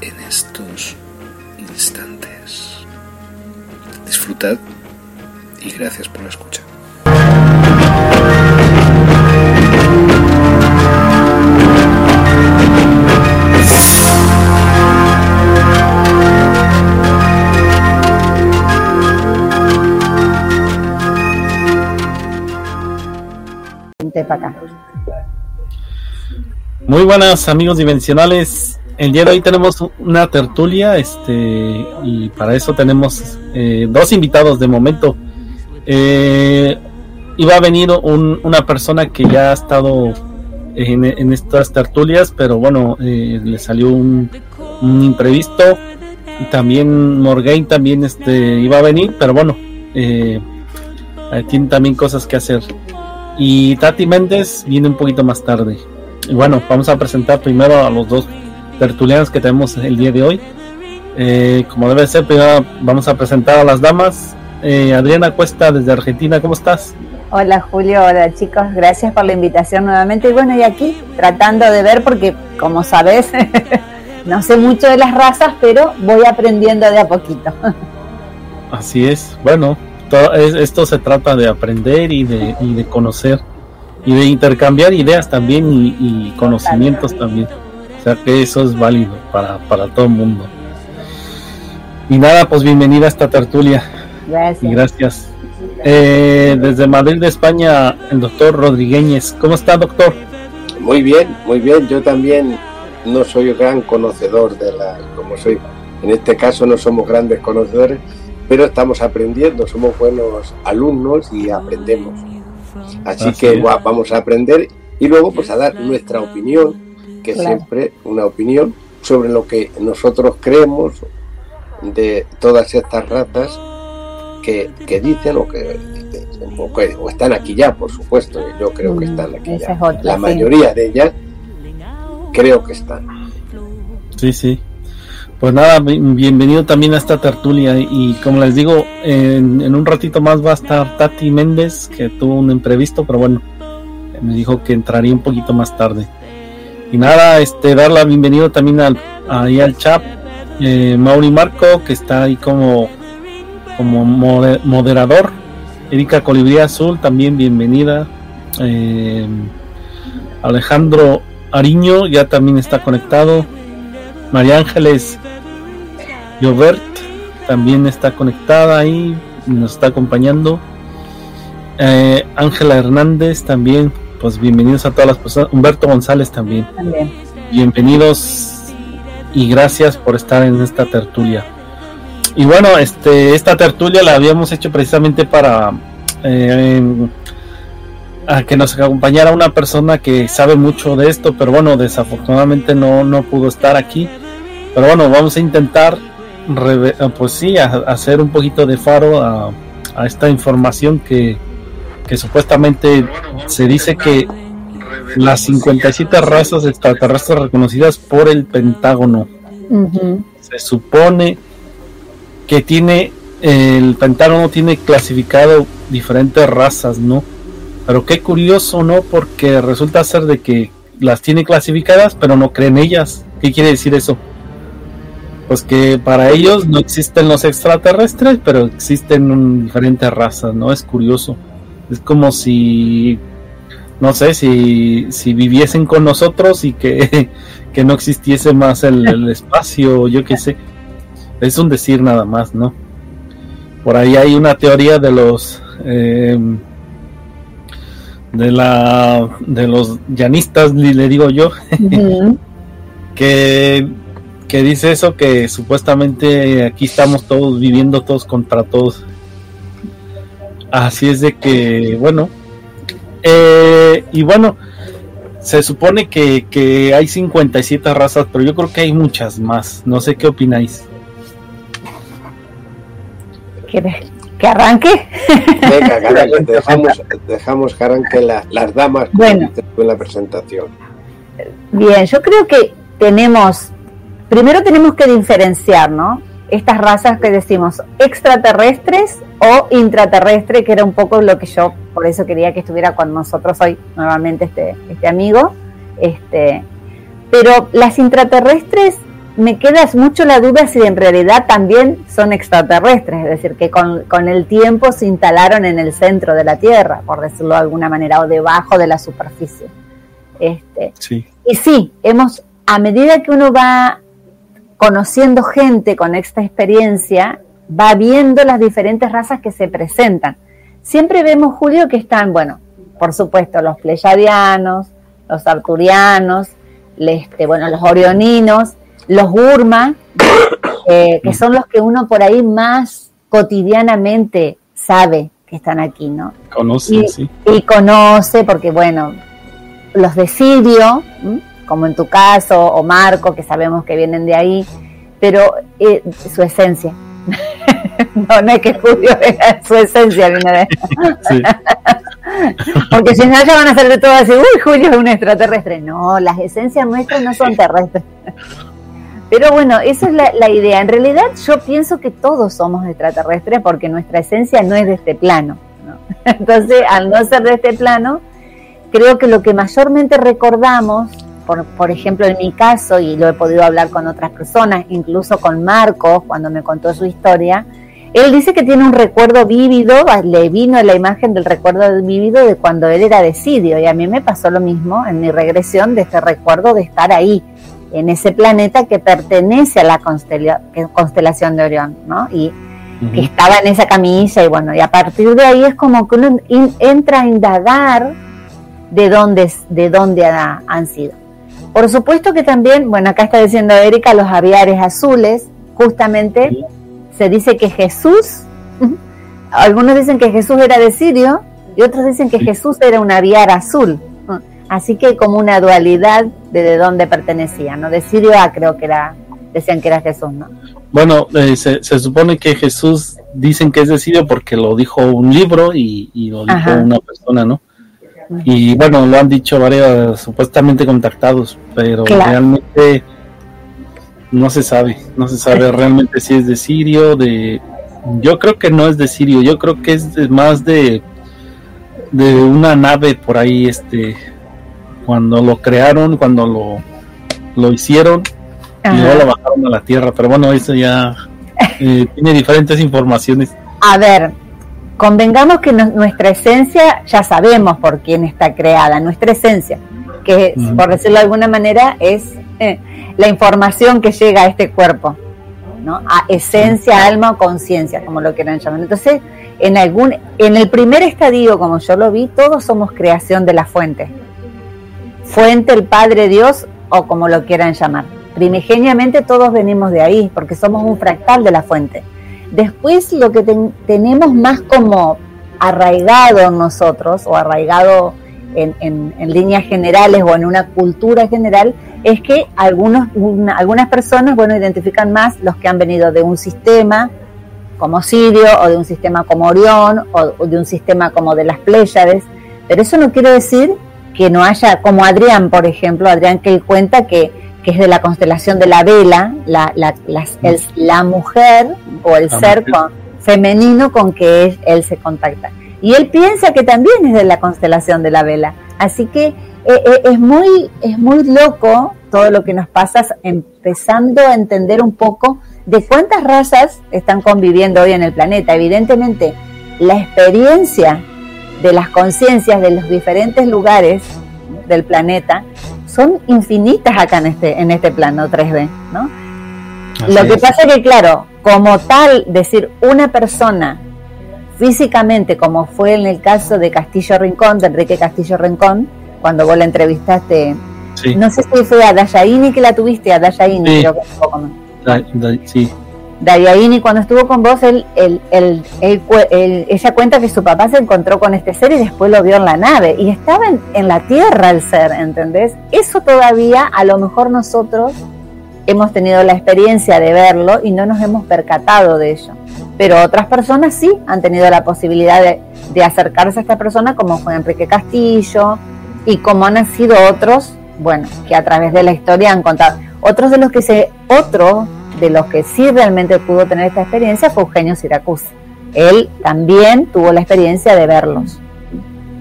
en estos instantes. Disfrutad y gracias por la escucha. Muy buenas amigos dimensionales. El día de hoy tenemos una tertulia, este, y para eso tenemos eh, dos invitados de momento. Eh, iba a venir una persona que ya ha estado en, estas tertulias, pero bueno, eh, le salió un, imprevisto. Y también Morgaine también este, iba a venir, pero bueno, tiene también cosas que hacer. Y Tati Méndez viene un poquito más tarde. Y bueno, vamos a presentar primero a los dos tertulianos que tenemos el día de hoy. Eh, como debe ser, primero vamos a presentar a las damas. Eh, Adriana Cuesta desde Argentina, ¿cómo estás? Hola Julio, hola chicos, gracias por la invitación nuevamente. Y bueno, y aquí tratando de ver, porque como sabes, no sé mucho de las razas, pero voy aprendiendo de a poquito. Así es, bueno, esto se trata de aprender y de, y de conocer y de intercambiar ideas también y, conocimientos también. O sea que eso es válido para, para todo el mundo. Y nada, pues bienvenida a esta tertulia. Gracias. Y gracias. Eh, desde Madrid de España, el doctor Rodríguez. ¿Cómo está, doctor? Muy bien, muy bien. Yo también no soy gran conocedor de la, como soy, en este caso no somos grandes conocedores, pero estamos aprendiendo, somos buenos alumnos y aprendemos. Así, que vamos a aprender y luego pues a dar nuestra opinión, que es siempre una opinión sobre lo que nosotros creemos de todas estas ratas que, dicen o que, o están aquí ya, por supuesto, yo creo que mm, están aquí ya. La mayoría de ellas creo que están. Sí, sí. Pues nada, bienvenido también a esta tertulia y como les digo, en, un ratito más va a estar Tati Méndez, que tuvo un imprevisto, pero bueno, me dijo que entraría un poquito más tarde. Y nada, este, dar la bienvenida también al, ahí al chat, eh, Mauri Marco, que está ahí como, como moderador. Erika Colibrí Azul, también bienvenida. Eh, Alejandro Ariño ya también está conectado. María Ángeles Jovert también está conectada ahí, nos está acompañando. Eh, Ángela Hernández también, pues bienvenidos a todas las personas. Humberto González también. Bienvenidos y gracias por estar en esta tertulia. Y bueno, este, esta tertulia la habíamos hecho precisamente para eh, a que nos acompañara una persona que sabe mucho de esto, pero bueno, desafortunadamente no, no pudo estar aquí. Pero bueno, vamos a intentar eh, pues sí, hacer un poquito de faro a, esta información que, supuestamente se dice que las 57 razas extraterrestres reconocidas por el Pentágono. Se supone que tiene el Pentágono tiene clasificado diferentes razas, ¿no? Pero qué curioso, ¿no? Porque resulta ser de que las tiene clasificadas, pero no creen ellas. ¿Qué quiere decir eso? pues que para ellos no existen los extraterrestres, pero existen diferentes razas, ¿no? Es curioso. Es como si, no sé, si, si viviesen con nosotros y que, que no existiese más el, espacio, yo qué sé. Es un decir nada más, ¿no? Por ahí hay una teoría de los... Eh, de la de los llanistas le digo yo que que dice eso que supuestamente aquí estamos todos viviendo todos contra todos. Así es de que, bueno, eh, y bueno, se supone que, que hay 57 razas, pero yo creo que hay muchas más. No sé qué opináis. ¿Que arranque? Venga, dejamos, dejamos que arranque las damas bueno, en la presentación. Bien, yo creo que tenemos primero tenemos que diferenciar, ¿no? Estas razas que decimos extraterrestres o intraterrestres, que era un poco lo que yo, por eso quería que estuviera con nosotros hoy nuevamente este, este amigo. Este, pero las intraterrestres me queda mucho la duda si en realidad también son extraterrestres, es decir, que con, con, el tiempo se instalaron en el centro de la Tierra, por decirlo de alguna manera, o debajo de la superficie. Este, sí. Y sí, hemos, a medida que uno va conociendo gente con esta experiencia, va viendo las diferentes razas que se presentan. Siempre vemos, Julio, que están, bueno, por supuesto, los pleyadianos, los arturianos, este, bueno, los orioninos, los Urma, eh, que son los que uno por ahí más cotidianamente sabe que están aquí, ¿no? Conoce, y, sí. Y conoce, porque bueno, los de Sirio, como en tu caso, o Marco, que sabemos que vienen de ahí, pero eh, su esencia. no, no es que Julio su esencia de sí. Porque si no, ya van a ser de todo así, uy, Julio es un extraterrestre. No, las esencias nuestras no son terrestres. Pero bueno, esa es la, la, idea. En realidad yo pienso que todos somos extraterrestres porque nuestra esencia no es de este plano. ¿no? Entonces, al no ser de este plano, creo que lo que mayormente recordamos por, por, ejemplo, en mi caso, y lo he podido hablar con otras personas, incluso con Marcos, cuando me contó su historia, él dice que tiene un recuerdo vívido, le vino la imagen del recuerdo vívido de cuando él era de Sidio, y a mí me pasó lo mismo en mi regresión de este recuerdo de estar ahí, en ese planeta que pertenece a la constela, constelación de Orión, ¿no? Y uh -huh. que estaba en esa camilla, y bueno, y a partir de ahí es como que uno in, entra a indagar de dónde, de dónde ha, han sido. Por supuesto que también, bueno, acá está diciendo Erika, los aviares azules, justamente sí. Se dice que Jesús, algunos dicen que Jesús era de Sirio y otros dicen que sí. Jesús era un aviar azul. Así que como una dualidad de, de dónde pertenecía, ¿no? De Sirio a creo que era, decían que era Jesús, ¿no? Bueno, eh, se, se, supone que Jesús dicen que es de Sirio porque lo dijo un libro y, y lo dijo Ajá. una persona, ¿no? y bueno, lo han dicho varios supuestamente contactados, pero claro. realmente no se sabe, no se sabe realmente si es de Sirio, de yo creo que no es de Sirio, yo creo que es de, más de de una nave por ahí este cuando lo crearon, cuando lo lo hicieron Ajá. y luego lo bajaron a la tierra, pero bueno, eso ya eh, tiene diferentes informaciones. A ver, convengamos que no, nuestra esencia ya sabemos por quién está creada, nuestra esencia, que uh -huh. por decirlo de alguna manera es la información que llega a este cuerpo, ¿no? A esencia, alma o conciencia, como lo quieran llamar. Entonces, en algún, en el primer estadio, como yo lo vi, todos somos creación de la fuente. Fuente, el Padre Dios, o como lo quieran llamar. Primigeniamente todos venimos de ahí, porque somos un fractal de la fuente Después lo que ten, tenemos más como arraigado en nosotros o arraigado en, en, en, líneas generales o en una cultura general es que algunos, una, algunas personas bueno, identifican más los que han venido de un sistema como Sirio o de un sistema como Orión o, o de un sistema como de las Pléyades, pero eso no quiere decir que no haya, como Adrián, por ejemplo, Adrián que él cuenta que que es de la constelación de la vela, la, la, la, el, la mujer o el la ser con, femenino con que él, él, se contacta. Y él piensa que también es de la constelación de la vela. Así que eh, eh, es, muy, es muy loco todo lo que nos pasa, empezando a entender un poco de cuántas razas están conviviendo hoy en el planeta. Evidentemente, la experiencia de las conciencias de los diferentes lugares del planeta son infinitas acá en este, en este plano 3D, ¿no? Lo que pasa es que, claro, como tal, decir una persona físicamente, como fue en el caso de Castillo Rincón, de Enrique Castillo Rincón, cuando vos la entrevistaste, no sé si fue a Dayaini que la tuviste, a Dayaini, sí. creo que poco más. sí. Dayaini, cuando estuvo con vos, él, él, él, ella cuenta que su papá se encontró con este ser y después lo vio en la nave. Y estaba en, en la tierra el ser, ¿entendés? Eso todavía, a lo mejor nosotros hemos tenido la experiencia de verlo y no nos hemos percatado de ello. Pero otras personas sí han tenido la posibilidad de, acercarse a esta persona, como fue Enrique Castillo, y como han sido otros, bueno, que a través de la historia han contado. Otros de los que se, otro de los que sí realmente pudo tener esta experiencia fue Eugenio Siracusa. Él también tuvo la experiencia de verlos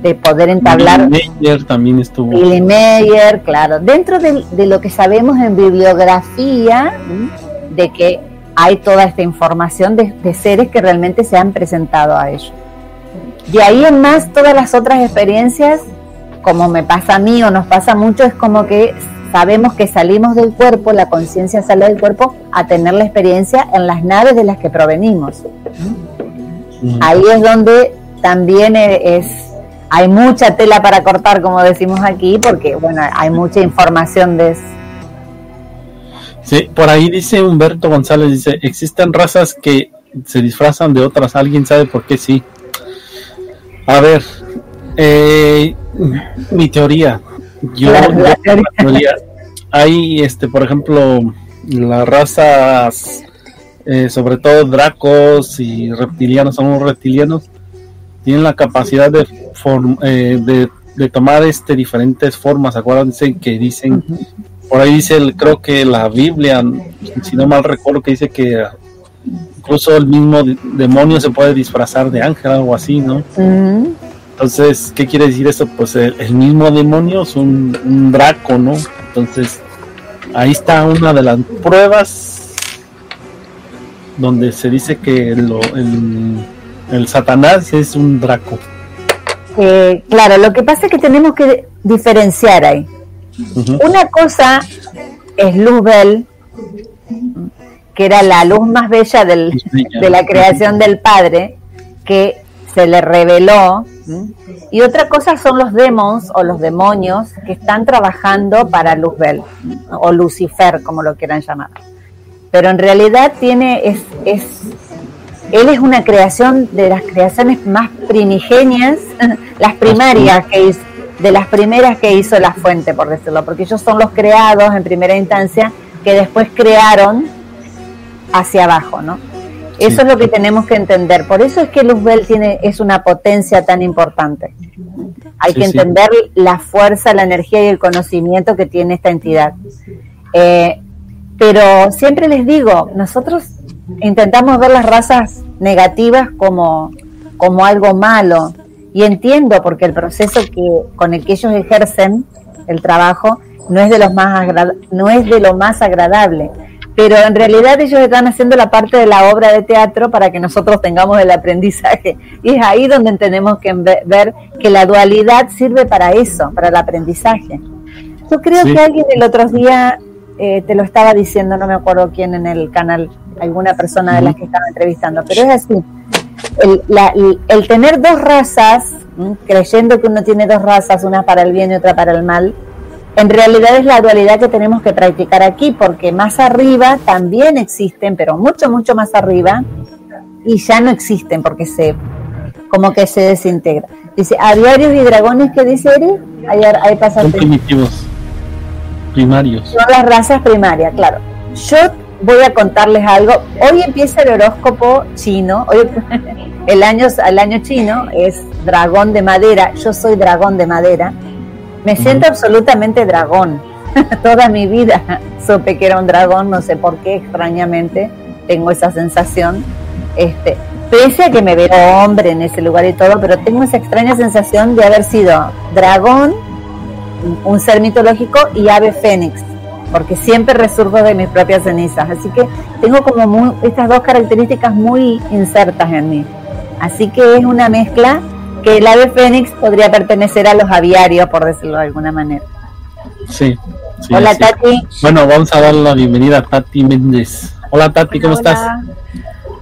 de poder entablar. Billy Meyer también estuvo. Billy Meyer, claro. Dentro de, lo que sabemos en bibliografía, de que hay toda esta información de, seres que realmente se han presentado a ellos. De ahí en más, todas las otras experiencias, como me pasa a mí o nos pasa mucho, es como que sabemos que salimos del cuerpo, la conciencia sale del cuerpo a tener la experiencia en las naves de las que provenimos. Ahí es donde también es hay mucha tela para cortar, como decimos aquí, porque bueno, hay mucha información de eso. Sí, por ahí dice Humberto González, dice, existen razas que se disfrazan de otras, ¿alguien sabe por qué sí? A ver, eh, mi teoría, yo, teoría. hay, este, por ejemplo, las razas, eh, sobre todo dracos y reptilianos, somos reptilianos, tienen la capacidad de, eh, de, tomar este diferentes formas. Acuérdense que dicen, por ahí dice, el, creo que la Biblia, si no mal recuerdo, que dice que incluso el mismo demonio se puede disfrazar de ángel, algo así, ¿no? Entonces, ¿qué quiere decir esto? Pues el, mismo demonio es un, un, draco, ¿no? Entonces, ahí está una de las pruebas donde se dice que lo, el, el Satanás es un Draco. Eh, claro, lo que pasa es que tenemos que diferenciar ahí. Una cosa es Luzbel, que era la luz más bella del, de la creación del Padre, que se le reveló. Y otra cosa son los demons o los demonios que están trabajando para Luzbel, o Lucifer, como lo quieran llamar. Pero en realidad tiene, es, es él es una creación de las creaciones más primigenias, las primarias que hizo, de las primeras que hizo la fuente, por decirlo, porque ellos son los creados en primera instancia que después crearon hacia abajo, ¿no? Eso es lo que tenemos que entender. Por eso es que Luzbel tiene, es una potencia tan importante. Hay que entender la fuerza, la energía y el conocimiento que tiene esta entidad. Eh, pero siempre les digo, nosotros intentamos ver las razas negativas como, como algo malo. Y entiendo porque el proceso que, con el que ellos ejercen el trabajo no es de los más no es de lo más agradable. Pero en realidad ellos están haciendo la parte de la obra de teatro para que nosotros tengamos el aprendizaje. Y es ahí donde tenemos que ver que la dualidad sirve para eso, para el aprendizaje. Yo creo que alguien el otro día eh, te lo estaba diciendo, no me acuerdo quién en el canal, alguna persona de las que estaba entrevistando, pero es así. El, tener dos razas, creyendo que uno tiene dos razas, una para el bien y otra para el mal, en realidad es la dualidad que tenemos que practicar aquí, porque más arriba también existen, pero mucho, mucho más arriba, y ya no existen porque se, como que se desintegra. Dice, aviarios y dragones, ¿qué dice Eri? Ahí, ahí Son primitivos primarios. Son las razas primarias, claro. Yo voy a contarles algo. Hoy empieza el horóscopo chino. Hoy, el año, el año chino es dragón de madera. Yo soy dragón de madera. Me siento absolutamente dragón. Toda mi vida supe que era un dragón. No sé por qué, extrañamente tengo esa sensación. Este, pese a que me veo hombre en ese lugar y todo, pero tengo esa extraña sensación de haber sido dragón un ser mitológico y ave fénix, porque siempre resurgo de mis propias cenizas. Así que tengo como muy, estas dos características muy insertas en mí. Así que es una mezcla que el ave fénix podría pertenecer a los aviarios, por decirlo de alguna manera. Sí. Hola Tati. Bueno, vamos a dar la bienvenida a Tati Méndez. Hola Tati, ¿cómo estás?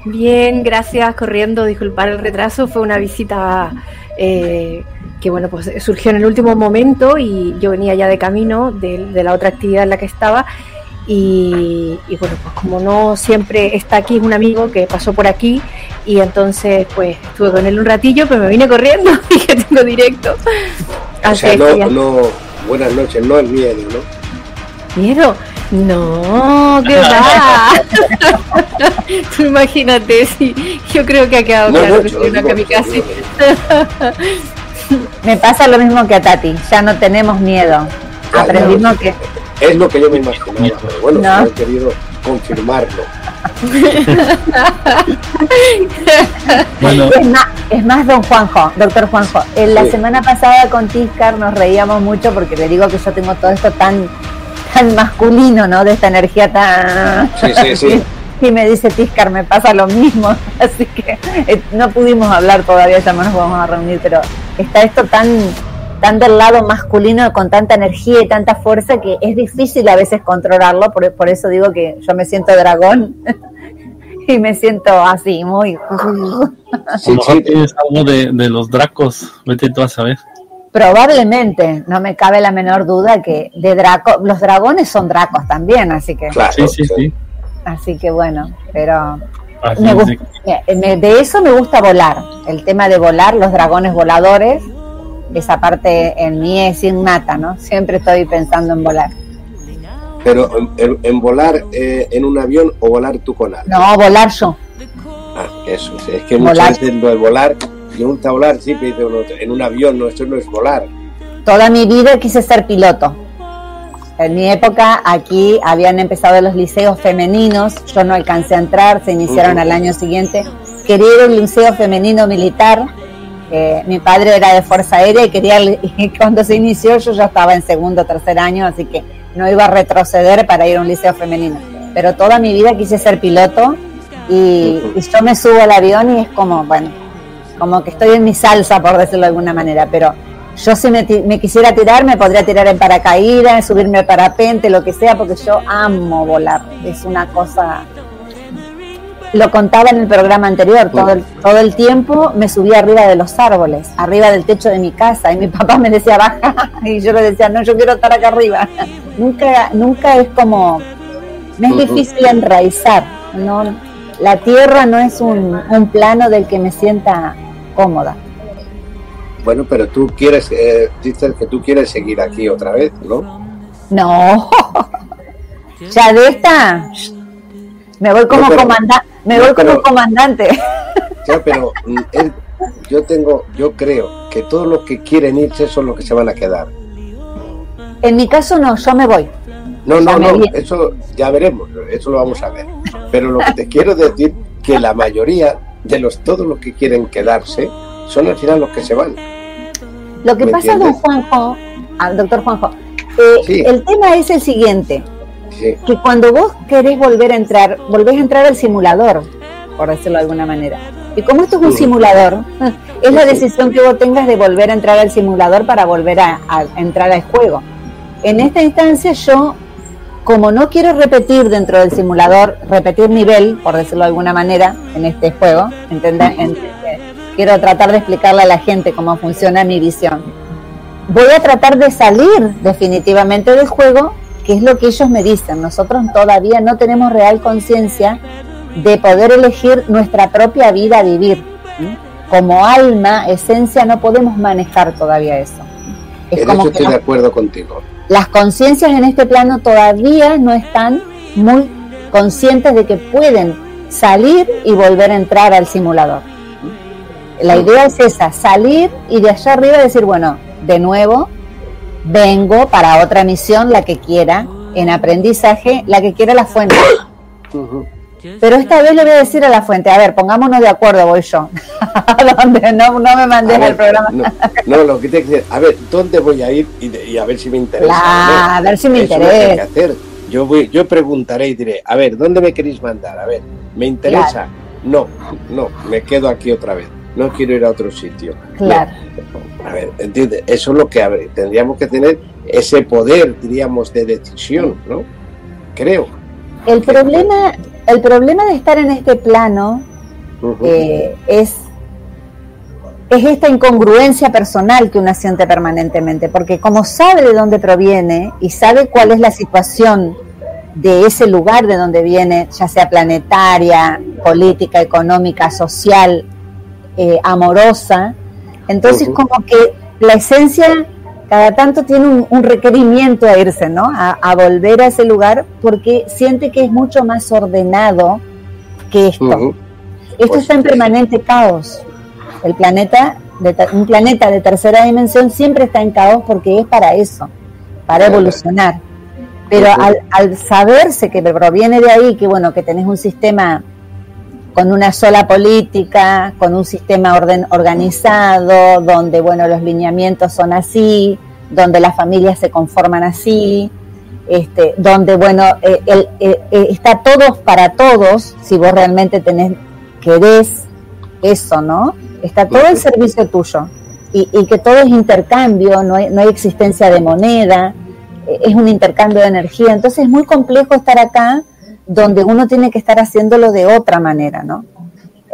Bien, gracias, corriendo, disculpar el retraso, fue una visita eh, que bueno, pues surgió en el último momento y yo venía ya de camino de, la otra actividad en la que estaba y, bueno, pues como no siempre está aquí, es un amigo que pasó por aquí y entonces pues estuve con él un ratillo, pero me vine corriendo y que tengo directo. O sea, no, no, buenas noches, no es miedo, ¿no? ¿Miedo? No, ¿qué va? Tú imagínate, sí, yo creo que ha quedado claro que soy una kamikaze. Me pasa lo mismo que a Tati, ya no tenemos miedo. Aprendimos que. Es lo que yo me imaginaba, pero bueno, no. he querido confirmarlo. bueno. es, más, es más, don Juanjo, doctor Juanjo. En la semana pasada con Tiscar nos reíamos mucho porque le digo que yo tengo todo esto tan, tan masculino, ¿no? De esta energía tan. Sí, sí, sí. Y me dice Tiscar, me pasa lo mismo. Así que eh, no pudimos hablar todavía, ya no nos vamos a reunir, pero está esto tan tan del lado masculino con tanta energía y tanta fuerza que es difícil a veces controlarlo, por, por eso digo que yo me siento dragón y me siento así, muy... Sí, sí. tienes algo de, de, los dracos, vete tú a saber. Probablemente, no me cabe la menor duda que de draco, los dragones son dracos también, así que... Claro, sí, sí, sí. Así que bueno, pero... Me de eso me gusta volar, el tema de volar, los dragones voladores, esa parte en mí es innata, ¿no? Siempre estoy pensando en volar. Pero en, volar eh, en un avión o volar tú con algo. No, volar yo. Ah, eso, es que muchas veces lo de volar, me gusta volar, sí, pero en un avión, no, eso no es volar. Toda mi vida quise ser piloto. En mi época aquí habían empezado los liceos femeninos, yo no alcancé a entrar, se iniciaron al año siguiente. Quería ir a un liceo femenino militar mi padre era de Fuerza Aérea y quería, y cuando se inició yo ya estaba en segundo o tercer año, así que no iba a retroceder para ir a un liceo femenino. Pero toda mi vida quise ser piloto y, yo me subo al avión y es como, bueno, como que estoy en mi salsa, por decirlo de alguna manera, pero yo si me, me, quisiera tirar, me podría tirar en paracaídas, subirme al parapente, lo que sea, porque yo amo volar. Es una cosa lo contaba en el programa anterior, todo el, todo el tiempo me subía arriba de los árboles, arriba del techo de mi casa, y mi papá me decía baja, y yo le decía, no, yo quiero estar acá arriba. nunca, nunca es como, me es difícil enraizar, no, la tierra no es un, un plano del que me sienta cómoda. Bueno, pero tú quieres, eh, dices que tú quieres seguir aquí otra vez, ¿no? No, ya de esta me voy como comandante me voy como comandante. Ya, pero mm, yo tengo, yo creo que todos los que quieren irse son los que se van a quedar. En mi caso no, yo me voy. No, no, no, eso ya veremos, eso lo vamos a ver. Pero lo que te quiero decir que la mayoría de los todos los que quieren quedarse son al final los que se van. Lo que pasa, don Juanjo, al doctor Juanjo, eh, el tema es el siguiente que cuando vos querés volver a entrar, volvés a entrar al simulador, por decirlo de alguna manera. Y como esto es un simulador, es la decisión que vos tengas de volver a entrar al simulador para volver a, entrar al juego. En esta instancia yo, como no quiero repetir dentro del simulador, repetir nivel, por decirlo de alguna manera, en este juego, ¿entendés? quiero tratar de explicarle a la gente cómo funciona mi visión. Voy a tratar de salir definitivamente del juego que es lo que ellos me dicen. Nosotros todavía no tenemos real conciencia de poder elegir nuestra propia vida a vivir. Como alma, esencia, no podemos manejar todavía eso. Es como estoy de acuerdo contigo. Las conciencias en este plano todavía no están muy conscientes de que pueden salir y volver a entrar al simulador. La idea es esa, salir y de allá arriba decir, bueno, de nuevo, vengo para otra misión, la que quiera, en aprendizaje, la que quiera la fuente. Pero esta vez le voy a decir a la fuente, a ver, pongámonos de acuerdo, voy yo. ¿Dónde? No, no me mandes al programa. No, lo que te que a ver, ¿dónde voy a ir? Y, a ver si me interesa. a ver si me interesa. Yo, voy, yo preguntaré y diré, a ver, ¿dónde me queréis mandar? A ver, ¿me interesa? No, no, me quedo aquí otra vez. No quiero ir a otro sitio. Claro. A ver, ¿entiendes? Eso es lo que tendríamos que tener ese poder, diríamos, de decisión, ¿no? Creo. El problema, el problema de estar en este plano eh, es, es esta incongruencia personal que uno siente permanentemente, porque como sabe de dónde proviene y sabe cuál es la situación de ese lugar de donde viene, ya sea planetaria, política, económica, social, eh, amorosa, entonces como que la esencia cada tanto tiene un, requerimiento a irse, ¿no? A, volver a ese lugar porque siente que es mucho más ordenado que esto. Esto está en permanente caos. El planeta, un planeta de tercera dimensión siempre está en caos porque es para eso, para evolucionar. Pero al, saberse que proviene de ahí, que bueno, que tenés un sistema con una sola política, con un sistema orden, organizado, donde bueno, los lineamientos son así, donde las familias se conforman así, este, donde bueno, eh, el, eh, eh, está todos para todos, si vos realmente tenés, querés eso, ¿no? Está todo el servicio tuyo. Y, y, que todo es intercambio, no hay, no hay existencia de moneda, es un intercambio de energía. Entonces es muy complejo estar acá donde uno tiene que estar haciéndolo de otra manera, ¿no?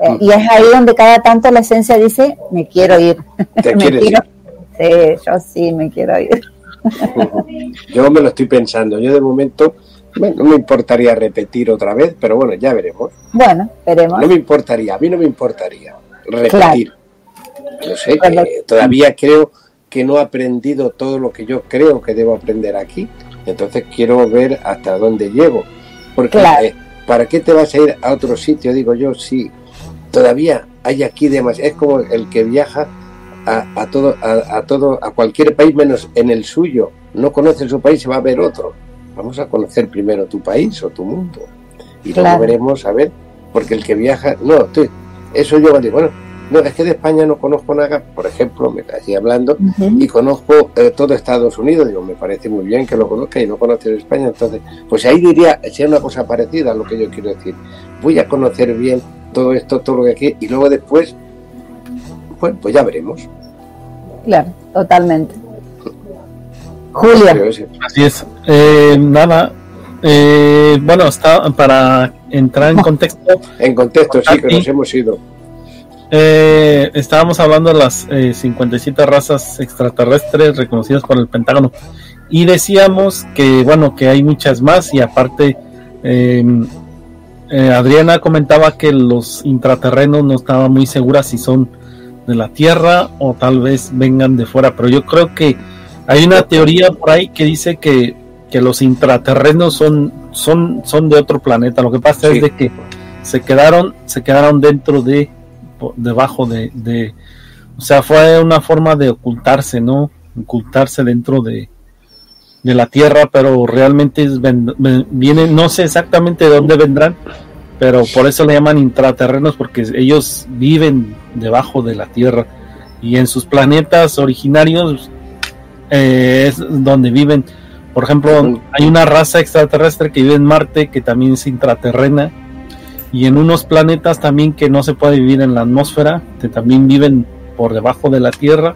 Eh, y es ahí donde cada tanto la esencia dice, me quiero ir. ¿Te me quiero, ir? Sí, yo sí me quiero ir. yo me lo estoy pensando. Yo de momento no me importaría repetir otra vez, pero bueno, ya veremos. Bueno, veremos. No me importaría, a mí no me importaría repetir. Yo sé que todavía creo que no he aprendido todo lo que yo creo que debo aprender aquí. Entonces quiero ver hasta dónde llego porque eh, ¿para qué te vas a ir a otro sitio? Digo yo, sí, todavía hay aquí demasiado. Es como el que viaja a, todo, a, todo, a cualquier país menos en el suyo. No conoce su país, se va a ver otro. Vamos a conocer primero tu país o tu mundo. Y luego veremos, a ver, porque el que viaja, no, eso yo digo, bueno, no, es que de España no conozco nada, por ejemplo, me estoy hablando, y conozco eh, todo Estados Unidos, digo, me parece muy bien que lo conozca y no conoce España, entonces, pues ahí diría, sería una cosa parecida a lo que yo quiero decir. Voy a conocer bien todo esto, todo lo que aquí, y luego después, bueno, pues ya veremos. Claro, totalmente. Julia. Así es. Eh, nada, eh, bueno, está para entrar en contexto. En contexto, sí, que nos hemos ido. Eh, estábamos hablando de las 57 eh, razas extraterrestres reconocidas por el Pentágono. Y decíamos que bueno que hay muchas más y aparte em, eh, Adriana comentaba que los intraterrenos no estaban muy seguras si son de la Tierra o tal vez vengan de fuera. Pero yo creo que hay una teoría por ahí que dice que, que los intraterrenos son son son de otro planeta. Lo que pasa es de que se quedaron se quedaron dentro de debajo de, o sea, fue una forma de ocultarse, ¿no? Ocultarse dentro de, de la tierra, pero realmente vienen, no sé exactamente de dónde vendrán, pero por eso le llaman intraterrenos, porque ellos viven debajo de la tierra y en sus planetas originarios eh, es donde viven. Por ejemplo, hay una raza extraterrestre que vive en Marte que también es intraterrena y en unos planetas también que no se puede vivir en la atmósfera, que también viven por debajo de la Tierra.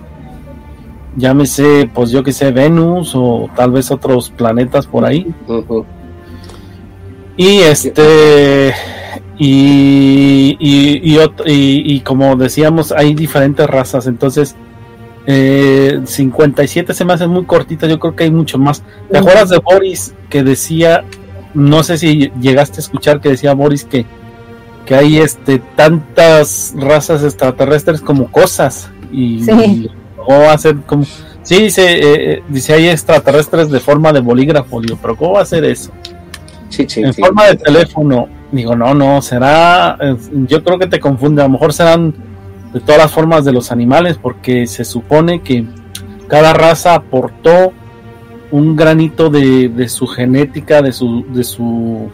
Llámese, pues yo que sé, Venus o tal vez otros planetas por ahí. Y este, y, y, y, como decíamos, hay diferentes razas. Entonces, eh, 57 se me hace muy cortita. Yo creo que hay mucho más. ¿Te acuerdas de Boris que decía, no sé si llegaste a escuchar que decía Boris que que hay este tantas razas extraterrestres como cosas y, sí. cómo va a ser como sí dice eh, eh, dice hay extraterrestres de forma de bolígrafo digo pero cómo va a ser eso sí, sí, en forma de teléfono digo no no será yo creo que te confunde a lo mejor serán de todas las formas de los animales porque se supone que cada raza aportó un granito de, de su genética de su de su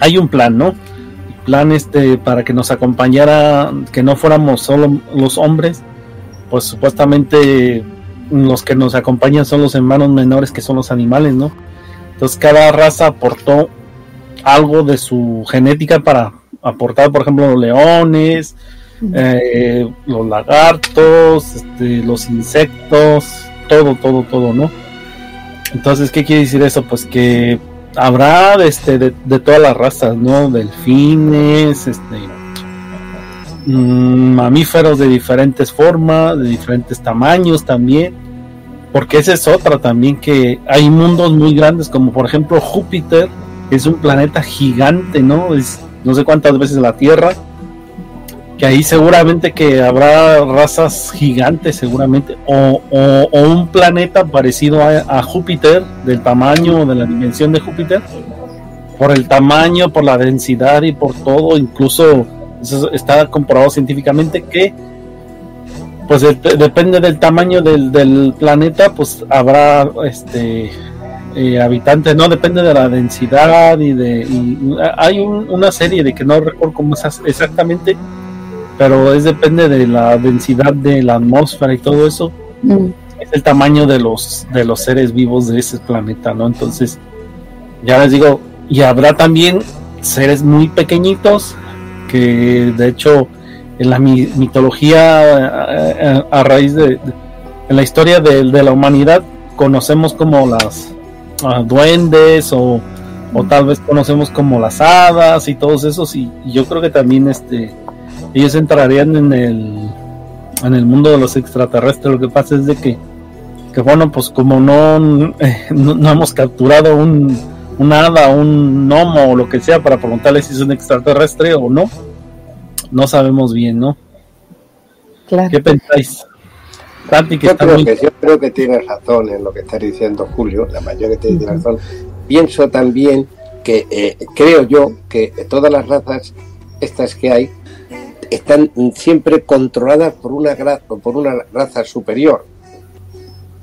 hay un plan, ¿no? Plan este para que nos acompañara, que no fuéramos solo los hombres, pues supuestamente los que nos acompañan son los hermanos menores que son los animales, ¿no? Entonces cada raza aportó algo de su genética para aportar, por ejemplo, los leones, eh, los lagartos, este, los insectos, todo, todo, todo, ¿no? Entonces, ¿qué quiere decir eso? Pues que habrá este, de, todas las razas, ¿no? Delfines, este, mm, mamíferos de diferentes formas, de diferentes tamaños también, porque esa es otra también que hay mundos muy grandes, como por ejemplo Júpiter, es un planeta gigante, ¿no? Es no sé cuántas veces la Tierra, que ahí seguramente que habrá razas gigantes seguramente o, un planeta parecido a, Júpiter del tamaño de la dimensión de Júpiter por el tamaño por la densidad y por todo incluso está comprobado científicamente que pues depende del tamaño del, planeta pues habrá este eh, habitantes no depende de la densidad y de hay una serie de que no recuerdo cómo es exactamente pero es depende de la densidad de la atmósfera y todo eso. Mm. Es el tamaño de los de los seres vivos de ese planeta, ¿no? Entonces, ya les digo, y habrá también seres muy pequeñitos que de hecho en la mitología a, raíz de, en la historia de, la humanidad conocemos como las ah, duendes o, o, tal vez conocemos como las hadas y todos esos y yo creo que también este ellos entrarían en el en el mundo de los extraterrestres. Lo que pasa es de que, que bueno, pues como no, eh, no, hemos capturado un, un hada, un gnomo o lo que sea para preguntarle si es un extraterrestre o no, no sabemos bien, ¿no? ¿Qué pensáis? que yo, creo que, yo creo que tienes razón en lo que está diciendo Julio, la mayoría tiene razón. Pienso también que eh, creo yo que todas las razas estas que hay están siempre controladas por una, por una raza superior.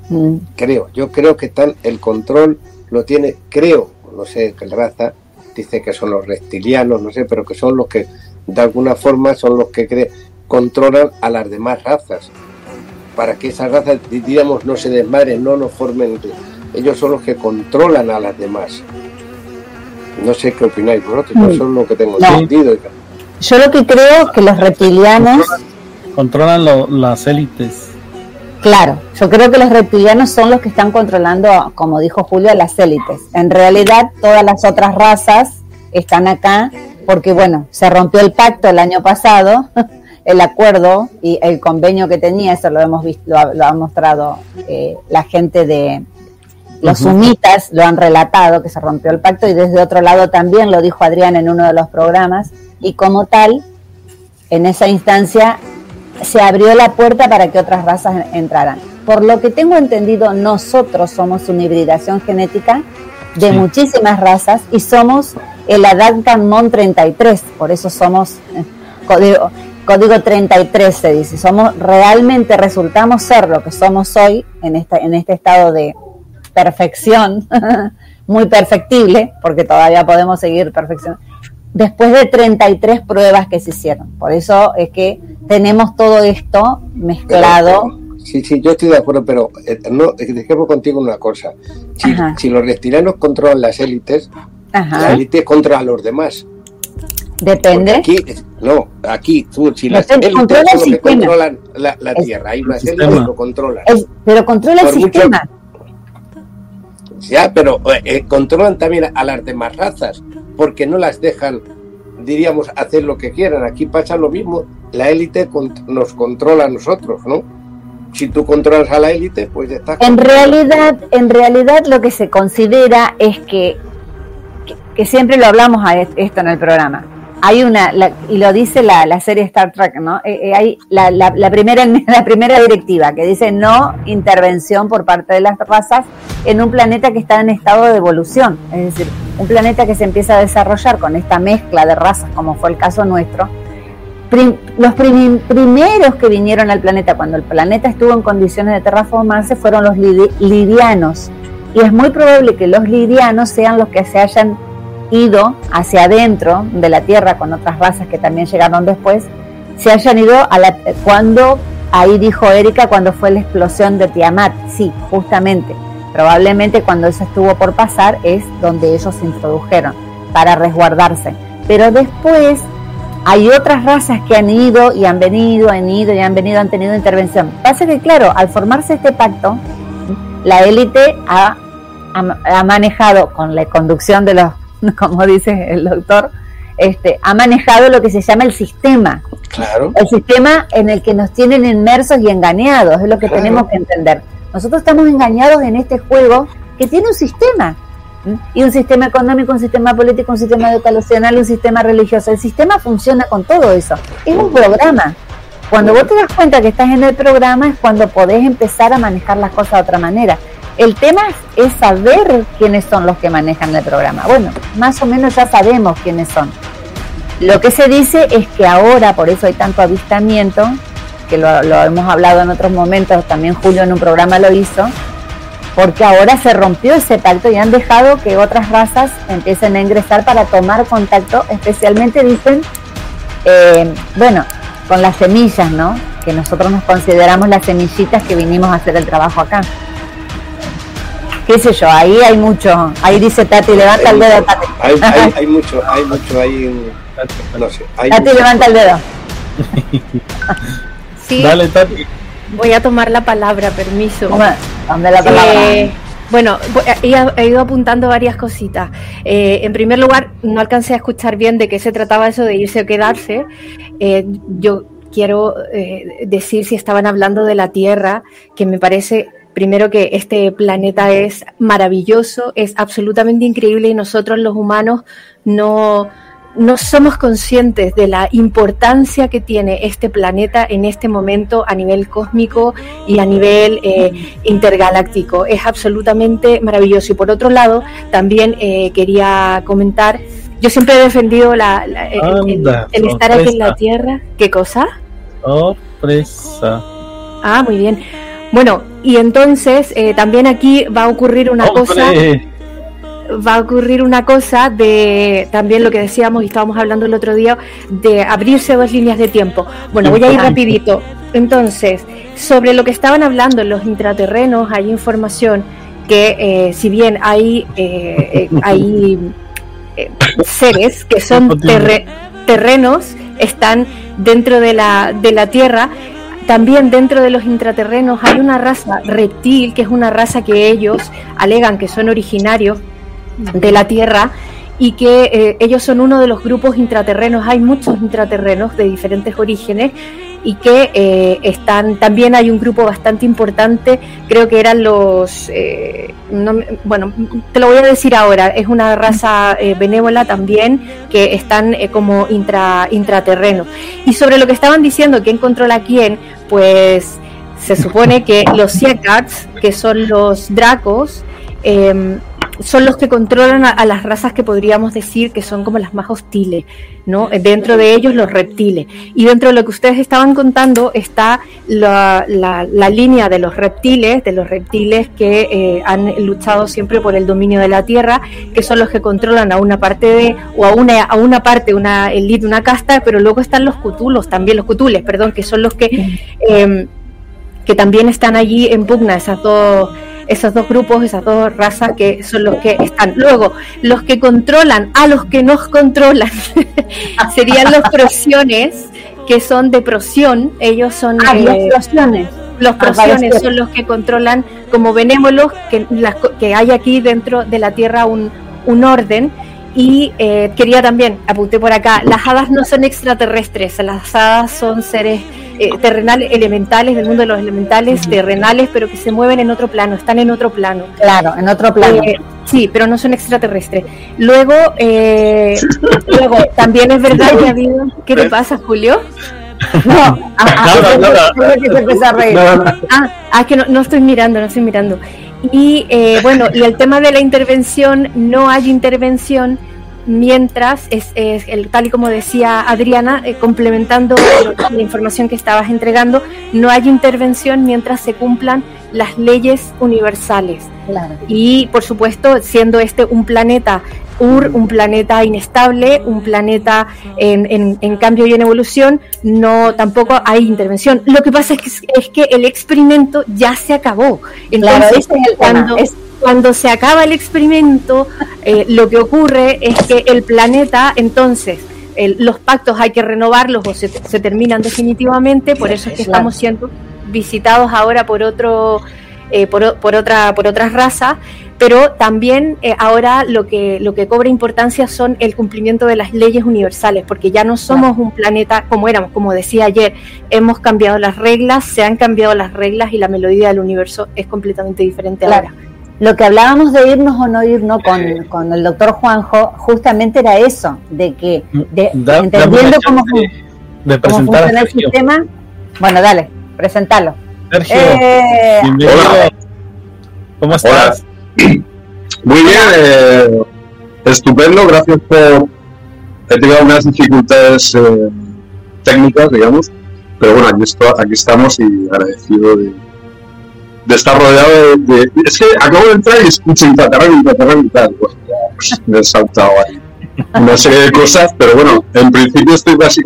Mm. Creo, yo creo que están, el control lo tiene, creo, no sé qué raza, dice que son los reptilianos, no sé, pero que son los que de alguna forma son los que controlan a las demás razas. Para que esas razas, digamos, no se desmadren, no nos formen. Ellos son los que controlan a las demás. No sé qué opináis vosotros, mm. eso es lo que tengo entendido. Yo lo que creo que los reptilianos... Controlan, las élites. Claro, yo creo que los reptilianos son los que están controlando, como dijo Julio, las élites. En realidad, todas las otras razas están acá porque, bueno, se rompió el pacto el año pasado, el acuerdo y el convenio que tenía, eso lo hemos visto, lo ha, mostrado eh, la gente de los sumitas, lo han relatado, que se rompió el pacto y desde otro lado también lo dijo Adrián en uno de los programas y como tal, en esa instancia se abrió la puerta para que otras razas entraran. Por lo que tengo entendido, nosotros somos una hibridación genética de muchísimas razas y somos el Mon 33, por eso somos eh, código, código 33 se dice, somos realmente resultamos ser lo que somos hoy en esta, en este estado de perfección, muy perfectible, porque todavía podemos seguir perfeccionando después de 33 pruebas que se hicieron. Por eso es que tenemos todo esto mezclado. sí, sí, yo estoy de acuerdo, pero eh, no, dejemos contigo una cosa. Si, los reptilianos controlan las élites, las élites controlan a los demás. Depende. aquí, no, aquí, tú, si las élites son controlan la, Tierra, hay unas élites que lo controlan. pero controla el sistema. Ya, pero eh, eh, controlan también a las demás razas porque no las dejan, diríamos, hacer lo que quieran. Aquí pasa lo mismo, la élite nos controla a nosotros, ¿no? Si tú controlas a la élite, pues ya está. En realidad, en realidad lo que se considera es que, que, siempre lo hablamos a esto en el programa, hay una, y lo dice la, la, serie Star Trek, ¿no? Eh, eh, hay la, la, primera, la primera directiva que dice no intervención por parte de las razas en un planeta que está en estado de evolución, es decir, un planeta que se empieza a desarrollar con esta mezcla de razas, como fue el caso nuestro. los primeros que vinieron al planeta cuando el planeta estuvo en condiciones de terraformarse fueron los lidianos. Y es muy probable que los lidianos sean los que se hayan ido hacia adentro de la Tierra con otras razas que también llegaron después, se hayan ido a la, cuando, ahí dijo Erika, cuando fue la explosión de Tiamat, sí, justamente, probablemente cuando eso estuvo por pasar es donde ellos se introdujeron para resguardarse. Pero después hay otras razas que han ido y han venido, han ido y han venido, han tenido intervención. Pasa que, claro, al formarse este pacto, la élite ha, ha, manejado con la conducción de los, como dice el doctor, este, ha manejado lo que se llama el sistema. Claro. El sistema en el que nos tienen inmersos y engañados, es lo que tenemos que entender. Nosotros estamos engañados en este juego que tiene un sistema. Y un sistema económico, un sistema político, un sistema educacional, un sistema religioso. El sistema funciona con todo eso. Es un programa. Cuando vos te das cuenta que estás en el programa es cuando podés empezar a manejar las cosas de otra manera. El tema es saber quiénes son los que manejan el programa. Bueno, más o menos ya sabemos quiénes son. Lo que se dice es que ahora, por eso hay tanto avistamiento, que lo, hemos hablado en otros momentos, también Julio en un programa lo hizo, porque ahora se rompió ese pacto y han dejado que otras razas empiecen a ingresar para tomar contacto, especialmente dicen, eh, bueno, con las semillas, ¿no? Que nosotros nos consideramos las semillitas que vinimos a hacer el trabajo acá. Qué sé yo, ahí hay mucho, ahí dice Tati, levanta el dedo, Tati. Hay, mucho, hay mucho ahí, no sé. Tati, levanta el dedo. sí. Dale, Tati. Voy a tomar la palabra, permiso. ¿Dónde la palabra? Eh, bueno, he, ido apuntando varias cositas. Eh, en primer lugar, no alcancé a escuchar bien de qué se trataba eso de irse o quedarse. Eh, yo quiero decir si estaban hablando de la Tierra, que me parece primero que este planeta es maravilloso, es absolutamente increíble y nosotros los humanos no no somos conscientes de la importancia que tiene este planeta en este momento a nivel cósmico y a nivel eh, intergaláctico. Es absolutamente maravilloso. Y por otro lado, también eh, quería comentar, yo siempre he defendido la, el, estar aquí en la Tierra. ¿Qué cosa? Sorpresa. Ah, muy bien. Bueno, y entonces eh, también aquí va a ocurrir una cosa va a ocurrir una cosa de también lo que decíamos y estábamos hablando el otro día de abrirse dos líneas de tiempo. Bueno, voy a ir rapidito. Entonces, sobre lo que estaban hablando los intraterrenos, hay información que eh, si bien hay, eh, eh, hay seres que son terrenos, están dentro de la, de la Tierra, también dentro de los intraterrenos hay una raza reptil, que es una raza que ellos alegan que son originarios de la Tierra y que eh, ellos son uno de los grupos intraterrenos. Hay muchos intraterrenos de diferentes orígenes y que eh, están, también hay un grupo bastante importante, creo que eran los, eh, bueno, te lo voy a decir ahora, es una raza benévola también que están como intra, intraterrenos. Y sobre lo que estaban diciendo, quién controla quién, pues se supone que los Siakats, que son los Dracos, eh, son los que controlan a, las razas que podríamos decir que son como las más hostiles, ¿no? Dentro de ellos los reptiles. Y dentro de lo que ustedes estaban contando está la, línea de los reptiles, de los reptiles que eh, han luchado siempre por el dominio de la Tierra, que son los que controlan a una parte de, o a una, a una parte, una elite, una casta, pero luego están los cutulos, también los cutules, perdón, que son los que, eh, que también están allí en pugna, esas dos esos dos grupos, esas dos razas que son los que están. Luego, los que controlan a los que nos controlan serían los prosiones, que son de prosión, ellos son... Ah, los eh, prosiones. Los ah, prosiones son los que controlan como benévolos que, que hay aquí dentro de la Tierra un, un orden y eh, quería también, apunté por acá, las hadas no son extraterrestres, las hadas son seres eh, terrenales, elementales, del mundo de los elementales, terrenales, pero que se mueven en otro plano, están en otro plano. Claro, en otro plano. Eh, sí, pero no son extraterrestres. Luego, luego también es verdad que ha habido... ¿Qué te pasa, Julio? No, ah, es que no, estoy mirando, no estoy mirando. Y eh, bueno, y el tema de la intervención, no hay intervención mientras, es, el, tal y como decía Adriana, eh, complementando la información que estabas entregando, no hay intervención mientras se cumplan las leyes universales. Y por supuesto, siendo este un planeta Ur, un planeta inestable, un planeta en, en, cambio y en evolución, no tampoco hay intervención. Lo que pasa es que, es que el experimento ya se acabó. Entonces, cuando, cuando se acaba el experimento, eh, lo que ocurre es que el planeta, entonces, los pactos hay que renovarlos o se, terminan definitivamente, por eso es que estamos siendo visitados ahora por otro eh, por, por, otra por otras razas pero también eh, ahora lo que, lo que cobra importancia son el cumplimiento de las leyes universales, porque ya no somos un planeta como éramos, como decía ayer, hemos cambiado las reglas, se han cambiado las reglas y la melodía del universo es completamente diferente ahora. Lo que hablábamos de irnos o no irnos con, con el doctor Juanjo, justamente era eso, de que, de, entendiendo cómo, funciona el sistema, bueno, dale, presentalo. Sergio, eh, ¿Cómo estás? Muy bien, eh, estupendo, gracias por... He tenido unas dificultades eh, técnicas, digamos, pero bueno, aquí, aquí estamos y agradecido de, estar rodeado de, Es que acabo de entrar y escucho Intraterreno, Intraterreno y tal. pues, me he saltado ahí una serie de cosas, pero bueno, en principio estoy casi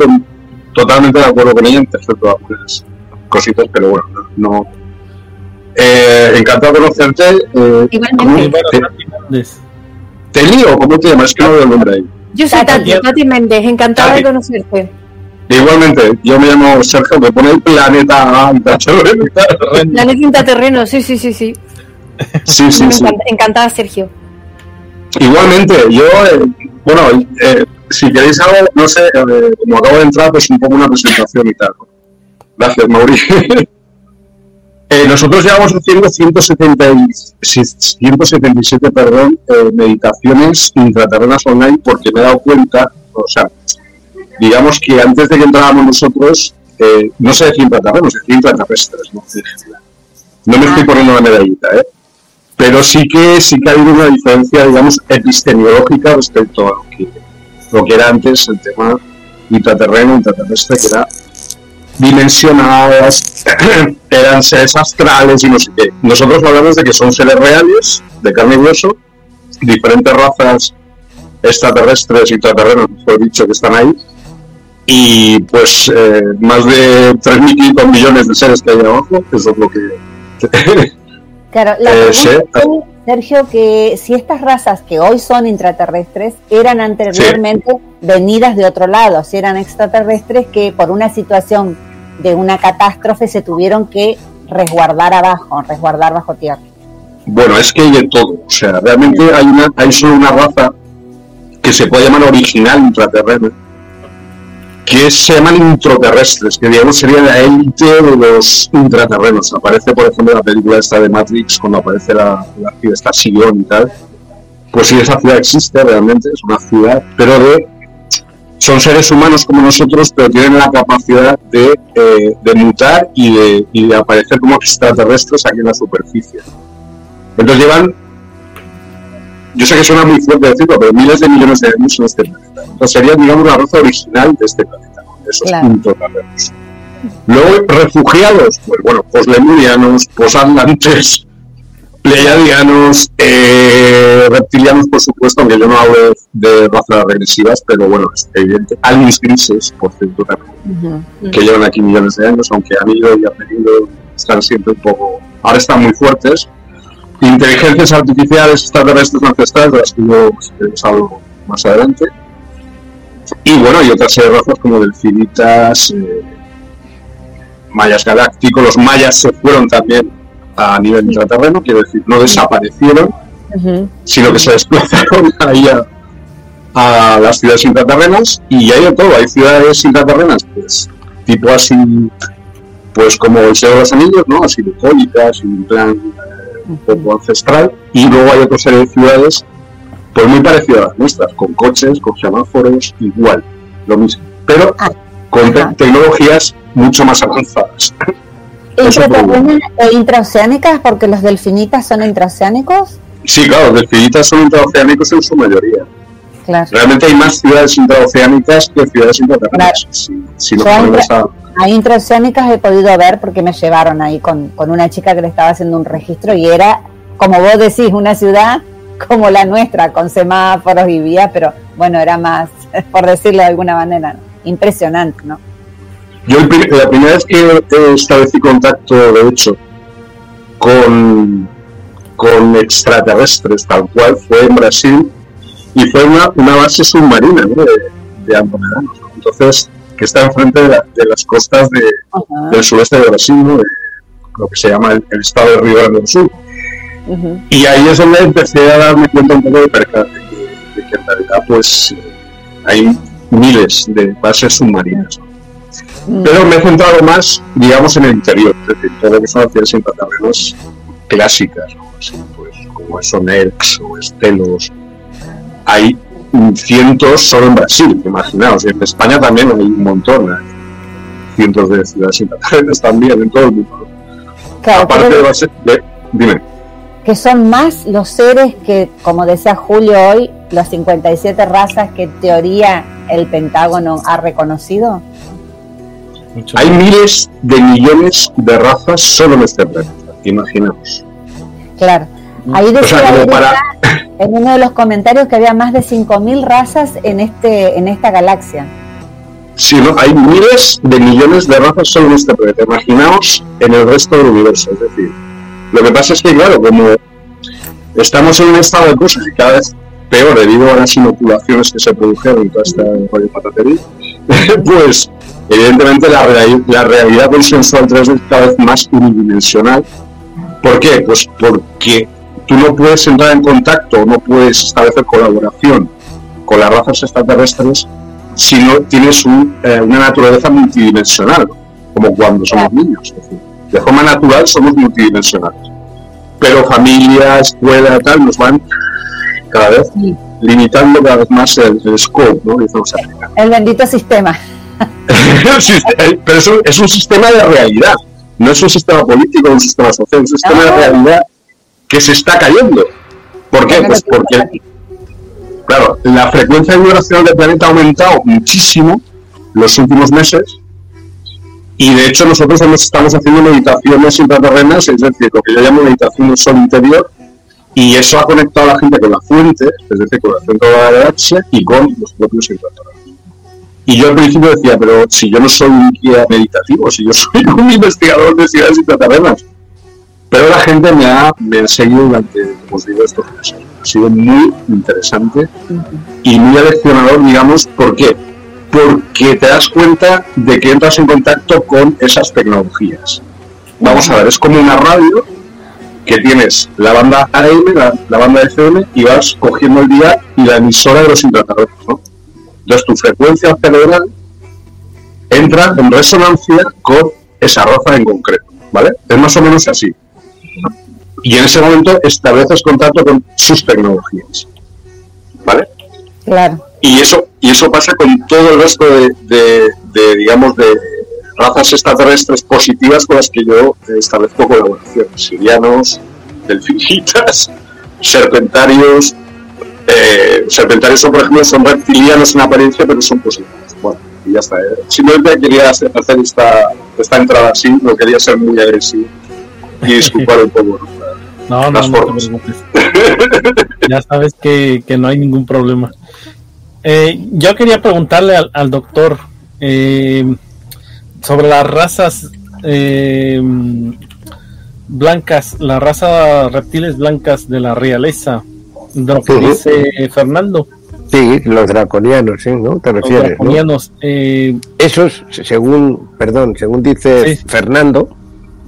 totalmente de acuerdo con ella, excepto algunas cositas, pero bueno, no eh, encantado de conocerte. Eh, Igualmente. Te, lío? ¿Cómo te llamas? Es que no veo el nombre ahí. Yo soy Tati, Tati Méndez, encantada de conocerte. Igualmente, yo me llamo Sergio, me pone el planeta Planeta Intraterreno, sí, sí, sí, sí. Sí, sí, sí. Encantada, Sergio. Igualmente, yo, eh, bueno, eh, si queréis algo, no sé, eh, como acabo de entrar, pues un poco una presentación y tal. Gracias, Mauricio. Eh, nosotros llevamos haciendo 170 177 perdón, eh, meditaciones intraterrenas online porque me he dado cuenta, o sea, digamos que antes de que entráramos nosotros, eh, no se decía intraterrenos, se decía intraterrestres. ¿no? no me estoy poniendo la medallita, ¿eh? pero sí que, sí que ha habido una diferencia, digamos, epistemológica respecto a lo que era antes el tema intraterreno, intraterrestre, que era dimensionadas, eran seres astrales y no sé qué. Nosotros hablamos de que son seres reales, de carne y hueso, diferentes razas extraterrestres y extraterrenos, mejor dicho, que están ahí, y pues eh, más de 3.500 millones de seres que hay abajo, eso es lo que... claro, la eh, Sergio, que si estas razas que hoy son intraterrestres eran anteriormente venidas de otro lado, si eran extraterrestres que por una situación de una catástrofe se tuvieron que resguardar abajo, resguardar bajo tierra. Bueno, es que hay de todo, o sea, realmente hay, una, hay solo una raza que se puede llamar original intraterrena, que se llaman intraterrestres, que digamos sería la élite de los intraterrenos. Aparece, por ejemplo, en la película esta de Matrix, cuando aparece la, la ciudad, esta Sion y tal. Pues sí, esa ciudad existe realmente, es una ciudad, pero de son seres humanos como nosotros, pero tienen la capacidad de, eh, de mutar y de, y de, aparecer como extraterrestres aquí en la superficie. Entonces llevan, yo sé que suena muy fuerte decirlo, pero miles de millones de años en este planeta. Entonces serían, digamos, la raza original de este planeta, esos claro. intraterrenos. Luego, refugiados, pues bueno, poslemurianos, posatlantes, pleiadianos, eh, reptilianos, por supuesto, aunque yo no hablo de razas regresivas, pero bueno, es evidente. Aliens grises, por cierto, también, que llevan aquí millones de años, aunque han ido y han venido, están siempre un poco. Ahora están muy fuertes. Inteligencias artificiales extraterrestres ancestrales, de las que yo pues, hablo más adelante. Y bueno, y otras razas como delfinitas, eh, mayas galácticos. Los mayas se fueron también a nivel intraterreno, quiero decir, no desaparecieron, sino que se desplazaron ahí a, las ciudades intraterrenas y hay de todo, hay ciudades intraterrenas, pues tipo así, pues como el Señor de los Anillos, ¿no? Así bucólicas, y un plan un poco ancestral, y luego hay otra serie de ciudades, pues muy parecidas a las nuestras, con coches, con semáforos, igual, lo mismo, pero ah, con tecnologías mucho más avanzadas. ¿Intraterrenas e intraoceánicas? Porque los delfinitas son intraoceánicos. Sí, claro, los delfinitas son intraoceánicos en su mayoría. Claro. Realmente hay más ciudades intraoceánicas que ciudades intraterrenas. Si, a... intraoceánicas he podido ver porque me llevaron ahí con, con una chica que le estaba haciendo un registro y era, como vos decís, una ciudad como la nuestra, con semáforos y vías, pero bueno, era más, por decirlo de alguna manera, impresionante, ¿no? Yo la primera vez que establecí contacto, de hecho, con, con extraterrestres, tal cual, fue en Brasil y fue una, una base submarina ¿no? de, de Entonces, que está enfrente de, de las costas de, del sureste de Brasil, ¿no? de lo que se llama el, estado de Río Grande do Sul. Y ahí es donde empecé a darme cuenta un poco de, de, de que en realidad pues hay miles de bases submarinas. Pero me he centrado más, digamos, en el interior, es decir, todo lo que son actividades intraterrenos clásicas, ¿no? Así, pues, como son ERCs o Estelos. Hay cientos solo en Brasil, imaginaos. En España también hay un montón, hay cientos de ciudades intraterrenas también en todo el mundo. Claro, Aparte pero de, base, de, dime. que son más los seres que, como decía Julio hoy, las 57 razas que en teoría el Pentágono ha reconocido. Mucho Hay miles de millones de razas solo en este planeta, imaginaos. Claro. Ahí O decía sea, para, en uno de los comentarios que había más de 5.000 razas en, este, en esta galaxia. Sí, ¿no? hay miles de millones de razas solo en este planeta. Imaginaos en el resto del universo. Es decir, lo que pasa es que, claro, como estamos en un estado de cosas cada vez peor debido a las inoculaciones que se produjeron y toda esta patatería, pues evidentemente la, la realidad consensual 3D es cada vez más unidimensional. ¿Por qué? Pues porque tú no puedes entrar en contacto, no puedes establecer colaboración con las razas extraterrestres si no tienes un, eh, una naturaleza multidimensional, como cuando somos niños. Es decir, de forma natural somos multidimensionales. Pero familia, escuela, tal, nos van cada vez limitando cada vez más el, el scope, ¿no? El bendito sistema. Pero es un, es un sistema de realidad, no es un sistema político, un sistema social, es un sistema de realidad que se está cayendo. ¿Por qué? Pues porque Claro, la frecuencia vibracional del planeta ha aumentado muchísimo los últimos meses y de hecho nosotros estamos haciendo meditaciones intraterrenas, es decir, lo que yo llamo meditación del sol interior y eso ha conectado a la gente con la fuente, es decir, con el centro de la galaxia y con los propios intraterrenos. Y yo al principio decía, pero si yo no soy un guía meditativo, si yo soy un investigador de ciudades intraterrenas, pero la gente me ha, me seguido durante, como os estos meses. Ha sido muy interesante y muy aleccionador, digamos, ¿por qué? Porque te das cuenta de que entras en contacto con esas tecnologías. Vamos a ver, es como una radio que tienes la banda AM, la, la banda FM, y vas cogiendo el día y la emisora de los intraterrenos, ¿no? Entonces tu frecuencia cerebral entra en resonancia con esa raza en concreto, ¿vale? Es más o menos así. Y en ese momento estableces contacto con sus tecnologías, ¿vale? Claro. Y eso, y eso pasa con todo el resto de, de- de, digamos, de razas extraterrestres positivas con las que yo establezco colaboraciones. Sirianos, delfinitas, serpentarios. eh, serpentarios, son, por ejemplo, son reptilianos en apariencia, pero son positivos. Bueno, y ya está. eh. Simplemente quería hacer hacer esta, esta entrada así, no quería ser muy agresivo y disculpar un poco. ¿no? No, no, no te preocupes. ya sabes que, que no hay ningún problema. Eh, yo quería preguntarle al, al doctor eh, sobre las razas eh, blancas, la raza reptiles blancas de la realeza, de lo que dice Fernando, Sí, los draconianos, sí, ¿no? Te los refieres, ¿no? draconianos. eh, Esos, según, perdón, según dice Sí. Fernando,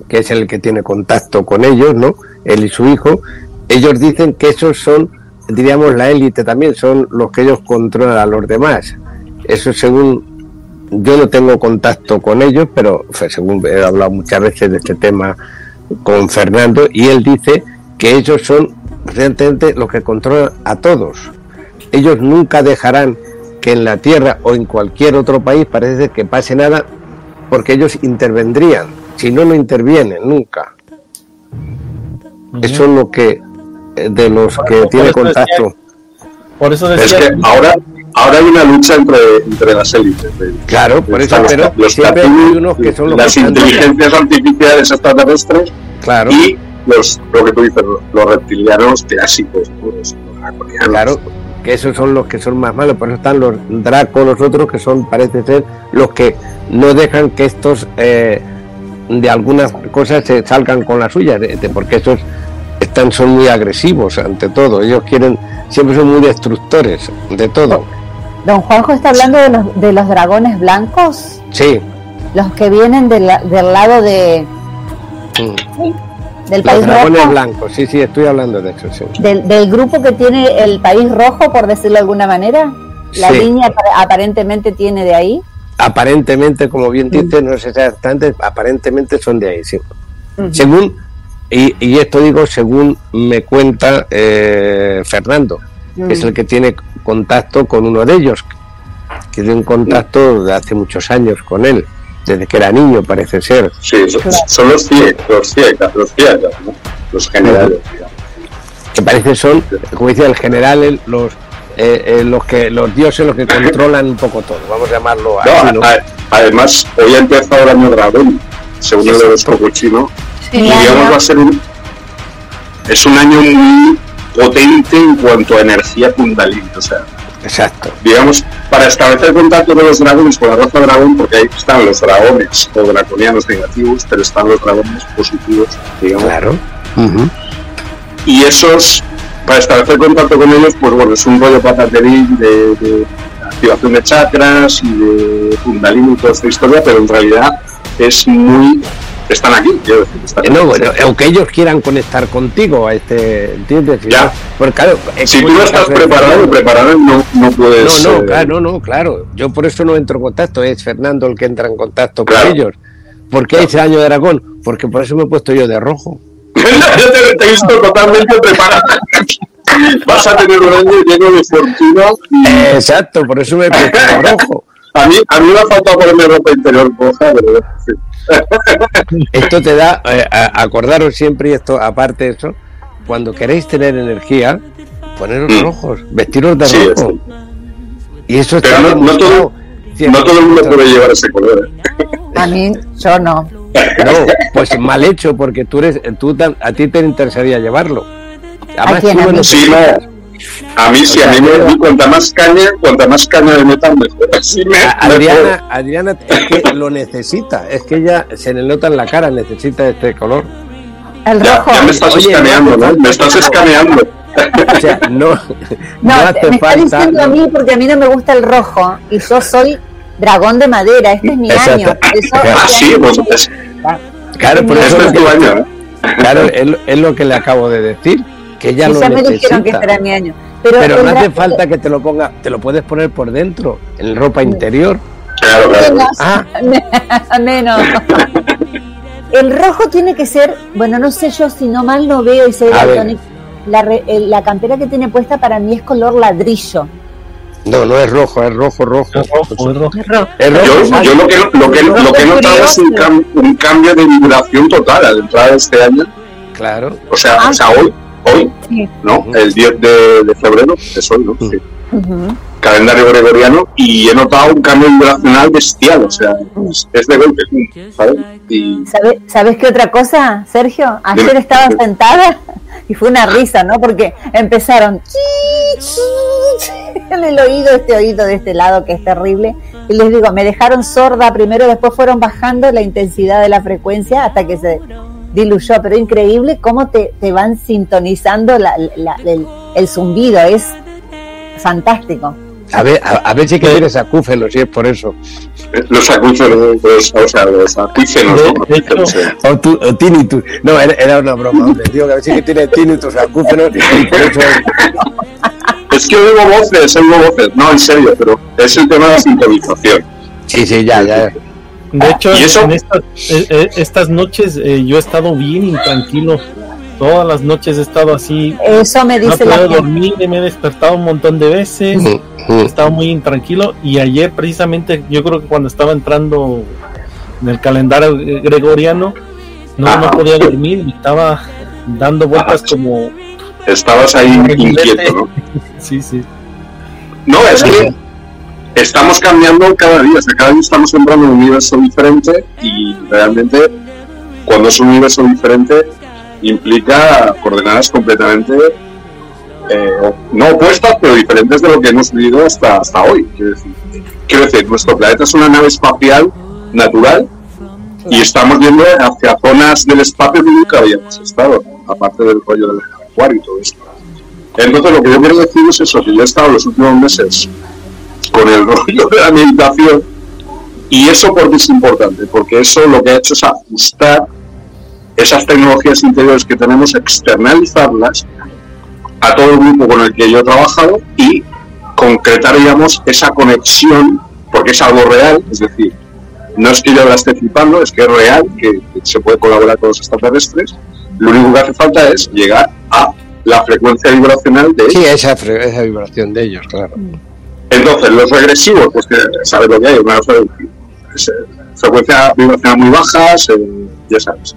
que es el que tiene contacto con ellos, ¿no? Él y su hijo, ellos dicen que esos son, diríamos, la élite también, son los que ellos controlan a los demás. Eso según, yo no tengo contacto con ellos, pero según he hablado muchas veces de este tema con Fernando, y él dice que ellos son realmente los que controlan a todos. Ellos nunca dejarán que en la Tierra o en cualquier otro país parece que pase nada porque ellos intervendrían. Si no, no intervienen nunca. Eso es lo que eh, de los que Por tiene decía- contacto. por eso Es decía que ahora, ahora hay una lucha entre, entre las élites. de- Claro, por eso, los- pero los siempre hay Platini, unos que son los las inteligencias artificiales extraterrestres Claro, y los, lo que tú dices, los reptilianos clásicos. Claro, que esos son los que son más malos, por eso están los Draco, los otros que son, parece ser, los que no dejan que estos eh, de algunas cosas se salgan con las suyas, de- de- porque esos están, son muy agresivos ante todo, ellos quieren, siempre son muy destructores de todo. Don Juanjo está hablando de los, de los dragones blancos, Sí, los que vienen de la- del lado de, mm. del los país dragones rojo, blancos, sí, sí, estoy hablando de eso, sí. del, del grupo que tiene el país rojo, por decirlo de alguna manera. La línea apar- aparentemente tiene de ahí. Aparentemente, como bien dice, no sé exactamente, aparentemente son de ahí, sí. Según, y, y esto digo según me cuenta eh, Fernando, que es el que tiene contacto con uno de ellos, que tiene un contacto de hace muchos años con él, desde que era niño parece ser. Sí, son, son los CIEC, los CIEC, los CIEC, ¿no? los generales. digamos. que parece son, como decía el general, el- los eh, eh, los que los dioses los que controlan un poco todo, vamos a llamarlo No, así, ¿no? a- además, hoy ha empezado el año dragón, según el horóscopo chino, y Sí, digamos va a ser un, es un año muy potente en cuanto a energía kundalini, o sea, Exacto. digamos, para establecer contacto con los dragones, con la raza dragón, porque ahí están los dragones o draconianos negativos, pero están los dragones positivos, digamos. Claro. Y esos, para establecer contacto con ellos, pues bueno, es un rollo pataterín de, de activación de chakras y de kundalini y toda esta historia, pero en realidad es muy... Están aquí, decir. Están Eh, No, aquí. bueno, aunque ellos quieran conectar contigo a este, ¿entiendes? Si Ya. no- Porque claro, es si tú no estás de preparado, Fernando. preparado, no, no puedes... No, no, eh, claro, no, claro. Yo por eso no entro en contacto, es Fernando el que entra en contacto Claro. con ellos. ¿Por qué ese año de dragón? Porque por eso me he puesto yo de rojo. Yo te, te he visto totalmente preparado. Vas a tener un año lleno de fortuna Exacto, por eso me he puesto de rojo. A mí, a mí me ha faltado ponerme ropa interior roja, pero sí. Esto te da, eh, a- acordaros siempre, y esto aparte de eso, cuando queréis tener energía, poneros Mm. rojos, vestiros de Sí, rojo. sí. Y eso Pero está no- todo- No todo el mundo puede llevar ese color. ¿eh? A mí, yo no. No, pues mal hecho, porque tú eres, tú a ti te interesaría llevarlo. Además, quién? tú ¿A? Sí, no. A mí sea, a mí me, cuanta más caña, cuanta más caña de metal mejor. Así me, A- mejor. Adriana, Adriana es que lo necesita, es que ella se le nota en la cara, necesita este color. El Ya, rojo. ya me estás Oye, escaneando, no. Me estás escaneando. O sea, no, no, No, hace me está falta. diciendo a mí porque a mí no me gusta el rojo y yo soy dragón de madera. Este es mi Exacto. año. Eso- Ah, sí, pues es, Claro, por este eso es tu año, ¿eh? claro, es lo que le acabo de decir, que lo ya me dijeron que necesita. este mi año. Pero, no hace falta que te lo ponga, te lo puedes poner por dentro, en ropa interior. Claro, claro. Menos, Ah. menos. El rojo tiene que ser, bueno, no sé yo si no mal no veo y soy La, el- la campera que tiene puesta para mí es color ladrillo. No, no es rojo, es rojo, rojo. Es rojo, es rojo. Es rojo, Yo, lo, que, lo, que, lo que he notado es un, cam- un cambio de vibración total al entrar este año. Claro. O sea, Ah, o sea hoy, hoy, Sí. ¿no? El 10 de, de febrero, es hoy, ¿no? Sí. Calendario gregoriano, y he notado un cambio vibracional bestial, o sea, es, es de golpe, ¿sabes? Y ¿Sabe- ¿Sabes qué otra cosa, Sergio? Ayer Dime. estaba sentada y fue una risa, ¿no? Porque empezaron chi, chi, chi, en el oído, este oído de este lado que es terrible. Y les digo, me dejaron sorda primero, después fueron bajando la intensidad de la frecuencia hasta que se diluyó. Pero increíble cómo te, te van sintonizando la- la- el, el zumbido, es fantástico. A ver, a, a ver si que tienes acúfenos, si es por eso. eh, los acúfenos, pues, o sea, los acuíferos, ¿no? O, tu, o tinnitus. No, era, era una broma, hombre. Digo que a ver si que tienes tinnitus, acúfenos, y por eso Es que oigo voces, oigo voces, no, en serio, pero es el tema de la sintonización. Sí, sí, ya, ya. De hecho, ¿Y eso? en estas, eh, eh, estas noches eh, yo he estado bien intranquilo. Todas las noches he estado así. Eso me No dice he la gente. dormir, y me he despertado un montón de veces. He estado muy intranquilo. Y ayer, precisamente, yo creo que cuando estaba entrando en el calendario eh, gregoriano, no, no podía dormir. y Estaba dando vueltas Ajá. como. Estabas ahí inquieto, ¿no? Sí, sí. No, es que estamos cambiando cada día, o sea, cada día estamos entrando en un universo diferente y realmente cuando es un universo diferente implica coordenadas completamente eh, no opuestas, pero diferentes de lo que hemos vivido hasta, hasta hoy. Quiero decir, quiero decir, nuestro planeta es una nave espacial natural y estamos viendo hacia zonas del espacio que nunca habíamos estado, aparte del rollo del acuario y todo esto. Entonces, lo que yo quiero decir es eso, que yo he estado los últimos meses con el rollo de la meditación y eso porque es importante, porque eso lo que ha hecho es ajustar esas tecnologías interiores que tenemos, externalizarlas a todo el grupo con el que yo he trabajado y concretar, digamos, esa conexión, porque es algo real, es decir, no es que yo la esté flipando, es que es real, que, se puede colaborar con los extraterrestres. Lo único que hace falta es llegar a la frecuencia vibracional de ellos. Sí, esa, esa vibración de ellos, claro. Entonces, los regresivos, pues que sabes lo que hay, una frecuencia vibracional muy bajas, eh, ya sabes.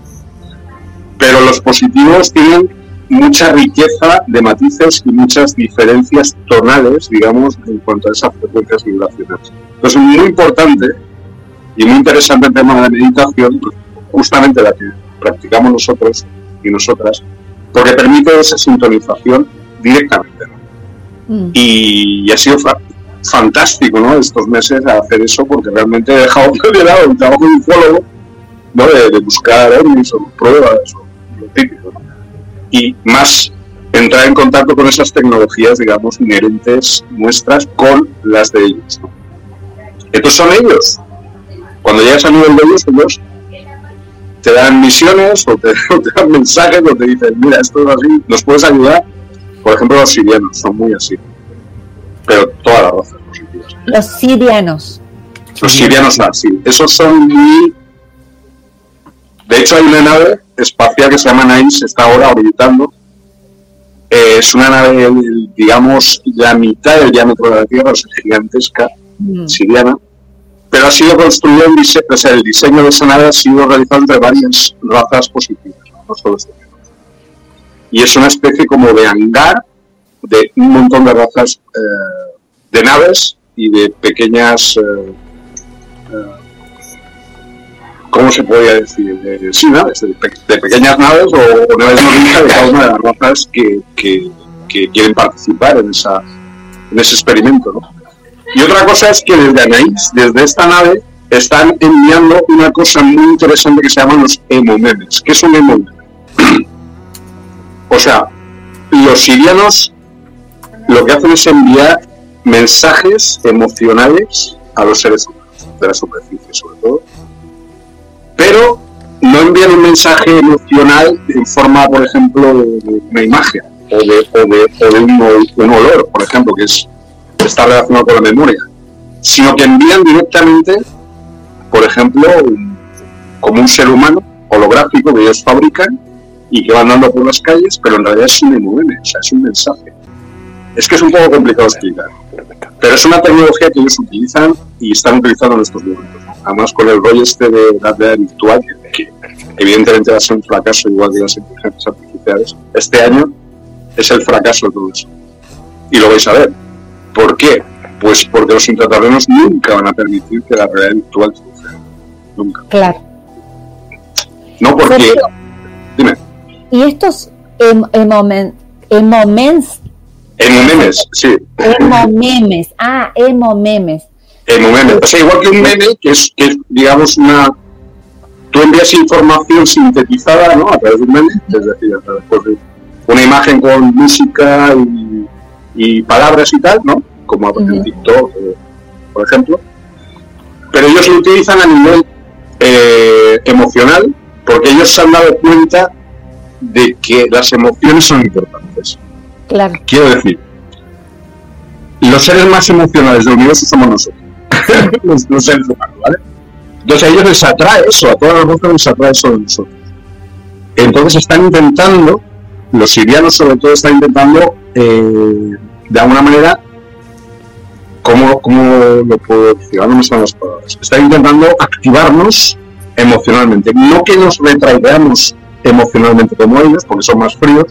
Pero los positivos tienen mucha riqueza de matices y muchas diferencias tonales, digamos, en cuanto a esas frecuencias vibracionales. Entonces, es muy importante y muy interesante el tema de la meditación, justamente la que practicamos nosotros y nosotras, porque permite esa sintonización directamente. Mm. Y, ha sido fantástico ¿no? estos meses hacer eso, porque realmente he dejado de lado el trabajo de ufólogo, ¿no? de, buscar o pruebas, o lo típico, y más entrar en contacto con esas tecnologías, digamos, inherentes nuestras con las de ellos. Estos son ellos, cuando llegas a nivel de ellos, ellos te dan misiones o te, dan mensajes o te dicen, mira, esto es así, nos puedes ayudar. Por ejemplo, los sirianos son muy así. Pero todas las razas positivas. Los sirianos. Los sirianos son así. Esos son muy... De hecho, hay una nave espacial que se llama Nice, está ahora orbitando. Eh, es una nave, digamos, la mitad del diámetro de la Tierra, es gigantesca, mm. siriana pero ha sido construido, en o sea, el diseño de esa nave ha sido realizado entre varias razas positivas, no solo este Y es una especie como de hangar de un montón de razas eh, de naves y de pequeñas... Eh, eh, ¿Cómo se podría decir? De, sí, naves, de, pequeñas naves o, naves no de cada una de las razas que, que, quieren participar en, esa, en ese experimento, ¿no? Y otra cosa es que desde Anaís, desde esta nave, están enviando una cosa muy interesante que se llaman los hemomemes. ¿Qué es un hemomeme? o sea, los sirianos lo que hacen es enviar mensajes emocionales a los seres humanos, de la superficie sobre todo, pero no envían un mensaje emocional en forma, por ejemplo, de una imagen o de, o de, o de un, olor, por ejemplo, que es está relacionado con la memoria, sino que envían directamente, por ejemplo, como un ser humano holográfico que ellos fabrican y que van dando por las calles, pero en realidad es un MVM, o sea, es un mensaje. Es que es un poco complicado explicar, pero es una tecnología que ellos utilizan y están utilizando en estos momentos. Además, con el rollo este de la realidad virtual, que, evidentemente va a ser un fracaso igual que las inteligencias artificiales, este año es el fracaso de todo eso. Y lo vais a ver ¿Por qué? Pues porque los intraterrenos nunca van a permitir que la realidad virtual suceda. Nunca. Claro. No porque... Dime. ¿Y estos em, emomen, emomemes? Emomemes, sí. Emomemes. Ah, emomemes. Emomemes. O sea, igual que un meme, que es, que digamos, una... Tú envías información sintetizada, ¿no? A través de un meme, es decir, a través de una imagen con música y y palabras y tal, ¿no? Como en TikTok, eh, por ejemplo. Pero ellos lo utilizan a nivel eh, emocional porque ellos se han dado cuenta de que las emociones son importantes. Quiero decir, los seres más emocionales del universo somos nosotros, los, seres humanos, ¿vale? Entonces a ellos les atrae eso, a todas las voces les atrae eso de nosotros. Entonces están intentando los sirianos sobre todo están intentando, eh, de alguna manera, ¿cómo, ¿cómo, lo puedo decir? No salen las palabras. Están intentando activarnos emocionalmente. No que nos retraigamos emocionalmente como ellos, porque son más fríos,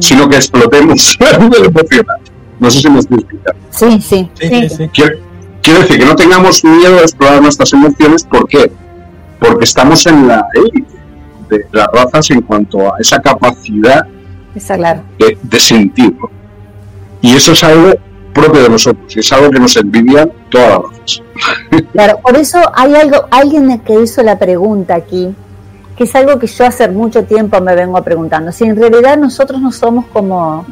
sino que explotemos a nivel emocional. No sé si me estoy explicando. Sí, sí. sí, Quiero, quiero, decir que no tengamos miedo a explorar nuestras emociones. ¿Por qué? Porque estamos en la élite de las razas en cuanto a esa capacidad Está claro. de, de sentir. ¿no? Y eso es algo propio de nosotros, y es algo que nos envidian todas las razas. Claro, por eso hay algo, alguien que hizo la pregunta aquí, que es algo que yo hace mucho tiempo me vengo preguntando. Si en realidad nosotros no somos como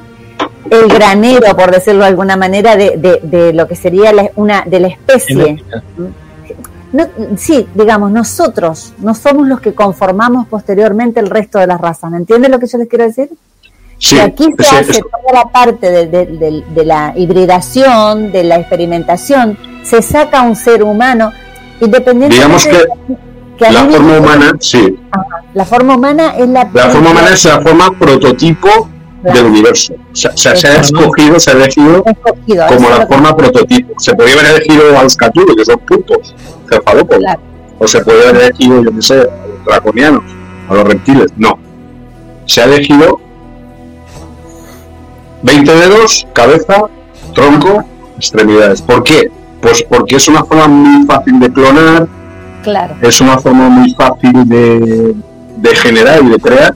el granero, por decirlo de alguna manera, de, de, de lo que sería la, una de la especie. No, sí, digamos, nosotros no somos los que conformamos posteriormente el resto de las razas. ¿Me entienden lo que yo les quiero decir? Sí, y aquí se hace toda la parte de, de- de- de la hibridación, de la experimentación, se saca un ser humano, independientemente digamos que que la forma humana, sí, la forma humana es la, la forma humana es la forma prototipo Claro. del universo. O sea, se ha escogido, se ha elegido escogido, como la que- forma prototipo. Se podría haber elegido a los Cthulhu, que son putos, cefalópodos. Claro. O se podría haber elegido, yo qué sé, a los draconianos, a los reptiles. No. Se ha elegido 20 dedos, cabeza, tronco, extremidades. ¿Por qué? Pues porque es una forma muy fácil de clonar, Claro. es una forma muy fácil de, de generar y de crear,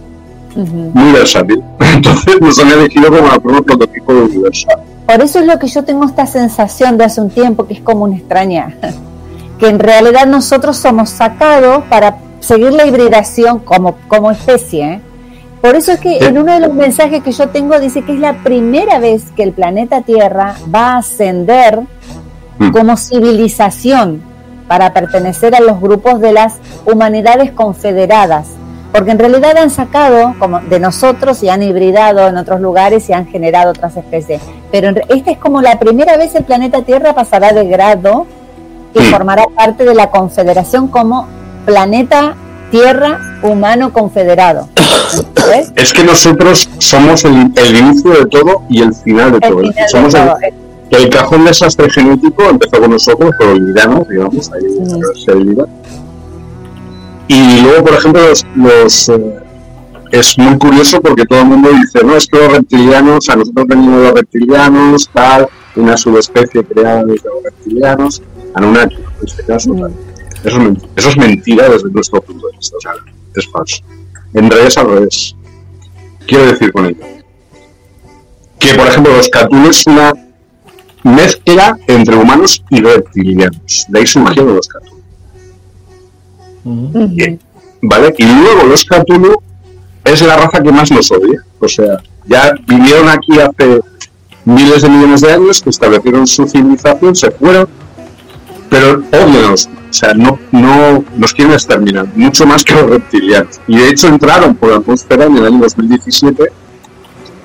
muy versátil. Entonces nos han elegido como la forma prototipo del universo. Por eso es lo que yo tengo esta sensación de hace un tiempo que es como una extraña, que en realidad nosotros somos sacados para seguir la hibridación como, como especie. ¿eh? Por eso es que en uno de los mensajes que yo tengo dice que es la primera vez que el planeta Tierra va a ascender Mm. como civilización para pertenecer a los grupos de las humanidades confederadas. Porque en realidad han sacado como de nosotros y han hibridado en otros lugares y han generado otras especies. Pero esta es como la primera vez el planeta Tierra pasará de grado y Sí. formará parte de la confederación como planeta Tierra humano confederado. ¿Ves? Es que nosotros somos el, el inicio de todo y el final de El todo. final somos todo. El, cajón desastre genético empezó con nosotros, por los viranos, digamos, ahí Mm. se divide. Y luego, por ejemplo, los, los, eh, es muy curioso porque todo el mundo dice, no, es que los reptilianos, a nosotros venimos los reptilianos, tal, una subespecie creada de los reptilianos, Anunnaki, en este caso, tal. Eso es, men- eso es mentira desde nuestro punto de vista, o sea, es falso. En realidad es al revés. Quiero decir con ello que, por ejemplo, los Cthulhu es una mezcla entre humanos y reptilianos. De ahí surgieron los Cthulhu. Ujú. ¿Vale? Y luego los Cthulhu es la raza que más nos odia. O sea, ya vinieron aquí hace miles de millones de años, que establecieron su civilización, se fueron, pero odianos. O sea, no, no nos quieren exterminar, mucho más que los reptilianos. Y de hecho entraron por la atmósfera en el año 2017,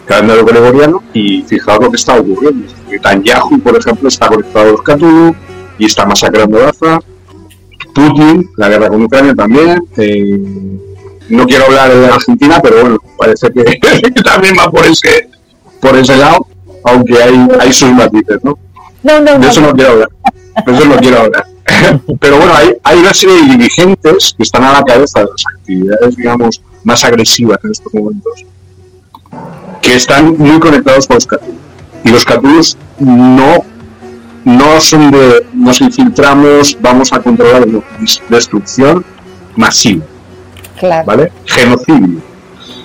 calendario gregoriano, y fijaos lo que está ocurriendo. Netanyahu, por ejemplo, está conectado a los Cthulhu y está masacrando Gaza. Putin, la guerra con Ucrania también. eh, no quiero hablar de Argentina, pero bueno, parece que, que también va por ese, por ese lado, aunque hay, hay sus matices, ¿no? No, no, De eso no quiero hablar. De eso no quiero hablar. Pero bueno, hay, hay una serie de dirigentes que están a la cabeza de las actividades, digamos, más agresivas en estos momentos, que están muy conectados con los Cthulhu. Y los Cthulhu no, no son de nos infiltramos, vamos a controlar, destrucción masiva, Claro. ¿vale? Genocidio.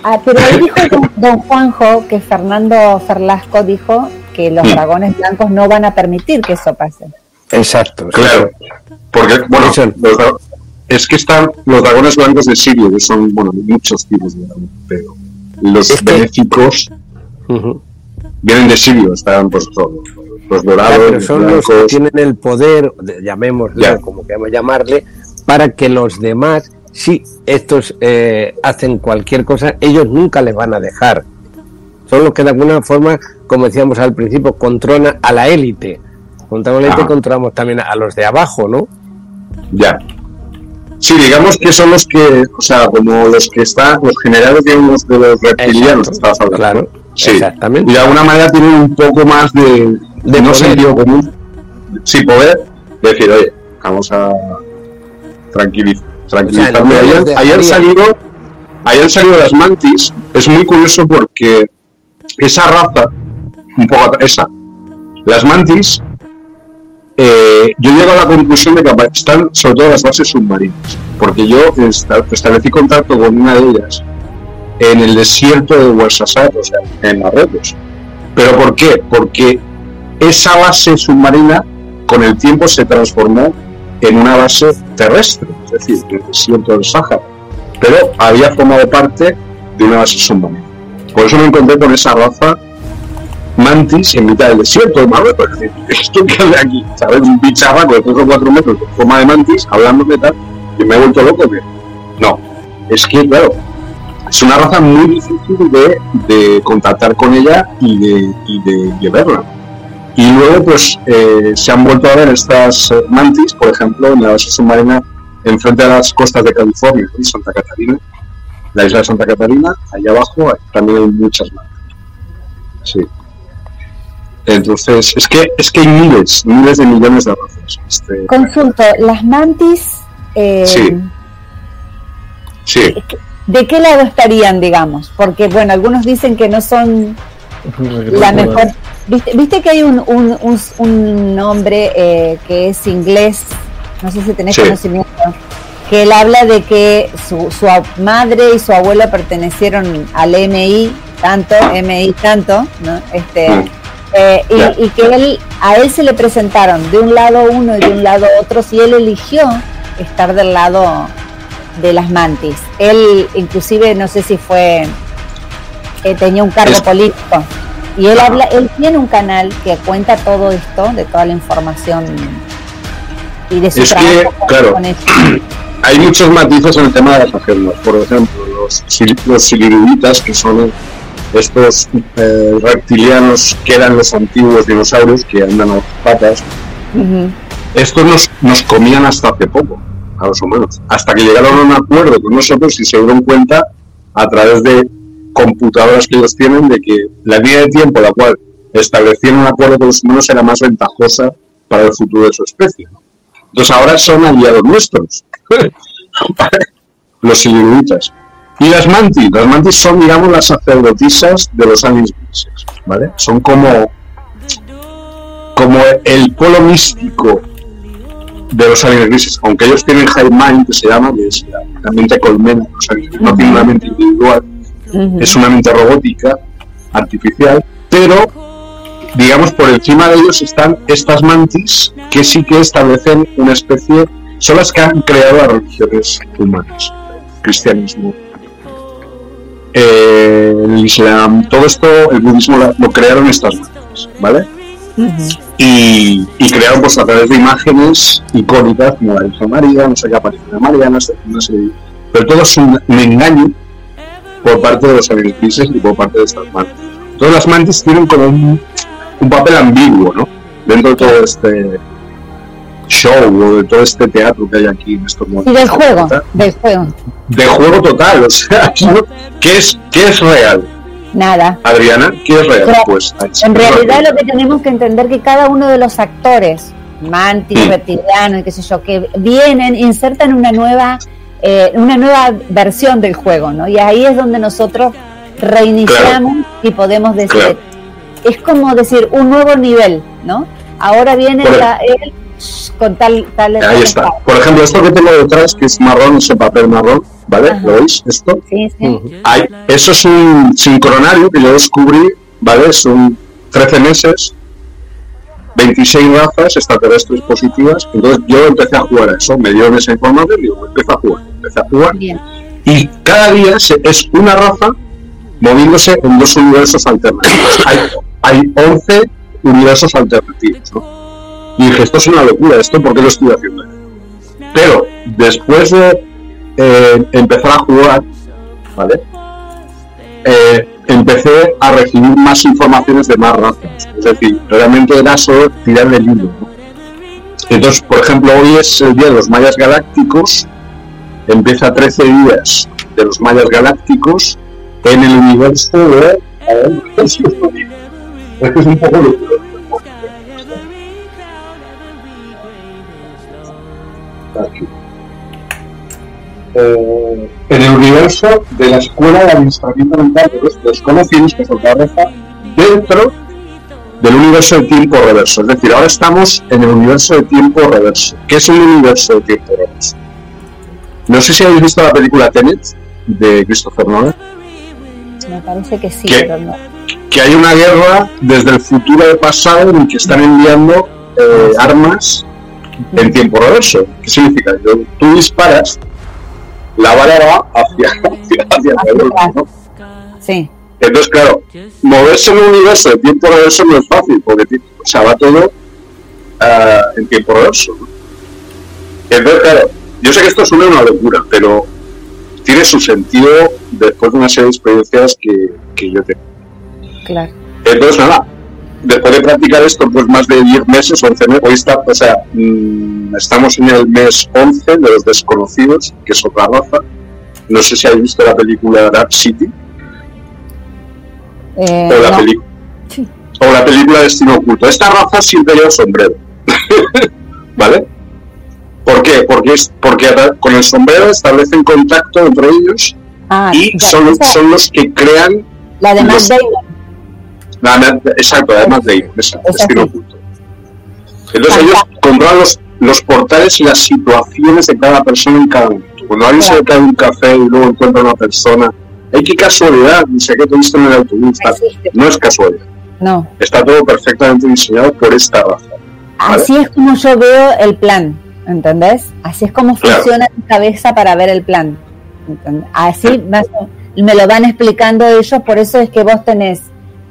Ah, pero ahí dijo don, Juanjo que Fernando Ferlasco dijo que los Sí. dragones blancos no van a permitir que eso pase. Exacto. sí. Claro, porque, bueno, los es que están los dragones blancos de Sirio, que son, bueno, muchos tipos de dragones, pero los Es que- benéficos. Vienen de Sirio, están pues todos, los Ya, dorados, pero son los que tienen el poder, de- llamémosle, Ya. como queramos llamarle, para que los demás, si estos eh, hacen cualquier cosa, ellos nunca les van a dejar. Son los que de alguna forma, como decíamos al principio, controlan a la élite. Controlamos a la élite, controlamos también a los de abajo, ¿no? ya. Sí, digamos que son los que, o sea, como los que están, los generales, digamos, de los reptilianos, Exacto, estabas hablando. Claro, Sí. exactamente. Y de alguna manera tienen un poco más de, De no sentido común, sí, poder, decir, oye, vamos a tranquiliz- tranquilizarme. O sea, ayer, ayer salido, ayer han salido las mantis, es muy curioso porque esa raza, un poco esa, las mantis, eh, yo llego a la conclusión de que están sobre todo las bases submarinas, porque yo esta- establecí contacto con una de ellas en el desierto de Ouarzazate, o sea, en Marruecos. ¿Pero por qué? Porque esa base submarina con el tiempo se transformó en una base terrestre, es decir, en el desierto del Sáhara, pero había formado parte de una base submarina. Por eso me encontré con esa raza mantis en mitad del desierto de Marruecos. Esto que hace aquí, ¿sabes? Un bicharraco de 3 o 4 metros con forma de mantis hablando de tal, y me he vuelto loco. Que... No, es que, claro, es una raza muy difícil de, de contactar con ella y de, y de, de verla. Y luego, pues, eh, se han vuelto a ver estas eh, mantis, por ejemplo, en la base submarina enfrente de las costas de California y Santa Catarina, la isla de Santa Catarina, ahí abajo también hay muchas mantis. Sí. Entonces, es que, es que hay miles, miles de millones de razas. Este, Consulto, las mantis, eh, Sí. sí, ¿de qué lado estarían, digamos? Porque, bueno, algunos dicen que no son la mejor. ¿Viste, viste que hay un, un, un, un hombre eh, que es inglés? No sé si tenés Sí. conocimiento. Que él habla de que su, madre y su abuela pertenecieron al MI, tanto, MI tanto, ¿no? Este, Mm. eh, y, y que él, a él se le presentaron de un lado uno y de un lado otro, y él eligió estar del lado de las mantis. Él, inclusive, no sé si fue, eh, tenía un cargo Es- político. Y él habla, él tiene un canal que cuenta todo esto, de toda la información y de su Es que, trabajo con- claro, con hay muchos matices en el tema de las agendas. Por ejemplo, los, los que son estos eh, reptilianos que eran los antiguos dinosaurios que andan a patas, estos nos, nos comían hasta hace poco, a los humanos, hasta que llegaron a un acuerdo con nosotros y se dieron cuenta a través de computadoras que ellos tienen de que la línea de tiempo la cual establecían un acuerdo con los humanos era más ventajosa para el futuro de su especie. Entonces ahora son aliados nuestros, los silirubitas. Y las mantis, las mantis son, digamos, las sacerdotisas de los aliens grises, ¿vale? Son como, como el polo místico de los aliens grises, aunque ellos tienen high mind, que se llama, que es la, mente colmena, no tienen una mente individual, es una mente robótica, artificial, pero digamos por encima de ellos están estas mantis que sí que establecen una especie, son las que han creado las religiones humanas, cristianismo, eh, el islam, todo esto, el budismo lo crearon estas mantis, ¿vale? Ujú. Y, y crearon pues a través de imágenes icónicas como la Virgen María, no sé qué aparición de Mariana, una serie- pero todo es un, un engaño por parte de los aliens y por parte de estas mantis. Todas las mantis tienen como un, un papel ambiguo, ¿no? Dentro de todo este show o de todo este teatro que hay aquí en estos Y momentos. del juego, del juego. De juego total, o sea, no- ¿qué es, qué es real? Nada. Adriana, ¿qué es real? Pero, Pues En realidad lo que tenemos que entender que cada uno de los actores, mantis, Mm. reptilianos, qué sé yo, que vienen, insertan una nueva, eh, una nueva versión del juego, ¿no? Y ahí es donde nosotros reiniciamos y podemos decir, Claro. es como decir un nuevo nivel, ¿no? Ahora viene Por- la- él con tal, tal Ahí tal está. Por ejemplo, esto que tengo detrás, que es marrón, ese papel marrón, ¿vale? Ajá. ¿Lo veis? Esto. Sí, sí. Hay- eso es un sincronario que yo descubrí, ¿vale? Son 13 meses, 26 razas extraterrestres positivas. Entonces yo empecé a jugar a eso, me dieron esa información y digo, empecé a jugar, empecé a jugar. Bien. Y cada día se- es una raza moviéndose en dos universos alternativos. Hay, hay 11 universos alternativos, ¿no? Y dije, esto es una locura, ¿esto por qué lo estoy haciendo? Pero después de eh, empezar a jugar, ¿vale? Eh, empecé a recibir más informaciones de más razas. Es decir, realmente era solo tirar del hilo. ¿no? Entonces, por ejemplo, hoy es el día de los mayas galácticos, empieza 13 días de los mayas galácticos en el universo de... Es que es un poco locura. Aquí. Eh, en el universo de la Escuela de Administramiento Mental de los Desconocidos, que es otra raza, dentro del universo de tiempo reverso. Es decir, ahora estamos en el universo de tiempo reverso. ¿Qué es el universo de tiempo reverso? No sé si habéis visto la película Tenet de Christopher Nolan. Me parece que sí, no. Que hay una guerra desde el futuro al pasado en que están enviando eh, armas en tiempo reverso. ¿Qué significa? Tú disparas, la bala va hacia, hacia, hacia ¿no? Sí, Entonces, claro, moverse en un universo de tiempo reverso no es fácil, porque o sea, va todo ah, en tiempo reverso. ¿no? Entonces, claro, yo sé que esto suena una locura, pero tiene su sentido después de una serie de experiencias que, que yo tengo. claro. Entonces, nada, después de practicar esto, pues más de 10 meses, 11 meses, hoy está, o sea, mm, estamos en el mes 11 de los desconocidos, que es otra raza. No sé si habéis visto la película Dark City Eh, o la, no, Sí. o la película Destino Oculto. Esta raza siempre lleva sombrero. ¿Vale? ¿Por qué? Porque, es, porque con el sombrero establecen contacto entre ellos ah, y son, son los que crean. la de Matt los- Damon. Exacto, además de esa, Esa Destino. Oculto. Entonces ellos controlan los, los portales y las situaciones de cada persona en cada momento. Cuando alguien se Claro. cae un café y luego encuentra a una persona, ¡ay, qué casualidad! Sé qué te viste en el autobús. No es casualidad. No, Está todo perfectamente diseñado por esta raza. así es como yo veo el plan, ¿entendés? Así es como Claro. funciona mi cabeza para ver el plan. ¿entendés? Así me lo van explicando ellos, por eso es que vos tenés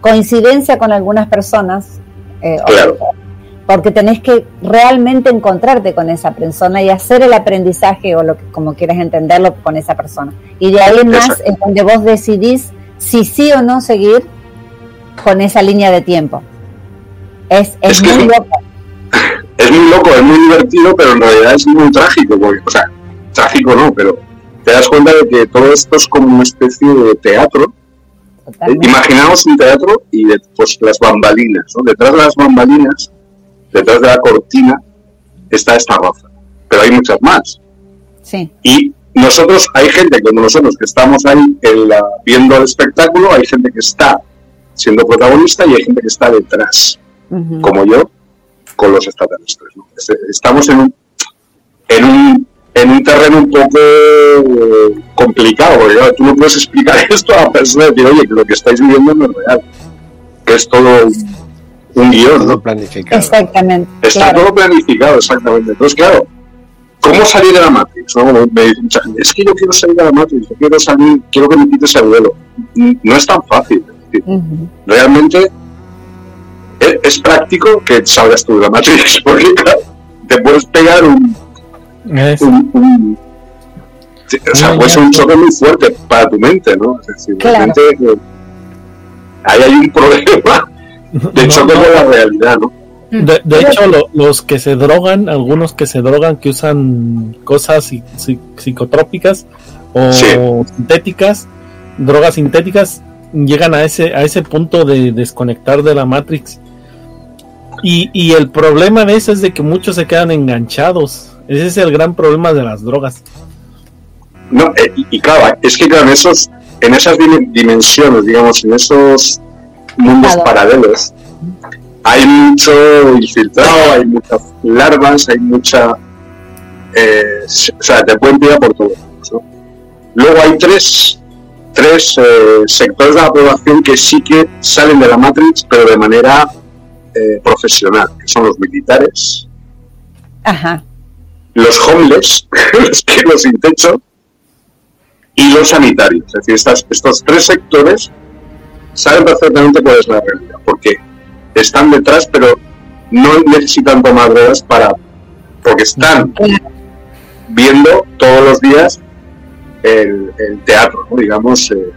coincidencia con algunas personas, eh, o- porque tenés que realmente encontrarte con esa persona y hacer el aprendizaje o lo que, como quieras entenderlo con esa persona. Y de ahí en más es donde vos decidís si sí o no seguir con esa línea de tiempo. Es, es, muy loco. es muy loco, es muy divertido, pero en realidad es muy trágico. Porque, o sea, trágico no, pero te das cuenta de que todo esto es como una especie de teatro. Totalmente. Imaginaos un teatro y pues las bambalinas, ¿no? Detrás de las bambalinas, detrás de la cortina, está esta raza. Pero hay muchas más. Sí, Y nosotros, hay gente como nosotros que estamos ahí en la- viendo el espectáculo, hay gente que está siendo protagonista y hay gente que está detrás como yo, con los extraterrestres. Estamos en un, en un, en un terreno un poco eh, complicado, porque tú no puedes explicar esto a la persona y decir, oye, que lo que estáis viviendo no es real, que es todo un, guion, Todo ¿no? planificado. exactamente. Está claro. todo planificado, exactamente. Entonces, claro, ¿cómo salir de la Matrix? no? Me- me dice mucha gente, es que yo quiero salir de la Matrix, yo quiero salir, quiero que me quites el vuelo. No es tan fácil. es decir, Ujú, realmente es, es práctico que salgas tú de la Matrix, porque claro, te puedes pegar un, Es- un, un- o sea, Un choque muy fuerte para tu mente, ¿no? Decir, Claro. eh, ahí hay un problema de choque no. con la realidad, ¿no? De, de hecho, lo- los que se drogan, algunos que se drogan, que usan cosas psi- psi- psicotrópicas o Sí. sintéticas, drogas sintéticas, llegan a ese, a ese punto de desconectar de la Matrix. Y, y el problema de eso es de que muchos se quedan enganchados. Ese es el gran problema de las drogas. No, eh, y, claro, es que claro, en, esos, en esas dim- dimensiones, digamos, en esos mundos Claro. paralelos, hay mucho infiltrado, hay muchas larvas, hay mucha... eh, o sea, te pueden pillar por todos lados, ¿no? Luego hay tres, tres eh, sectores de la población que sí que salen de la Matrix, pero de manera eh, profesional, que son los militares, Ajá, los homeless, los que los sin techo, y los sanitarios. Es decir, estas- estos tres sectores saben perfectamente cuál es la realidad, porque están detrás, pero no necesitan tomar drogas para. porque están viendo todos los días el, teatro, ¿no? digamos. eh.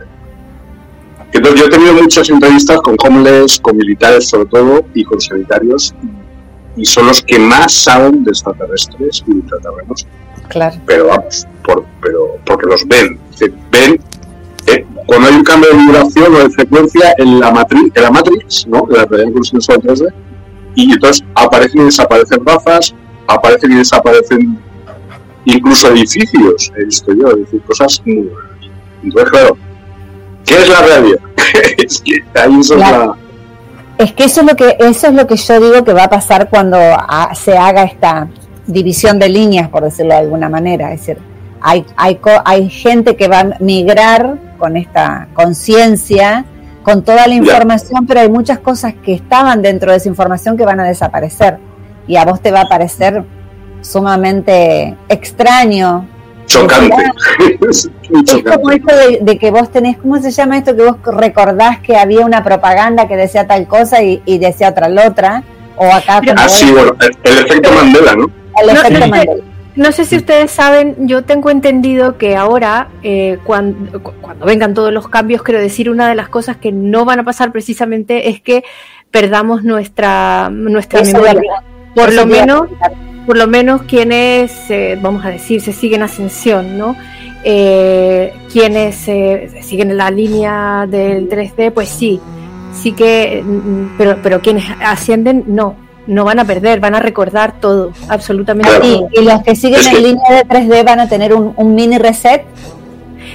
Entonces, yo he tenido muchas entrevistas con homeless, con militares sobre todo, y con sanitarios, y son los que más saben de extraterrestres y de ultraterrenos claro. pero vamos, por, pero porque los ven. Ven eh, cuando hay un cambio de vibración o de frecuencia en la matriz, en la Matrix, ¿no? En la realidad consensual 3D, y entonces aparecen y desaparecen razas, aparecen y desaparecen incluso edificios, he visto yo, es decir, cosas muy raras. Entonces, claro, ¿qué es la realidad? es que ahí eso es Claro. la, Es que eso es lo que eso es lo que yo digo que va a pasar cuando se haga esta división de líneas, por decirlo de alguna manera. Es decir, hay, hay, hay gente que va a migrar con esta conciencia, con toda la información, pero hay muchas cosas que estaban dentro de esa información que van a desaparecer. Y a vos te va a parecer sumamente extraño. Chocante. es, como esto de, que vos tenés, ¿cómo se llama esto? Que vos recordás que había una propaganda que decía tal cosa y, decía otra la otra. O acá. Ah, sí, bueno, el, efecto Mandela, ¿no? El efecto Mandela. No sé si ustedes saben, yo tengo entendido que ahora, eh, cuando, cuando, vengan todos los cambios, quiero decir, una de las cosas que no van a pasar precisamente es que perdamos nuestra, nuestra memoria. Por lo menos, por lo menos quienes, eh, vamos a decir, se siguen ascensión, ¿no? Eh, quienes eh, siguen la línea del 3D, pues sí, sí que, mm, pero, pero quienes ascienden, no no van a perder, van a recordar todo, absolutamente Y, los que siguen en línea de 3D van a tener un, mini reset.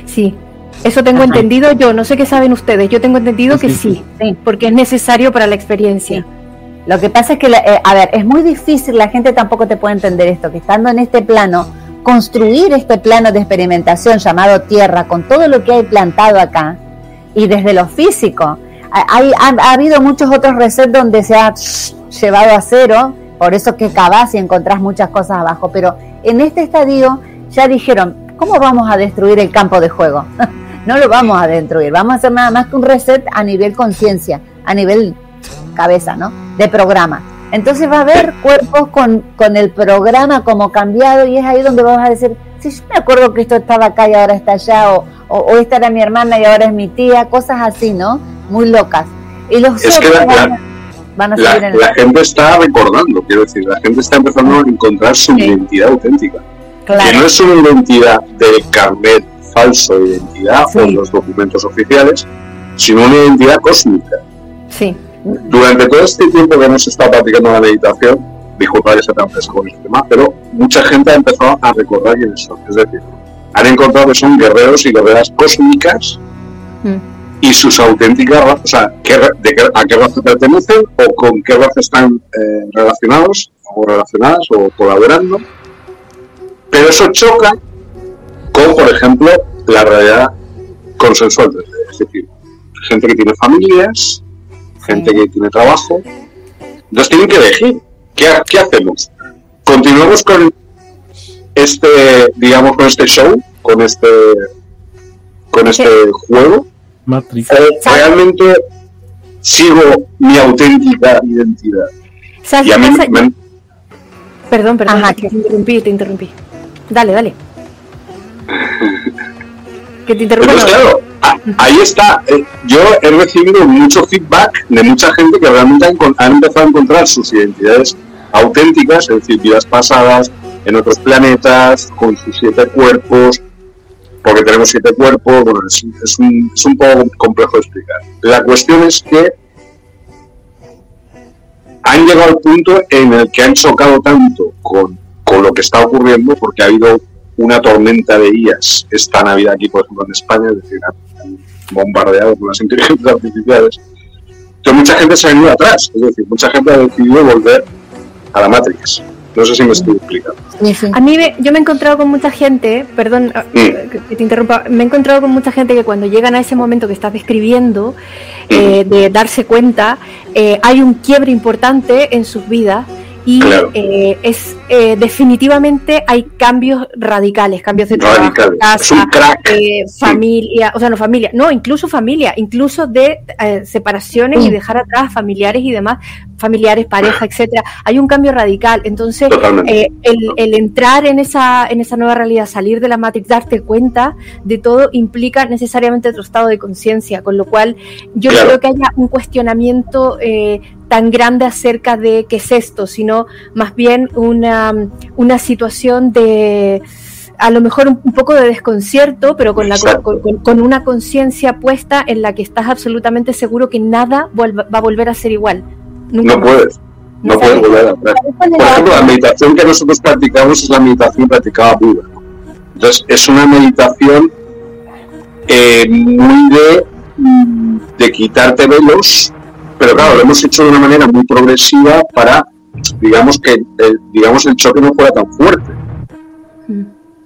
Sí, eso tengo entendido yo, no sé qué saben ustedes, yo tengo entendido que sí, porque es necesario para la experiencia. Lo que pasa es que, eh, a ver, es muy difícil, la gente tampoco te puede entender esto, que estando en este plano, construir este plano de experimentación llamado Tierra, con todo lo que hay plantado acá, y desde lo físico, hay, ha, habido muchos otros resets donde se ha llevado a cero, por eso que cavás y encontrás muchas cosas abajo, pero en este estadio ya dijeron, ¿cómo vamos a destruir el campo de juego? no lo vamos a destruir, vamos a hacer nada más que un reset a nivel conciencia, a nivel cabeza, ¿no? De programa. Entonces va a haber cuerpos con, con el programa como cambiado y es ahí donde vamos a decir, si yo me acuerdo que esto estaba acá y ahora está allá, o, o, esta era mi hermana y ahora es mi tía, cosas así, ¿no? Muy locas. Y los es que la, gente está recordando, quiero decir, la gente está empezando a encontrar su identidad auténtica. Que no es una identidad del carnet falso de identidad o los documentos oficiales, sino una identidad cósmica. Sí. Durante todo este tiempo que hemos estado practicando la meditación, disculpa que se tan con este tema, pero mucha gente ha empezado a recordar quiénes son. Es decir, han encontrado que son guerreros y guerreras cósmicas. Y sus auténticas razas, o sea, a qué raza pertenecen o con qué raza están eh, relacionados o relacionadas o colaborando. Pero eso choca con, por ejemplo, la realidad consensual. Es decir, gente que tiene familias, gente que tiene trabajo. Entonces tienen que elegir. ¿Qué, qué hacemos? ¿Continuamos con este, digamos, con este show, con este, con este juego? Matrix. realmente sigo mi auténtica identidad. Y a mí Perdón, perdón, te interrumpí, te interrumpí. Dale, dale. que te interrumpa. Pues claro, ahí está. Eh, yo he recibido mucho feedback de mucha gente que realmente han, empezado a encontrar sus identidades auténticas, es decir, vidas pasadas en otros planetas, con sus siete cuerpos, porque tenemos siete cuerpos, bueno, es, un, es un poco complejo de explicar. La cuestión es que han llegado al punto en el que han chocado tanto con, con lo que está ocurriendo, porque ha habido una tormenta de IAS esta Navidad aquí, por ejemplo, en España, es decir, bombardeado con las inteligencias artificiales, que mucha gente se ha venido atrás, es decir, mucha gente ha decidido volver a la Matrix. No sé si me estoy explicando. A mí yo me he encontrado con mucha gente, perdón ah, que te interrumpa, me he encontrado con mucha gente que cuando llegan a ese momento que estás describiendo, eh, de darse cuenta, eh, hay un quiebre importante en sus vidas y eh, es eh, definitivamente hay cambios radicales, cambios de trabajo, casa, eh, familia, o sea, no familia, no, incluso familia, incluso de separaciones y dejar atrás familiares y demás, familiares, pareja, etcétera. Hay un cambio radical. Entonces, el, el, entrar en esa, en esa nueva realidad, salir de la matrix, darte cuenta de todo, implica necesariamente otro estado de conciencia, con lo cual yo creo que haya un cuestionamiento tan grande acerca de qué es esto, sino más bien una, una situación de a lo mejor un, poco de desconcierto, pero con, la, con, una conciencia puesta en la que estás absolutamente seguro que nada va a volver a ser igual. no puedes. No, puedes volver a Por ejemplo, la meditación que nosotros practicamos es la meditación practicada Buda. Entonces, es una meditación eh, muy de, de quitarte velos pero claro, lo hemos hecho de una manera muy progresiva para, digamos, que el, digamos, el choque no fuera tan fuerte.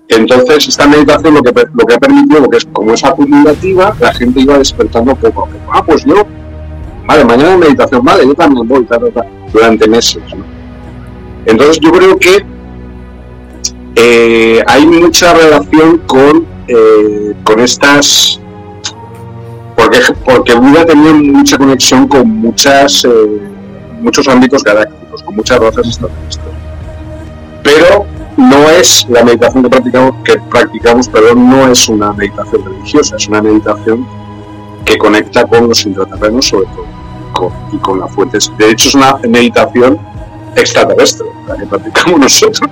Entonces, esta meditación lo que, lo que ha permitido, que es como es acumulativa, la gente iba despertando poco a poco. Ah, pues yo, vale, mañana meditación, vale, yo también voy, durante meses. Entonces, yo creo que eh, hay mucha relación con, eh, con estas porque, porque Buda tenía mucha conexión con muchas, eh, muchos ámbitos galácticos, con muchas razas extraterrestres. Pero no es la meditación que practicamos, que practicamos perdón, no es una meditación religiosa, es una meditación que conecta con los intraterrenos sobre todo y con la fuente. De hecho, es una meditación extraterrestre, la que practicamos nosotros.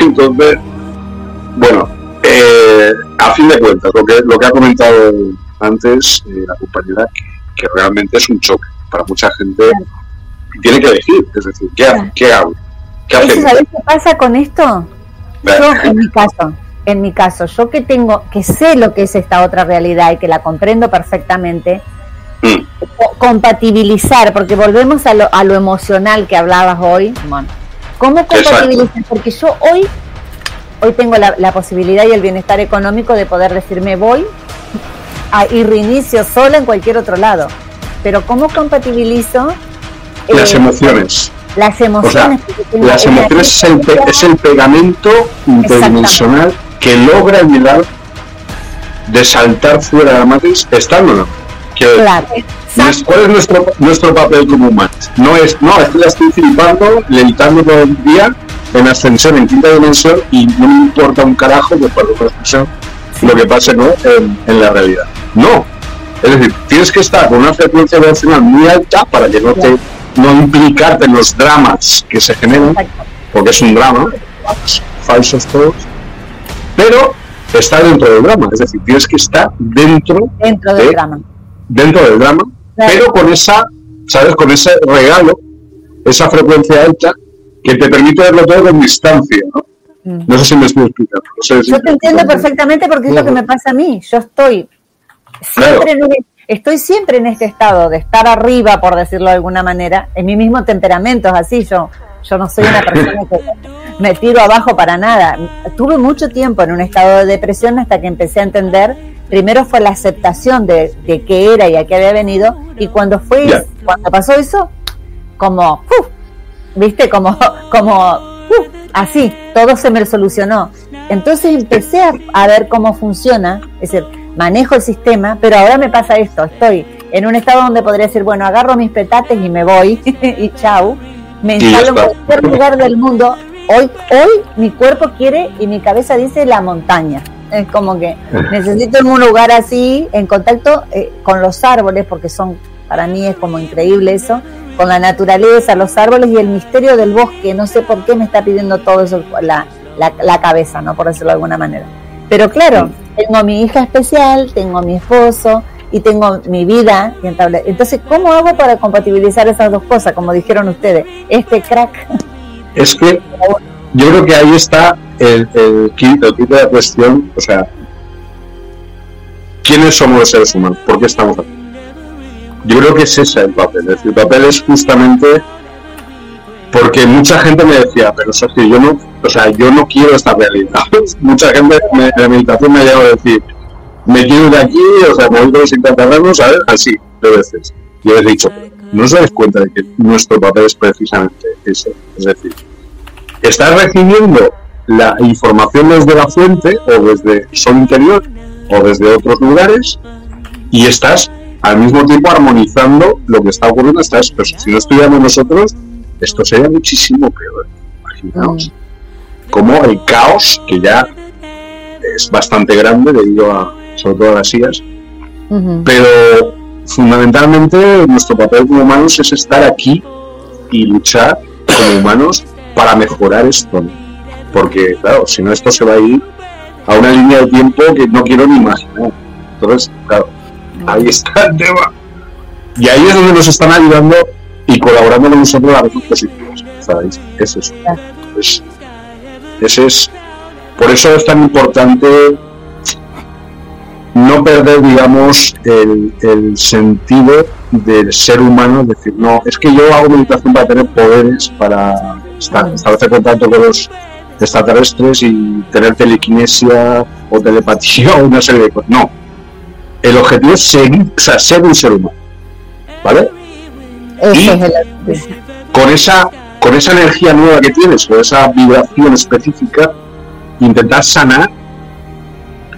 Entonces, bueno, eh, a fin de cuentas, lo que, lo que ha comentado antes eh, la compañera que, realmente es un choque para mucha gente tiene que elegir, es decir, ¿qué, ¿qué hago? ¿Qué ¿Sabes qué pasa con esto? Yo, en mi caso, en mi caso, yo que tengo, que sé lo que es esta otra realidad y que la comprendo perfectamente, mm. compatibilizar, porque volvemos a lo, a lo emocional que hablabas hoy, ¿cómo compatibilizar? Porque yo hoy, hoy tengo la, la, posibilidad y el bienestar económico de poder decirme voy y reinicio sola en cualquier otro lado. Pero ¿cómo compatibilizo? las eh, emociones. Las emociones. las emociones es el, es el pegamento interdimensional que logra el milagro de saltar fuera de la matriz estando no. Claro. ¿Cuál es nuestro, nuestro papel como humanos? No es, no, es que la estoy flipando, levitando todo el día en ascensión en quinta dimensión y no me importa un carajo que por la expresión lo que pase ¿no? en, la realidad. No. Es decir, tienes que estar con una frecuencia vibracional muy alta para que no te no implicarte en los dramas que se generan, porque es un drama, falsos todos, pero está dentro del drama, es decir, tienes que estar dentro, dentro del drama. Dentro del drama, pero con esa, ¿sabes? Con ese regalo, esa frecuencia alta que te permite verlo todo en distancia, ¿no? No sé si me estoy explicando. Yo te entiendo perfectamente porque es lo que me pasa a mí. Yo estoy siempre, en, estoy siempre en este estado de estar arriba, por decirlo de alguna manera. En mi mismo temperamento es así. Yo, yo no soy una persona que me tiro abajo para nada. Tuve mucho tiempo en un estado de depresión hasta que empecé a entender. Primero fue la aceptación de, de qué era y a qué había venido. Y cuando fue, cuando pasó eso, como, viste, como, como así, todo se me solucionó. Entonces empecé a, ver cómo funciona, es decir, manejo el sistema, pero ahora me pasa esto, estoy en un estado donde podría decir, bueno, agarro mis petates y me voy, y chau, me instalo en cualquier lugar del mundo. Hoy, hoy mi cuerpo quiere y mi cabeza dice la montaña. Es como que necesito en un lugar así, en contacto eh, con los árboles, porque son, para mí es como increíble eso, con la naturaleza, los árboles y el misterio del bosque. No sé por qué me está pidiendo todo eso la, la, cabeza, ¿no? Por decirlo de alguna manera. Pero claro, tengo a mi hija especial, tengo a mi esposo y tengo mi vida. Entonces, ¿cómo hago para compatibilizar esas dos cosas, como dijeron ustedes? Este crack. Es que yo creo que ahí está el, el, el de la cuestión, o sea, ¿quiénes somos los seres humanos? ¿Por qué estamos aquí? Yo creo que es ese el papel. el papel es justamente porque mucha gente me decía, pero Sergio, yo no, o sea, yo no quiero esta realidad. mucha gente en la meditación me ha llegado a decir, me quiero de aquí, o sea, me voy con los intraterrenos, ¿sabes? Así, de veces. Yo he dicho, ¿no os dais cuenta de que nuestro papel es precisamente ese? Es decir, estás recibiendo la información desde la fuente o desde sol interior o desde otros lugares y estás al mismo tiempo armonizando lo que está ocurriendo hasta eso. si no estuviéramos nosotros, esto sería muchísimo peor. Imaginaos. Mm. Como el caos, que ya es bastante grande debido a, sobre todo a las sillas, pero fundamentalmente nuestro papel como humanos es estar aquí y luchar como humanos para mejorar esto. Porque, claro, si no, esto se va a ir a una línea de tiempo que no quiero ni imaginar. Entonces, claro, Ahí está el tema. Y ahí es donde nos están ayudando y colaborando con nosotros a veces positivos. ¿Sabéis? Es eso. Es, ese es. Por eso es tan importante no perder, digamos, el, el sentido del ser humano, es decir, no, es que yo hago meditación para tener poderes, para estar, establecer contacto con los extraterrestres y tener telequinesia o telepatía o una serie de cosas. No. El objetivo es seguir, o sea, ser un ser humano. ¿Vale? Y- Con esa, con esa energía nueva que tienes, con esa vibración específica, intentar sanar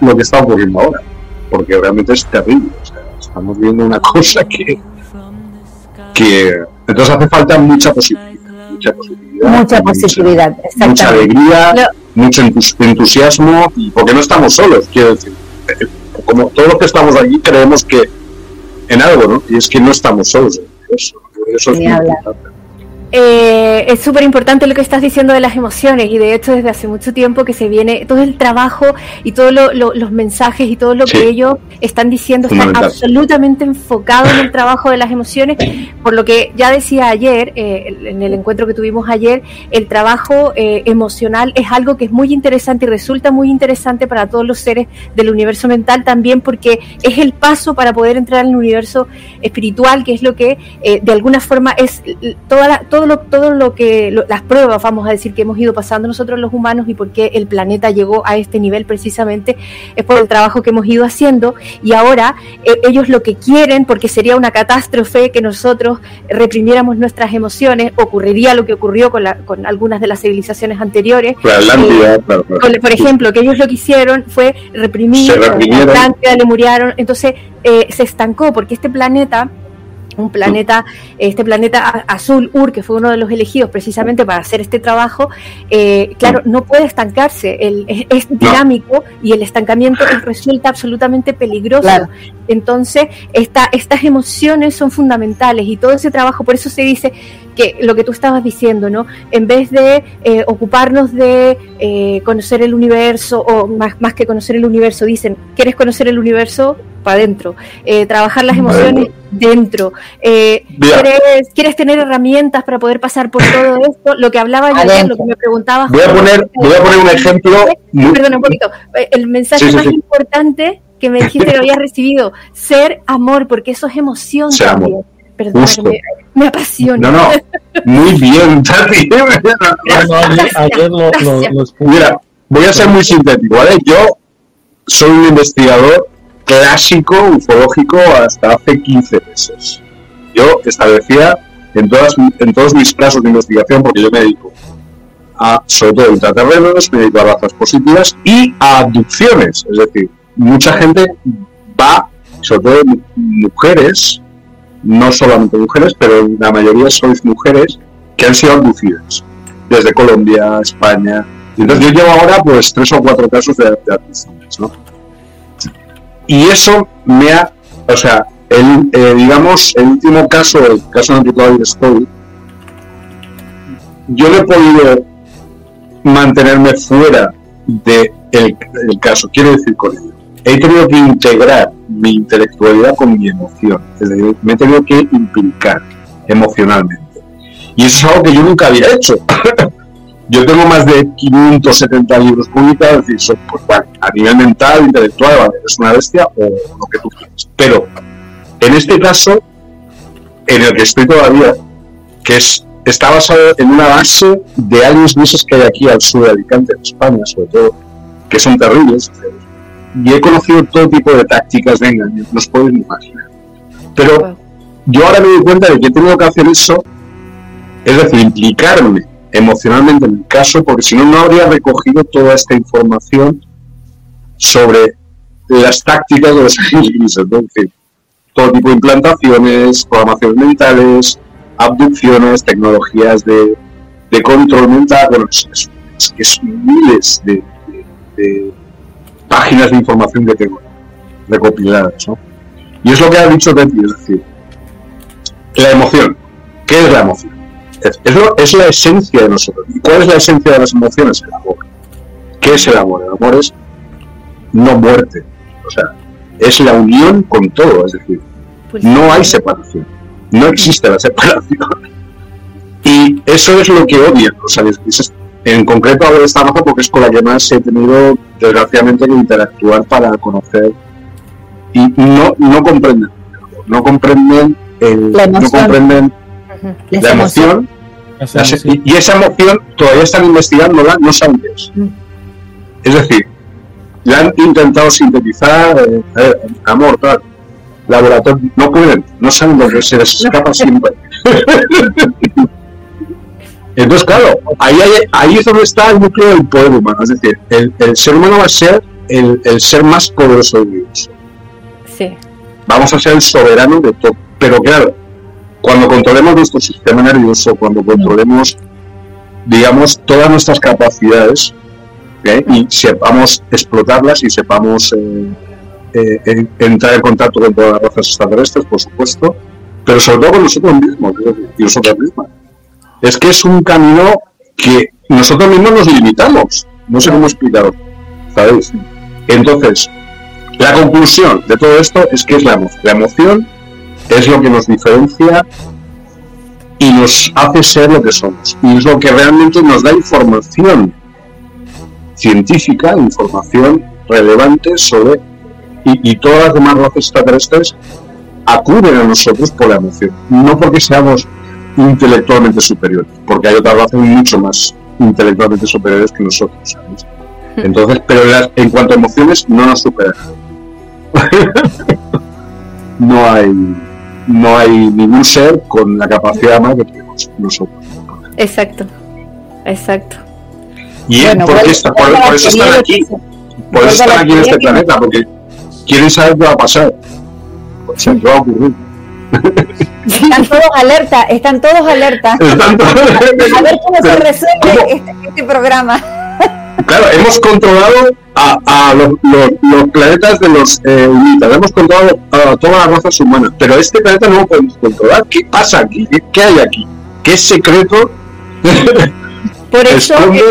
lo que está ocurriendo ahora. Porque realmente es terrible. O sea, estamos viendo una cosa que. que entonces hace falta mucha posibilidad. Mucha posibilidad. mucha positividad, mucha alegría, mucho entus- entusiasmo, porque no estamos solos, quiero decir, como todos los que estamos aquí creemos que en algo, ¿no? Y es que no estamos solos en eso. Eso es muy importante. Eh, es súper importante lo que estás diciendo de las emociones y de hecho desde hace mucho tiempo que se viene todo el trabajo y todos los mensajes y todo lo Sí. que ellos están diciendo están absolutamente enfocados en el trabajo de las emociones por lo que ya decía ayer eh, en el encuentro que tuvimos ayer el trabajo eh, emocional es algo que es muy interesante y resulta muy interesante para todos los seres del universo mental también porque es el paso para poder entrar en el universo espiritual que es lo que eh, de alguna forma es toda la- todo lo todo lo que lo- las pruebas vamos a decir que hemos ido pasando nosotros los humanos y por qué el planeta llegó a este nivel precisamente es por el trabajo que hemos ido haciendo. Y ahora eh, ellos lo que quieren porque sería una catástrofe que nosotros reprimiéramos nuestras emociones ocurriría lo que ocurrió con, la- con algunas de las civilizaciones anteriores. Atlántida, claro, claro. por, ejemplo, que ellos lo que hicieron fue reprimir, la Atlántida, le muriaron, entonces eh, se estancó porque este planeta un planeta, este planeta azul, Ur, que fue uno de los elegidos precisamente para hacer este trabajo, eh, claro, no puede estancarse, el- es, es dinámico y el estancamiento es- resulta absolutamente peligroso. Claro. Entonces, esta, estas emociones son fundamentales y todo ese trabajo, por eso se dice que lo que tú estabas diciendo, ¿no? En vez de eh, ocuparnos de eh, conocer el universo, o más, más que conocer el universo, dicen, ¿quieres conocer el universo? Para adentro. Eh, trabajar las emociones dentro. Eh. ¿quieres, ¿Quieres tener herramientas para poder pasar por todo esto? Lo que hablaba yo ayer, lo que me preguntabas. Voy a poner, voy a poner un ejemplo. muy- Perdona un poquito. Eh, El mensaje Sí, sí, más sí. importante que me dijiste que habías recibido, ser amor, porque eso es emoción Ser también. amor. Que me, me apasiona. No, no, muy bien, Tati. Mira, voy a ser muy sintético, ¿vale? Yo soy un investigador clásico, ufológico, hasta hace 15 meses. Yo establecía en, todas, en todos mis casos de investigación, porque yo me dedico a, sobre todo, intraterrenos, me dedico a razas positivas y a abducciones. Es decir, mucha gente va, sobre todo mu- mujeres, no solamente mujeres, pero la mayoría sois mujeres que han sido abducidas desde Colombia, España. Entonces yo llevo ahora pues tres o cuatro casos de, de abducciones, ¿no? Y eso me ha, o sea, el, eh, digamos, el último caso, el caso en el que todavía estoy, yo no he podido mantenerme fuera del de el caso. Quiero decir con ello, he tenido que integrar mi intelectualidad con mi emoción, es decir, me he tenido que implicar emocionalmente. Y eso es algo que yo nunca había hecho. Yo tengo más de 570 libros publicados, es decir, soy, pues, bueno, a nivel mental, intelectual, es una bestia o lo que tú quieras. Pero en este caso, en el que estoy todavía, que es, está basado en una base de aliens grises que hay aquí al sur de Alicante, en España, sobre todo, que son terribles. Y he conocido todo tipo de tácticas de engaño, no os podéis ni imaginar. Pero yo ahora me doy cuenta de que he tenido que hacer eso, es decir, implicarme emocionalmente en el caso, porque si no, no habría recogido toda esta información sobre las tácticas de los aliens grises, ¿no? En fin, todo tipo de implantaciones, programaciones mentales, abducciones, tecnologías de, de control mental, bueno, es, es- es miles de- de páginas de información que tengo recopiladas, ¿no? Y es lo que ha dicho Betty, es decir, la emoción. ¿Qué es la emoción? Es, es lo- es la esencia de nosotros. ¿Y cuál es la esencia de las emociones? El amor. ¿Qué es el amor? El amor es no muerte. O sea, es la unión con todo. Es decir, Pues, no hay separación. No existe la separación. Y eso es lo que odian los. En concreto hablo de esta raza porque es con la que más he tenido, desgraciadamente, que interactuar para conocer y no, no comprenden, no comprenden, el, no comprenden Les la emoción, la y, y esa emoción todavía están investigándola, no saben qué es. Mm. Es decir, ya han intentado sintetizar, eh, eh, amor, tal, laboratorio, no pueden, no saben lo que se les escapa siempre. Entonces, claro, ahí, hay- ahí es donde está el núcleo del poder humano. Es decir, el, el ser humano va a ser el, el ser más poderoso del universo. Sí. Vamos a ser el soberano de todo. Pero claro, cuando controlemos nuestro sistema nervioso, cuando controlemos, digamos, todas nuestras capacidades ¿eh? y sepamos explotarlas y sepamos eh, eh, en- entrar en contacto con todas las razas extraterrestres, por supuesto, pero sobre todo con nosotros mismos y nosotras mismas. Es que es un camino que nosotros mismos nos limitamos. No sé cómo explicaros. ¿Sabéis? Entonces, la conclusión de todo esto es que es la. La emoción es lo que nos diferencia y nos hace ser lo que somos. Y es lo que realmente nos da información científica, información relevante sobre... Y, y todas las demás razas extraterrestres acuden a nosotros por la emoción. No porque seamos intelectualmente superiores, porque hay otras razas mucho más intelectualmente superiores que nosotros. ¿sabes? Entonces, pero las- en cuanto a emociones, no nos superan. no hay no hay ningún ser con la capacidad más que tenemos nosotros. Exacto. Exacto. Y Bueno, porque está- por, eso están aquí, por eso están aquí en este planeta, porque quieren saber qué va a pasar. O sea, qué va a ocurrir. Están todos alerta, están todos alerta. Están todos- A ver cómo se resuelve ¿cómo? este, este programa. Claro, hemos controlado a, a los, los- los planetas de los eh, Unitas, hemos controlado a todas las razas humanas, pero este planeta no lo podemos controlar. ¿Qué pasa aquí? ¿Qué, hay aquí? ¿Qué secreto Por eso, esconde?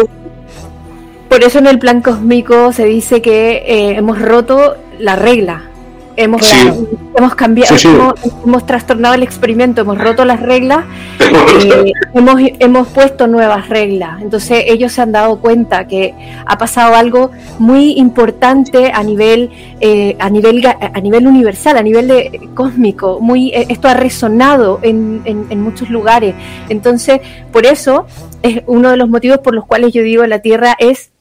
por eso en el plan cósmico se dice que eh, hemos roto la regla. Hemos, Sí. hemos cambiado, Sí, sí. Hemos, hemos trastornado el experimento, hemos roto las reglas, eh, hemos, hemos puesto nuevas reglas. Entonces ellos se han dado cuenta que ha pasado algo muy importante a nivel, eh, a nivel, a nivel universal, a nivel de, cósmico. Muy, eh, esto ha resonado en, en- en muchos lugares. Entonces, por eso es uno de los motivos por los cuales yo digo la Tierra es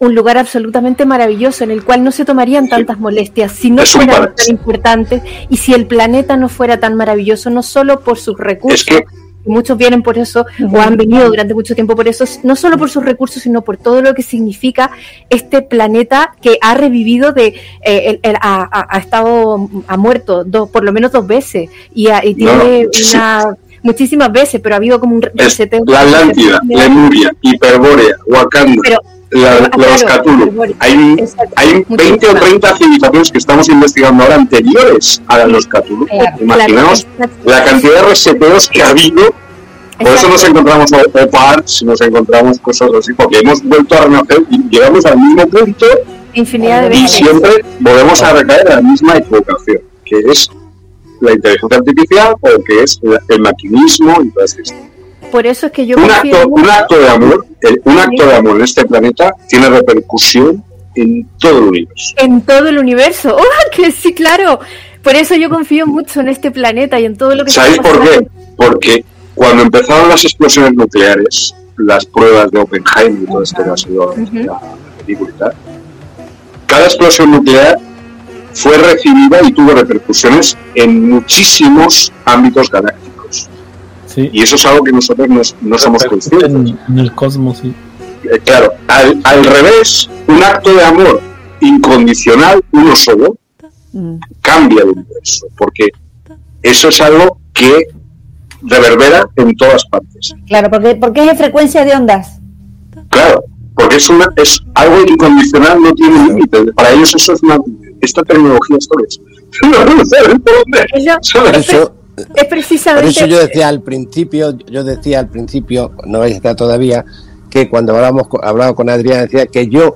un lugar absolutamente maravilloso en el cual no se tomarían tantas molestias si no fueran tan importantes y si el planeta no fuera tan maravilloso, no solo por sus recursos, Es que muchos vienen por eso o han venido durante mucho tiempo por eso, no solo por sus recursos, sino por todo lo que significa este planeta que ha revivido de eh, el- el- ha, ha- estado ha muerto dos, por lo menos dos veces y, ha- y No, tiene sí. una muchísimas veces, pero ha habido como un es reseteo. la Atlántida, Lemuria, Hiperbórea, Wakanda, Pero- la- Ah, los claro, Cthulhu. Hay, Exacto. hay 20 o Muchísimas. 30 civilizaciones que estamos investigando ahora anteriores a los Cthulhu. Claro, Imaginaos Claro, la cantidad de reseteos que ha habido Por eso nos encontramos OPARs, nos encontramos cosas así, porque hemos vuelto a renacer y llegamos al mismo punto infinidad de y veces. siempre volvemos a recaer en la misma equivocación, que es la inteligencia artificial o que es el maquinismo y todas estas. Por eso es que yo Un acto, un acto de amor, el- un acto de amor en este planeta tiene repercusión en todo el universo. en todo el universo. ¡Oh, que sí, claro! Por eso yo confío mucho en este planeta y en todo lo que ¿Sabéis por qué? Porque cuando empezaron las explosiones nucleares, las pruebas de Oppenheimer y todo esto que ha sido Ujú. la película y tal, cada explosión nuclear fue recibida y tuvo repercusiones en muchísimos ámbitos galácticos. Sí. Y eso es algo que nosotros no, no somos conscientes. En, en el cosmos, sí. Eh, claro, al, al revés, un acto de amor incondicional, uno solo, Mm. cambia el universo, porque eso es algo que reverbera en todas partes. Claro, porque, porque es de frecuencia de ondas. Claro, porque es una es algo incondicional, no tiene límites. Para ellos eso es una esta tecnología esto es. No saben por dónde. Eso- ¿sabes? Por eso, es por precisamente eso yo decía al principio, yo decía al principio, no vais a estar todavía, que cuando hablamos, con- hablaba con Adrián decía que yo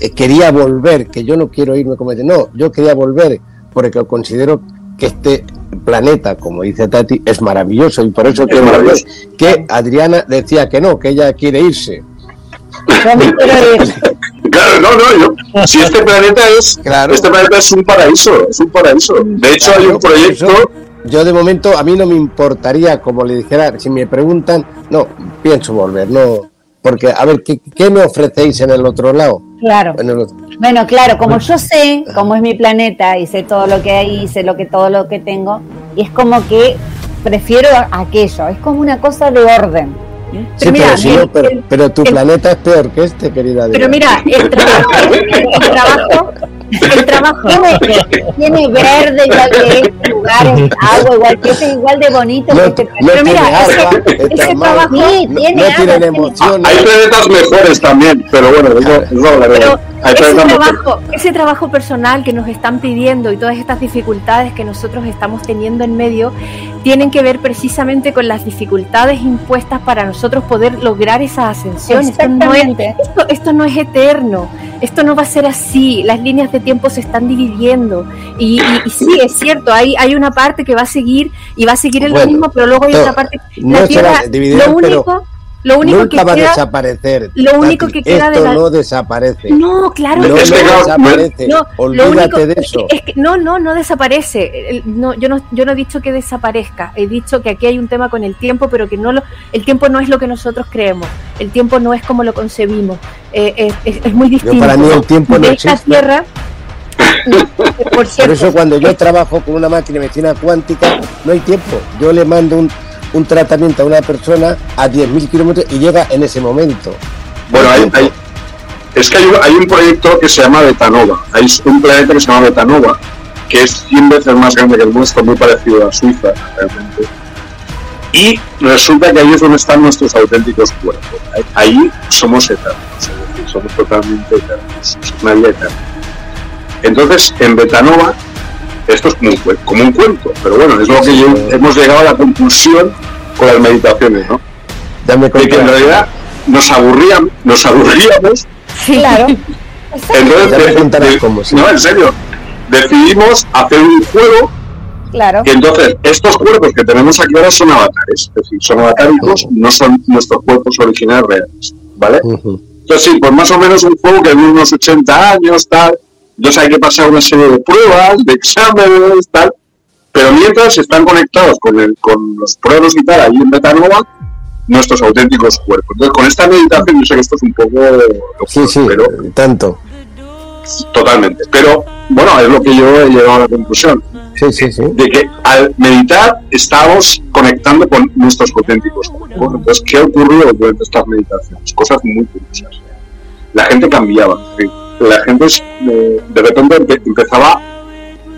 eh, quería volver, que yo no quiero irme como dice, no, yo quería volver porque considero que este planeta, como dice Tati, es maravilloso y por eso quiero volver. maravilloso. Que Adriana decía que no, que ella quiere irse. Claro, no, no, yo. Si este planeta es. Claro. Este planeta es un paraíso, es un paraíso. De hecho, hay un proyecto. Yo de momento a mí no me importaría, como le dijera, si me preguntan, no, pienso volver, no, porque a ver, ¿qué, qué me ofrecéis en el otro lado? Claro. En el otro- Bueno, claro, como yo sé cómo es mi planeta y sé todo lo que hay, y sé lo que todo lo que tengo, y es como que prefiero aquello, es como una cosa de orden. Sí, mira, pero, si el- no, pero, el- pero tu el- planeta es peor que este, querida. Pero mira, el trabajo, el trabajo, el trabajo, Tiene, tiene verde igual que este, lugares, agua igual que este, igual de bonito no, que este no. Pero mira, ese- agua, ese está mal, trabajo- Sí, no, tiene no tienen tiene- emociones. Hay planetas mejores también, pero bueno, eso. Pero Hay ese trabajo, ese trabajo personal que nos están pidiendo y todas estas dificultades que nosotros estamos teniendo en medio tienen que ver precisamente con las dificultades impuestas para nosotros poder lograr esa ascensión. Esto no, es, esto, esto no es eterno, esto no va a ser así, las líneas de tiempo se están dividiendo y, y- y sí, es cierto, hay, hay una parte que va a seguir y va a seguir en Bueno, lo mismo, pero luego hay no, otra parte. no La se Tierra, dividir, lo único, pero lo único Nunca que va a queda... desaparecer. lo único Tati, que queda de Esto la- no desaparece. No, claro no, que Es no que, desaparece. No, Olvídate único- de eso. Es que no, no, no desaparece. No, yo no, yo no he dicho que desaparezca. He dicho que aquí hay un tema con el tiempo, pero que no lo, el tiempo no es lo que nosotros creemos. El tiempo no es como lo concebimos. Eh, es, es- es muy distinto. para mí el tiempo no de esta existe. tierra. Por Por cierto, eso cuando yo trabajo con una máquina de medicina cuántica, no hay tiempo. Yo le mando un, un tratamiento a una persona a 10.000 kilómetros y llega en ese momento. Bueno, No hay, un- proyecto que se llama Betanova. Hay un planeta que se llama Betanova, que es 100 veces más grande que el nuestro, muy parecido a Suiza, realmente. Y resulta que ahí es donde están nuestros auténticos cuerpos. Ahí- somos eternos, es decir, somos totalmente eternos, es una vida eterna. Entonces, en Betanova, esto es como un, como un cuento, pero bueno, es lo que yo- hemos llegado a la conclusión con las meditaciones, ¿no? Dame de que en realidad nos aburríamos, nos aburríamos, Claro. entonces Ya me de- contarás de- cómo, sí. no, en serio, decidimos hacer un juego Claro. y entonces estos cuerpos que tenemos aquí ahora son avatares, es decir, son avatáricos, no son nuestros cuerpos originales reales, ¿vale? Entonces sí, pues más o menos un juego que dura unos 80 años, tal, entonces hay que pasar una serie de pruebas, de exámenes, tal, pero mientras están conectados con, el, con los pruebas y tal, ahí en Betanova, nuestros auténticos cuerpos. Entonces con esta meditación, yo sé que esto es un poco... Sí, sí, Pero tanto. totalmente. Pero bueno, es lo que yo he llegado a la conclusión, Sí, sí, sí. de que al meditar estamos conectando con nuestros auténticos cuerpos. Entonces, ¿qué ocurrió durante estas meditaciones? Cosas muy curiosas. La gente cambiaba. decir, La gente eh, de repente empe- empezaba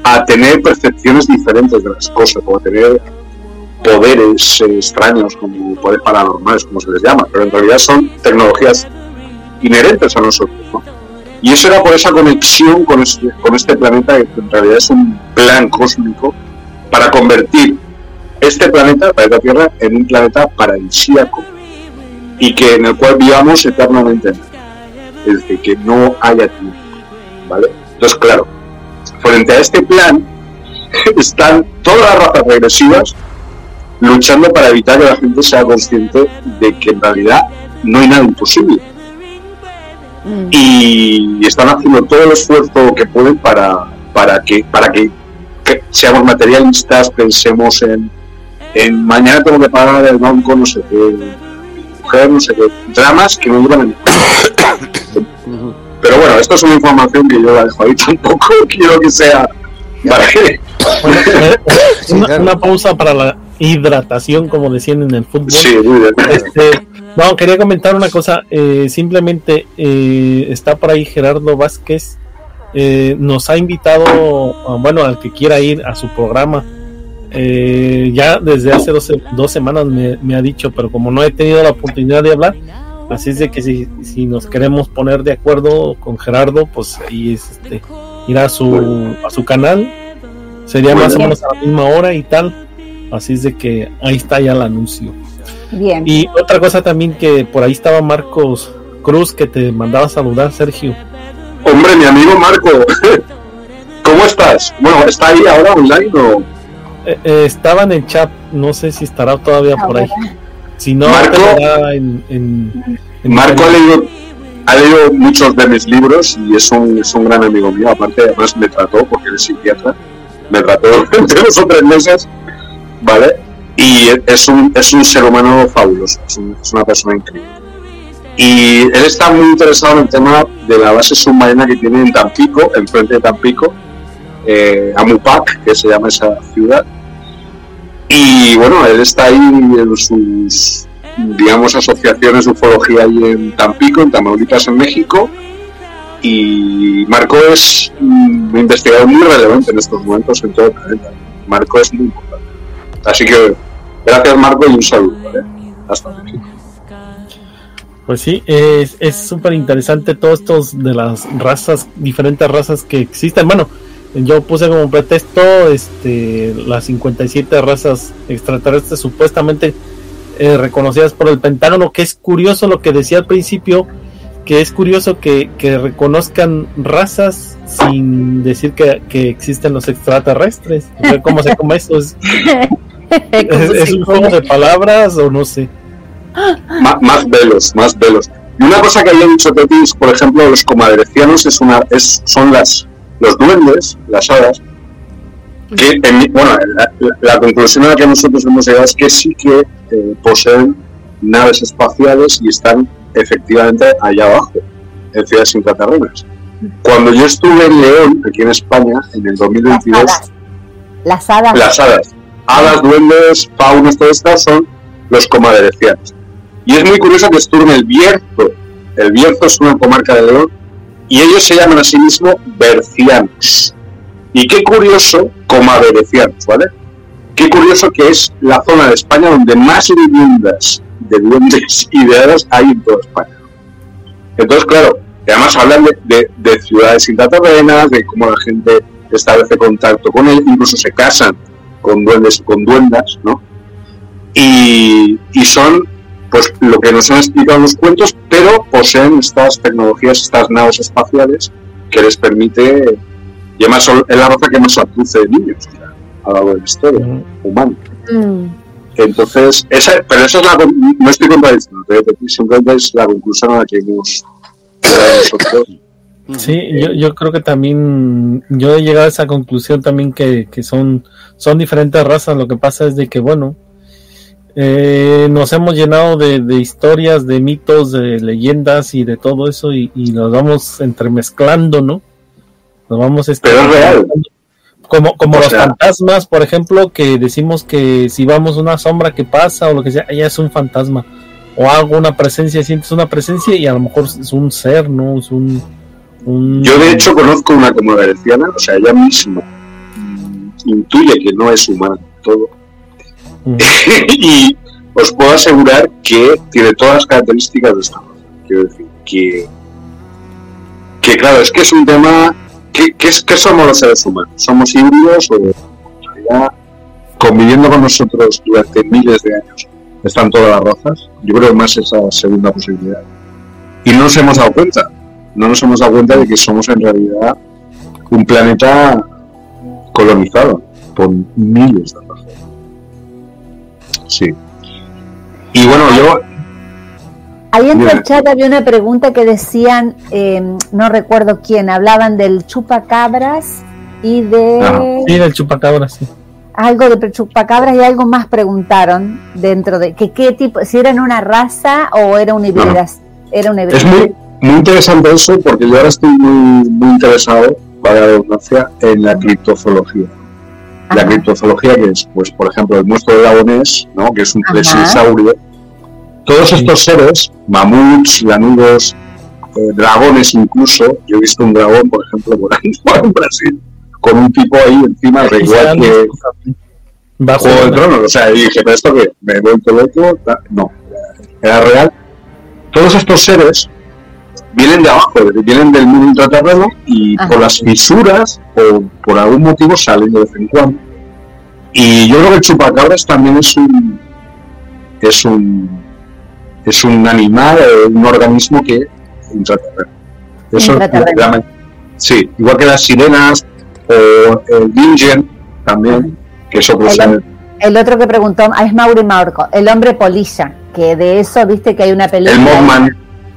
a tener percepciones diferentes de las cosas, o a tener poderes eh, extraños, como poderes paranormales, como se les llama, pero en realidad son tecnologías inherentes a nosotros. ¿no? Y eso era por esa conexión con este, con este planeta, que en realidad es un plan cósmico para convertir este planeta, el planeta Tierra, en un planeta paradisíaco y que en el cual vivamos eternamente. Es decir, que no haya tiempo. ¿Vale? Entonces, claro, frente a este plan están todas las razas regresivas luchando para evitar que la gente sea consciente de que en realidad no hay nada imposible Mm. y están haciendo todo el esfuerzo que pueden para, para que para que, que seamos materialistas, pensemos en, en mañana tengo que pagar el banco, no sé qué, mujer, no sé qué, dramas que no ningún Ujú. Pero bueno, esto es una información que yo la dejo ahí, tampoco quiero que sea para que Bueno, eh, Sí, una, una pausa para la hidratación, como decían en el fútbol. Sí, muy bien. Este, no, quería comentar una cosa. eh, simplemente eh, está por ahí Gerardo Vázquez. eh, nos ha invitado, ah, bueno, al que quiera ir a su programa. eh, ya desde hace dos, se- dos semanas me, me ha dicho, pero como no he tenido la oportunidad de hablar, así es de que si, si nos queremos poner de acuerdo con Gerardo, pues ahí es este, ir a su, a su canal. Sería más o menos a la misma hora y tal. Así es de que ahí está ya el anuncio. Bien. Y otra cosa también que por ahí estaba Marcos Cruz que te mandaba a saludar, Sergio. Hombre, mi amigo Marco, ¿cómo estás? Bueno, ¿está ahí ahora online o...? Eh, eh, estaba en el chat, no sé si estará todavía por ahí. Si no, Marco. estará en, en- en- Marco ha leído, ha leído muchos de mis libros y es un, es un gran amigo mío. Aparte, además me trató, porque es psiquiatra, me trató entre dos o tres meses, ¿vale? Y es un, es un ser humano fabuloso, es, un- es una persona increíble. Y él está muy interesado en el tema de la base submarina que tiene en Tampico, enfrente de Tampico, eh, Amupac, que se llama esa ciudad. Y bueno, él está ahí en sus, digamos, asociaciones de ufología ahí en Tampico, en Tamaulipas, en México. Y Marco es un investigador muy relevante en estos momentos en todo el planeta. Marco es muy importante. Así que gracias Marco y un saludo. Hasta México. Pues sí, es súper interesante todo esto de las razas, diferentes razas que existen. Bueno, yo puse como pretexto este, las 57 razas extraterrestres supuestamente eh, reconocidas por el Pentágono, que es curioso lo que decía al principio, que es curioso que, que reconozcan razas sin decir que, que existen los extraterrestres. O sea, ¿Cómo se come eso? ¿Es, es, es un juego de palabras o no sé? Má- más velos, más velos. Y una cosa que había dicho Tetis, por ejemplo, los comadrecianos es una, es, son las, los duendes, las hadas, que, en bueno, la, conclusión a la que nosotros hemos llegado es que sí que eh, poseen naves espaciales y están efectivamente allá abajo, en ciudades intraterrenas. Cuando yo estuve en León, aquí en España, en el Las 2022, hadas. Las hadas. las hadas. Hadas, duendes, faunas, todo esto son los comaderecianos. Y es muy curioso que estuve en el Bierzo. El Bierzo es una comarca de León y ellos se llaman a sí mismos bercianos. Y qué curioso, comaderecianos, ¿vale? Qué curioso que es la zona de España donde más viviendas de duendes y de hadas hay en toda España. Entonces, claro, además hablan de, de- de ciudades intraterrenas, de cómo la gente establece contacto con él, incluso se casan con duendes y con duendas, ¿no? Y, y son pues lo que nos han explicado en los cuentos, pero poseen estas tecnologías, estas naves espaciales que les permite, y además son- es la raza que más aduce de niños o sea, a lo largo de la historia humana. Mm. Entonces, esa, pero esa es la, no estoy contradiciendo, simplemente es la conclusión a la que hemos llegado nosotros. Sí, yo, yo creo que también, yo he llegado a esa conclusión también que, que son, son diferentes razas. Lo que pasa es de que, bueno, eh, nos hemos llenado de, de historias, de mitos, de leyendas y de todo eso y, y los vamos entremezclando, ¿no? Nos vamos este, Pero es real. Como, como O los sea- fantasmas, por ejemplo, que decimos que si vamos una sombra que pasa o lo que sea, ella es un fantasma. O algo, una presencia, sientes una presencia y a lo mejor es un ser, ¿no? Es un... un- Yo, de hecho, conozco una comadereciana, o sea, ella misma mm, intuye que no es humana todo. Y os puedo asegurar que tiene todas las características de esta raza. Quiero decir, que, que claro, es que es un tema. ¿Qué, es, qué somos los seres humanos? ¿Somos híbridos o en realidad conviviendo con nosotros durante miles de años están todas las razas? Yo creo más esa segunda posibilidad. Y no nos hemos dado cuenta. No nos hemos dado cuenta de que somos en realidad un planeta colonizado por miles de razas. Sí. Y bueno, yo Ahí en el chat había una pregunta que decían, eh, no recuerdo quién, hablaban del chupacabras y de Ajá. Sí, del chupacabra, sí. algo de chupacabras y algo más preguntaron dentro de que qué tipo, si eran una raza o era una hibridación. Era una es muy, muy interesante eso porque yo ahora estoy muy, muy interesado, vaya la redundancia, en la criptozoología. La criptozoología que es, pues, por ejemplo, el monstruo de Gabonés, ¿no? que es un plesiosaurio. Todos estos seres, mamuts, lanudos, eh, dragones incluso, yo he visto un dragón, por ejemplo, volando en Brasil, con un tipo ahí encima, de igual que Bajo Juego de Tronos, o sea, y dije, pero esto que me he vuelto loco, no, era real. Todos estos seres vienen de abajo, vienen del mundo intraterreno y Ajá. por las fisuras o por algún motivo salen de vez en cuando. Y yo creo que el chupacabras también es un es un es un animal, un organismo que intraterreno. Eso Intraterreno. sí, igual que las sirenas o el Ingen también, que eso pues, El- El otro que preguntó es Mauri Maurco, el hombre polilla, que de eso viste que hay una película. el Mothman,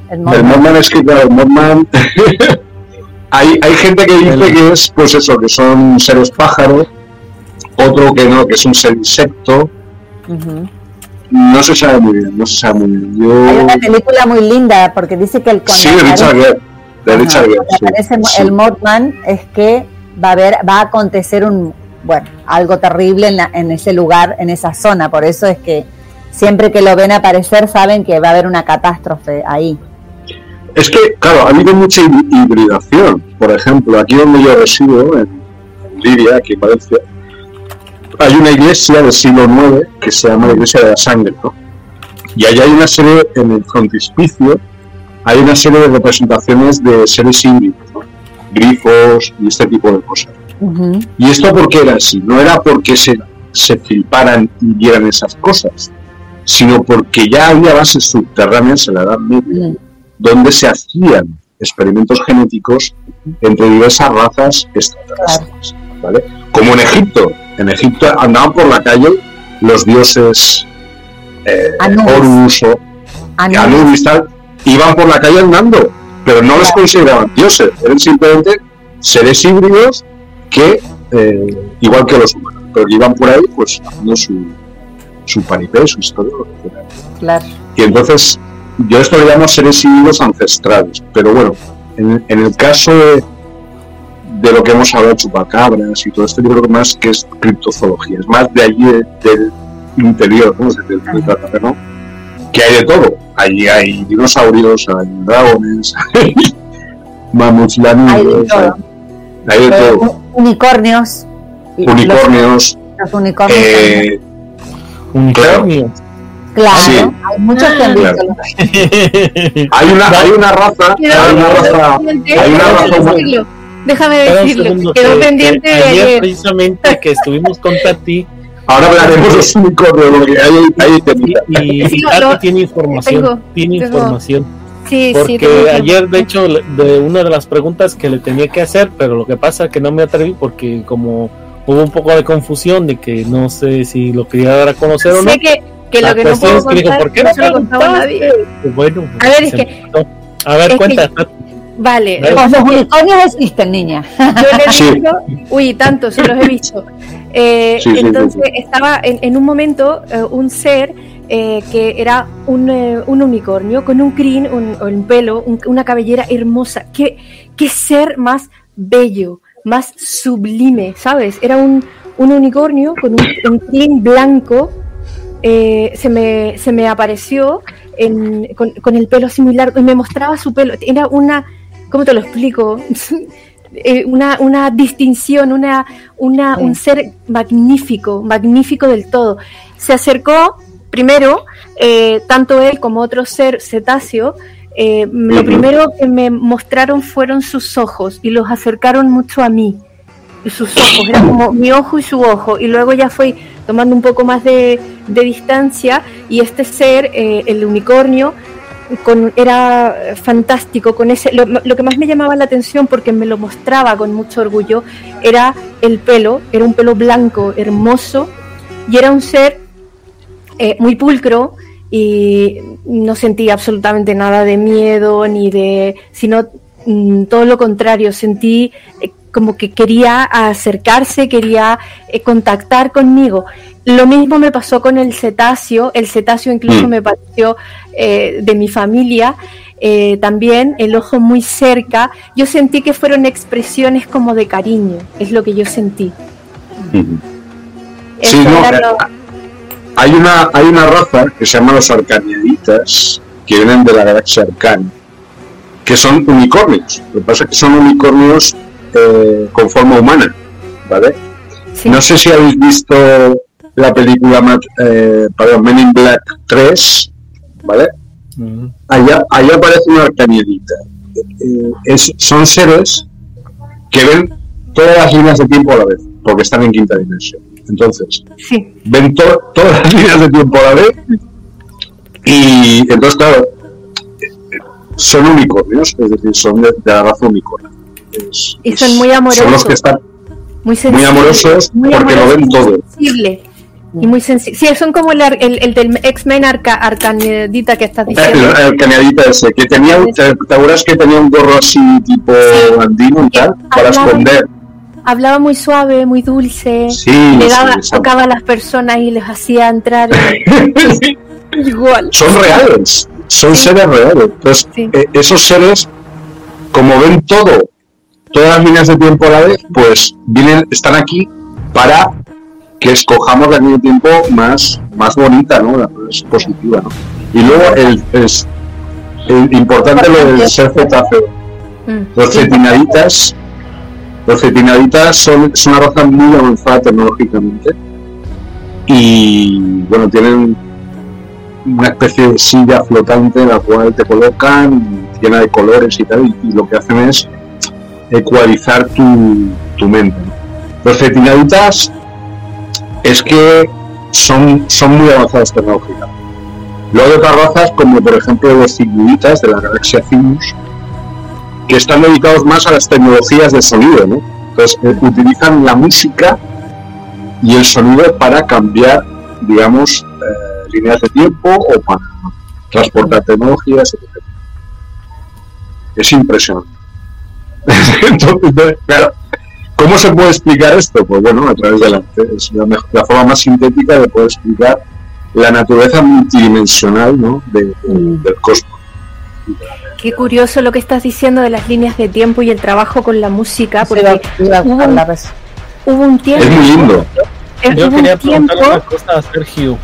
El El Mothman. Es que, claro, el Mothman. hay, hay gente que dice que es, pues eso, que son seres pájaros. Otro que no, que es un ser insecto. No se sabe muy bien, no se sabe muy bien. Hay Yo. una película muy linda porque dice que el Sí, de Richard Gere. De Richard Gere, cuando sí, aparece sí. el Mothman es que va a haber, va a acontecer un, bueno, algo terrible en, la- en ese lugar, en esa zona. Por eso es que siempre que lo ven aparecer saben que va a haber una catástrofe ahí. Es que, claro, ha habido mucha hib- hibridación. Por ejemplo, aquí donde yo resido, en, Liria, aquí en Valencia, hay una iglesia del siglo IX que se llama la Iglesia de la Sangre, ¿no? Y allá hay una serie, en el frontispicio, hay una serie de representaciones de seres híbridos, ¿no? grifos y este tipo de cosas. ¿Y esto por qué era así? No era porque se, se fliparan y vieran esas cosas, sino porque ya había bases subterráneas en la Edad Media Mm. Donde se hacían experimentos genéticos entre diversas razas extraterrestres, ¿vale? Como en Egipto. En Egipto andaban por la calle los dioses eh, Anubis. Horus o Anubis. Anubis, tal, iban por la calle andando, pero no les consideraban dioses, eran simplemente seres híbridos que, eh, igual que los humanos, pero que iban por ahí pues haciendo su, su paripé, su historia, lo que fuera. Claro. Y entonces, yo esto le llamo seres híbridos ancestrales. Pero bueno, en, en el caso de, de lo que hemos hablado, chupacabras y todo esto, yo creo que más que es criptozoología, es más de allí, de- del interior, ¿no? Del, del terreno, que hay de todo. Allí hay dinosaurios, hay dragones, hay mamuts Hay de lanudos, hay, todo. hay de Eh, todo. unicornios. Unicornios, Los, los unicornios. eh, claro, sí. hay muchos que han visto. claro. los- hay una, hay una raza, Quedó hay una raza, hay una déjame raza humana. Déjame decirlo, segundo, quedó que- pendiente que de ayer ayer. precisamente que estuvimos con Tati Ahora hablaremos de los unicornios, porque hay, hay temita. y, y Sí, Tati lo- tiene información, tengo- tiene tengo- información. Sí, sí, Porque ayer, de hecho, de una de las preguntas que le tenía que hacer, pero lo que pasa es que no me atreví porque como hubo un poco de confusión de que no sé si lo quería dar a conocer o no. Sé que, que lo que no cuestión puedo contar, ¿por qué no no se lo he contado a nadie. Pues bueno, A ver, es que-. A ver, es cuenta. que- Vale. Los unicornios existen, niña. yo le he Sí. visto, uy, tanto, se los he visto. Eh, sí, entonces sí. estaba en, en un momento eh, un ser eh, que era un, eh, un unicornio con un crin, un, un pelo, un- una cabellera hermosa. ¿Qué, qué ser más bello, más sublime, ¿sabes? Era un, un unicornio con un, un crin blanco. Eh, se, me, se me apareció en- con, con el pelo similar y me mostraba su pelo. Era una, ¿cómo te lo explico? Eh, una, una distinción, una, una, Sí. un ser magnífico, magnífico del todo. Se acercó primero, eh, tanto él como otro ser cetáceo, eh, lo primero que me mostraron fueron sus ojos y los acercaron mucho a mí. Y sus ojos, era como mi ojo y su ojo. Y luego ya fue tomando un poco más de, distancia y este ser, eh, el unicornio, era fantástico. Con ese, lo, que más me llamaba la atención, porque me lo mostraba con mucho orgullo, era el pelo. Era un pelo blanco, hermoso, y era un ser eh, muy pulcro y no sentía absolutamente nada de miedo ni de, sino mm, todo lo contrario, sentí como que quería acercarse, quería eh, contactar conmigo. Lo mismo me pasó con el cetáceo, el cetáceo incluso Mm. me pareció eh, de mi familia, eh, también el ojo muy cerca, yo sentí que fueron expresiones como de cariño, es lo que yo sentí. Sí, no, lo- Hay una, hay una raza que se llama los arcaniaditas, que vienen de la galaxia Arcana, que son unicornios. Lo que pasa es que son unicornios eh, con forma humana, ¿vale? sí. No sé si habéis visto la película eh, perdón, Men in Black 3, ¿vale? Mm. Allá, allá aparece una arcaniadita. Eh, es- son seres que ven todas las líneas de tiempo a la vez, porque están en quinta dimensión. Entonces, Sí. ven to- todas las líneas de tiempo a la vez y entonces, claro, son unicornios, es decir, son de, de la raza unicornio. Y son muy Son los amorosos. que están muy, sensible, amorosos porque lo ven todo. sensible. Y muy sencillo. Sí, son como el, el, el del X-Men arca, Arcanidita que estás El, diciendo. el ese, que tenía, un- ¿te, acuerdas que tenía un gorro así tipo Sí. andino y tal? Para Hablaba- esconder. Hablaba muy suave, muy dulce. Sí, le daba, sí, tocaba a las personas y les hacía entrar en- igual. son reales, son Sí. seres reales. Entonces, eh, esos seres, como ven todo, todas las líneas de tiempo a la vez, pues vienen, están aquí para que escojamos la línea de tiempo más, más bonita, ¿no? La más positiva, ¿no? Y luego el, es el importante lo del ser cetáceo. Mm. Los cetinaditas, los cetinaditas son, es una raza muy avanzada tecnológicamente y bueno, tienen una especie de silla flotante en la cual te colocan llena de colores y tal y, y lo que hacen es ecualizar tu, tu mente. Los cetinaditas es que son, son muy avanzados tecnológicamente. Luego hay otras razas como por ejemplo los ciguitas de la galaxia Cygnus que están dedicados más a las tecnologías de sonido, ¿no? Entonces eh, utilizan la música y el sonido para cambiar, digamos, eh, líneas de tiempo o para transportar tecnologías, etc. Es impresionante. Entonces, claro, ¿cómo se puede explicar esto? Pues bueno, a través de la, es la, mejor- la forma más sintética de poder explicar la naturaleza multidimensional ¿no? de- de- del cosmos. Qué curioso lo que estás diciendo de las líneas de tiempo y el trabajo con la música, porque iba a hubo un- hubo un tiempo. Es muy lindo. Yo hubo quería tiempo. preguntarle una cosa a Sergio.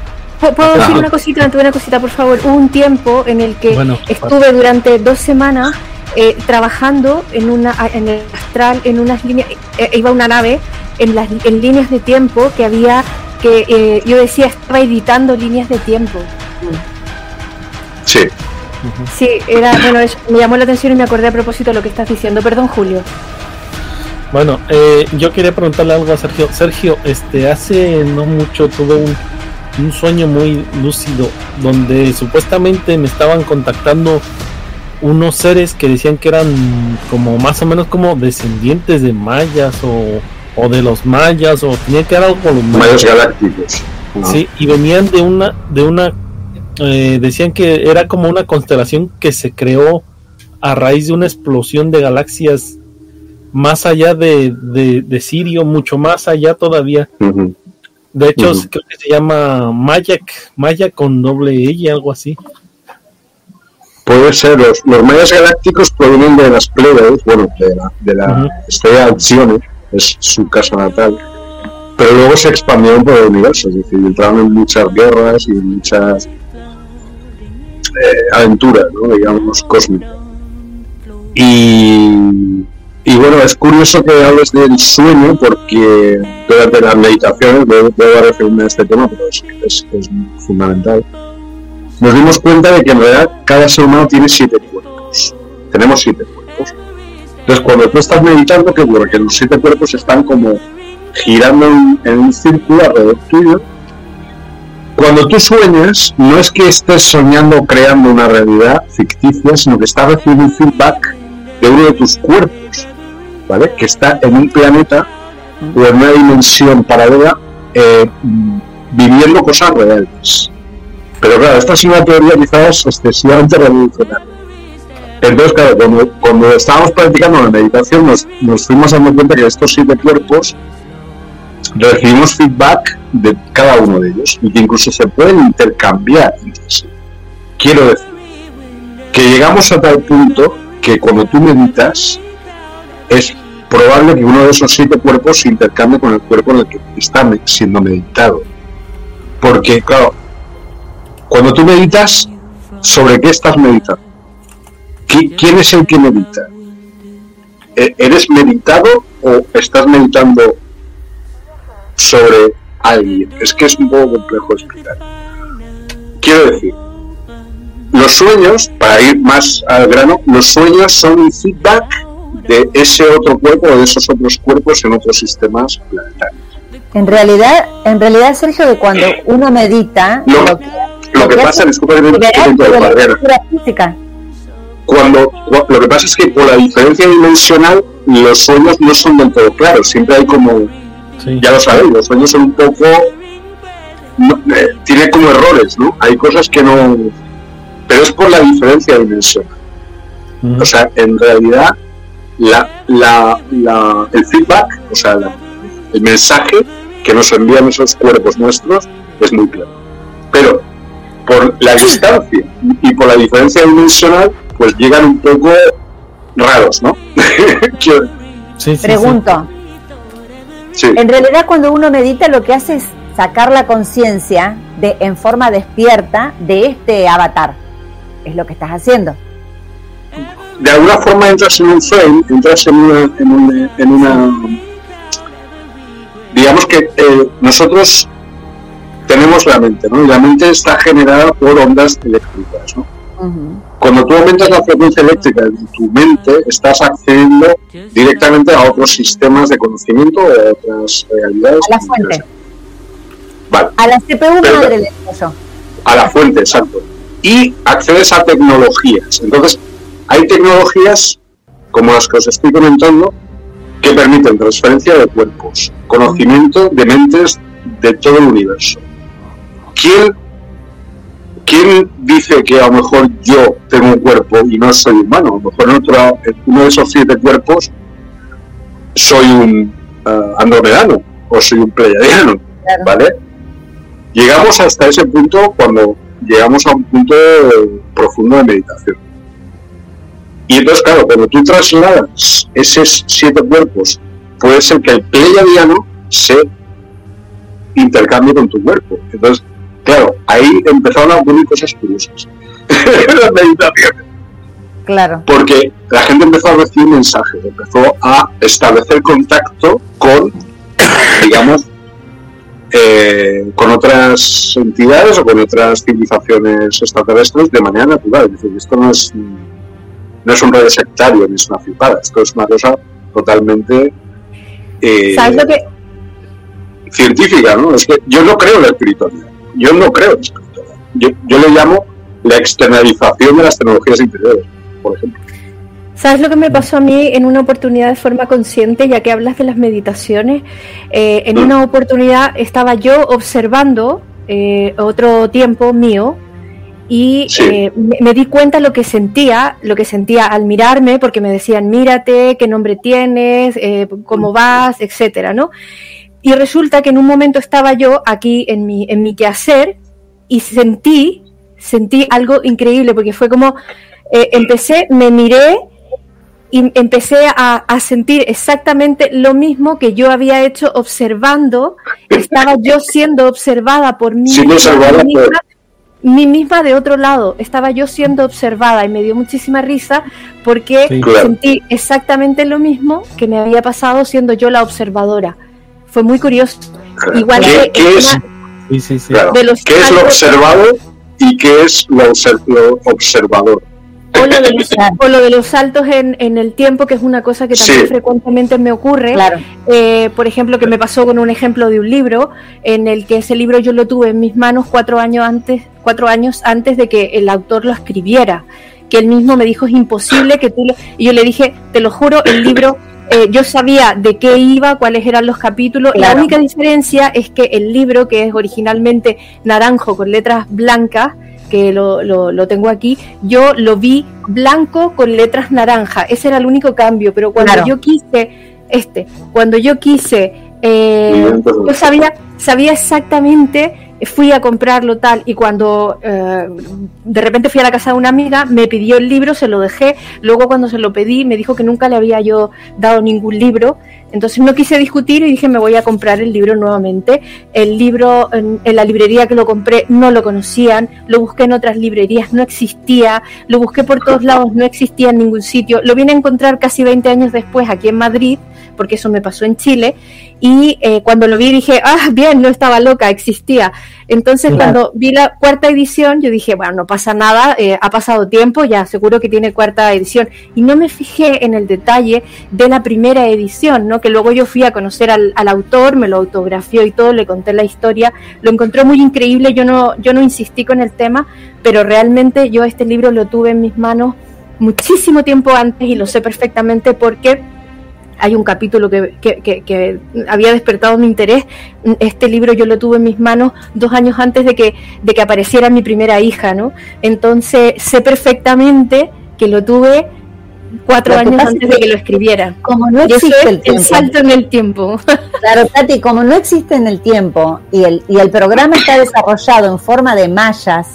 ¿Puedo decir una cosita, una cosita, por favor? Hubo un tiempo en el que Bueno, estuve durante dos semanas eh, trabajando en una en el astral, en unas líneas, eh, iba una nave en las en líneas de tiempo que había que eh, yo decía estaba editando líneas de tiempo. Sí. Sí, era bueno, eso me llamó la atención y me acordé a propósito de lo que estás diciendo. Perdón, Julio. Bueno, eh, yo quería preguntarle algo a Sergio. Sergio, este, hace no mucho tuve un, un sueño muy lúcido donde supuestamente me estaban contactando unos seres que decían que eran como más o menos como descendientes de mayas o, o de los mayas o tenía que ver algo con los Mayos galácticos. Sí, y venían de una, de una, eh, decían que era como una constelación que se creó a raíz de una explosión de galaxias más allá de, de, de Sirio, mucho más allá todavía. De hecho, creo que se llama Mayak, Maya con doble E, algo así. Puede ser, los, los mayas galácticos provienen de las Pleiades, bueno, de la, de la estrella Alcione, es su casa natal, pero luego se expandieron por el universo, es decir, entraron en muchas guerras y en muchas eh, aventuras, ¿no? digamos, cósmicas. Y, y bueno, es curioso que hables del sueño porque durante las meditaciones, debo, debo referirme a este tema, pero es, es, es fundamental nos dimos cuenta de que en realidad cada ser humano tiene siete cuerpos. Tenemos siete cuerpos. Entonces, cuando tú estás meditando, ¿qué ocurre? Que los siete cuerpos están como girando en, en un círculo alrededor tuyo. Cuando tú sueñas, no es que estés soñando o creando una realidad ficticia, sino que estás recibiendo un feedback de uno de tus cuerpos, ¿vale? Que está en un planeta o en una dimensión paralela eh, viviendo cosas reales. Pero claro, esta es una teoría quizás excesivamente revolucionaria. Entonces, claro, cuando, cuando estábamos practicando la meditación nos, nos fuimos dando cuenta que estos siete cuerpos recibimos feedback de cada uno de ellos y que incluso se pueden intercambiar entre sí. Quiero decir que llegamos a tal punto que cuando tú meditas es probable que uno de esos siete cuerpos se intercambie con el cuerpo en el que está siendo meditado. Porque, claro, cuando tú meditas, ¿sobre qué estás meditando? ¿Qui- ¿Quién es el que medita? ¿E- ¿Eres meditado o estás meditando sobre alguien? Es que es un poco complejo explicar. Quiero decir, los sueños, para ir más al grano, los sueños son un feedback de ese otro cuerpo o de esos otros cuerpos en otros sistemas planetarios. En realidad, en realidad, Sergio, que cuando uno medita, Lo- lo que, Lo que pasa, disculpa que te cuando cu- lo que pasa es que por la diferencia dimensional los sueños no son del todo claros siempre hay como Sí. ya lo sabéis los sueños son un poco no, eh, tiene como errores, ¿no? Hay cosas que no... Pero es por la diferencia. Ujú. O sea, en realidad, la, la, la- el feedback, o sea, la- el mensaje que nos envían esos cuerpos nuestros es muy claro. Pero por la distancia y por la diferencia dimensional, pues llegan un poco raros, ¿no? Sí, sí. Pregunto, sí. en realidad cuando uno medita lo que hace es sacar la conciencia de en forma despierta de este avatar. Es lo que estás haciendo. de alguna forma entras en un frame, entras en una, en una, en una- digamos que eh, nosotros tenemos la mente, ¿no? Y la mente está generada por ondas eléctricas. Cuando tú aumentas la frecuencia eléctrica de tu mente, estás accediendo directamente a otros sistemas de conocimiento a otras realidades. A la fuente. Vale. A la CPU Pero- madre digo yo. a la fuente, exacto. Y accedes a tecnologías. Entonces, hay tecnologías, como las que os estoy comentando, que permiten transferencia de cuerpos, conocimiento de mentes de todo el universo. ¿Quién, quién dice que a lo mejor yo tengo un cuerpo y no soy humano? A lo mejor en, otro, en uno de esos siete cuerpos soy un andromedano o soy un pleiadiano, Claro. ¿vale? Llegamos hasta ese punto cuando llegamos a un punto profundo de meditación. Y entonces, claro, cuando tú trasladas esos siete cuerpos, puede ser que el pleiadiano se intercambie con tu cuerpo. Entonces, claro, ahí empezaron a ocurrir cosas curiosas. en la meditación. Claro. Porque la gente empezó a recibir mensajes, empezó a establecer contacto con, digamos, eh, con otras entidades o con otras civilizaciones extraterrestres de manera natural. Es decir, esto no es, no es un rollo sectario ni es una flipada, esto es una cosa totalmente eh, ¿Sabes lo que, científica, ¿no? Es que yo no creo en la espiritualidad, yo no creo. Yo, yo le llamo la externalización de las tecnologías interiores, por ejemplo. ¿Sabes lo que me pasó a mí en una oportunidad de forma consciente, ya que hablas de las meditaciones? Eh, en una oportunidad estaba yo observando eh, otro tiempo mío y Sí. eh, me, me di cuenta lo que sentía, lo que sentía al mirarme, porque me decían, mírate, qué nombre tienes, cómo vas, etcétera, ¿no? Y resulta que en un momento estaba yo aquí en mi, en mi quehacer y sentí, sentí algo increíble, porque fue como, eh, empecé, me miré y empecé a, a sentir exactamente lo mismo que yo había hecho observando, estaba yo siendo observada por mí misma, observada misma, mí misma de otro lado, estaba yo siendo observada y me dio muchísima risa porque Sí. Claro. sentí exactamente lo mismo que me había pasado siendo yo la observadora. Fue muy curioso. Igual ¿Qué, que qué es, una- Sí, sí, sí. claro, de los qué es lo observado y qué es lo, obser- lo observador? o lo de los, o lo de los saltos en, en el tiempo, que es una cosa que también Sí. frecuentemente me ocurre. Claro. Eh, por ejemplo, que me pasó con un ejemplo de un libro, en el que ese libro yo lo tuve en mis manos cuatro años antes, cuatro años antes de que el autor lo escribiera. Que él mismo me dijo es imposible que tú lo... Y yo le dije, te lo juro, el libro, eh, yo sabía de qué iba, cuáles eran los capítulos. La única diferencia es que el libro, que es originalmente naranjo con letras blancas, que lo, lo, lo tengo aquí, yo lo vi blanco con letras naranja. Ese era el único cambio, pero cuando Claro. yo quise, este, cuando yo quise, eh, yo sabía, sabía exactamente, fui a comprarlo tal, y cuando eh, de repente fui a la casa de una amiga, me pidió el libro, se lo dejé, luego cuando se lo pedí me dijo que nunca le había yo dado ningún libro, entonces no quise discutir y dije me voy a comprar el libro nuevamente. El libro en, en la librería que lo compré no lo conocían, lo busqué en otras librerías, no existía, lo busqué por todos lados, no existía en ningún sitio. Lo vine a encontrar casi 20 años después aquí en Madrid, porque eso me pasó en Chile, y eh, cuando lo vi dije, ah, bien, no estaba loca, existía. Entonces Claro. cuando vi la cuarta edición, yo dije, bueno, no pasa nada, eh, ha pasado tiempo, ya seguro que tiene cuarta edición. Y no me fijé en el detalle de la primera edición, ¿no? Que luego yo fui a conocer al, al autor, me lo autografió y todo, le conté la historia, lo encontré muy increíble, yo no, yo no insistí con el tema, pero realmente yo este libro lo tuve en mis manos muchísimo tiempo antes y lo sé perfectamente porque hay un capítulo que, que, que, que había despertado mi interés. Este libro yo lo tuve en mis manos dos años antes de que, de que apareciera mi primera hija, ¿no? Entonces sé perfectamente que lo tuve cuatro años antes es de que lo escribiera. Como no Y eso existe es el tiempo. salto en el tiempo. Claro, Tati, como no existe en el tiempo y el, y el programa está desarrollado en forma de mallas,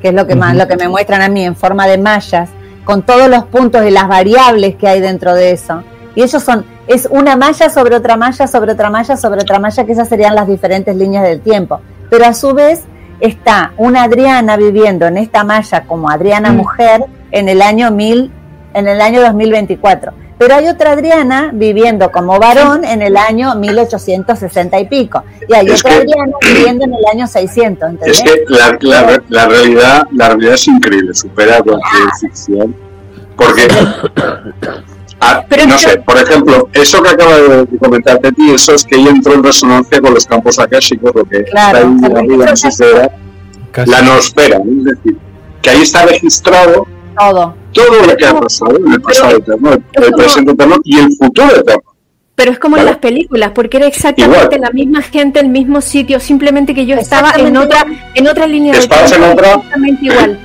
que es lo que, más, lo que me muestran a mí, en forma de mallas, con todos los puntos y las variables que hay dentro de eso. Y ellos son, es una malla sobre otra malla, sobre otra malla, sobre otra malla, que esas serían las diferentes líneas del tiempo. Pero a su vez está una Adriana viviendo en esta malla como Adriana Mm. mujer en el año 1000, en el año 2024. Pero hay otra Adriana viviendo como varón en el año 1860 y pico. Y hay Es otra que- Adriana viviendo en el año 600, ¿entendés? Es que la, la, la realidad, la realidad es increíble, supera cualquier ficción. Porque, ah, Pero no sé, por ejemplo, eso que acaba de comentar Teti, eso es que ella entró en resonancia con los campos akáshicos, lo que Claro, está ahí arriba, no sé si era la nosfera, ¿no? es decir, que ahí está registrado Todo. todo lo que ha pasado en el pasado eterno, el, el como- presente eterno y el futuro eterno. Pero es como en las películas, porque era exactamente Igual. la misma gente, el mismo sitio, simplemente que yo estaba en otra, en otra línea de Estabas en tiempo, otra- exactamente igual.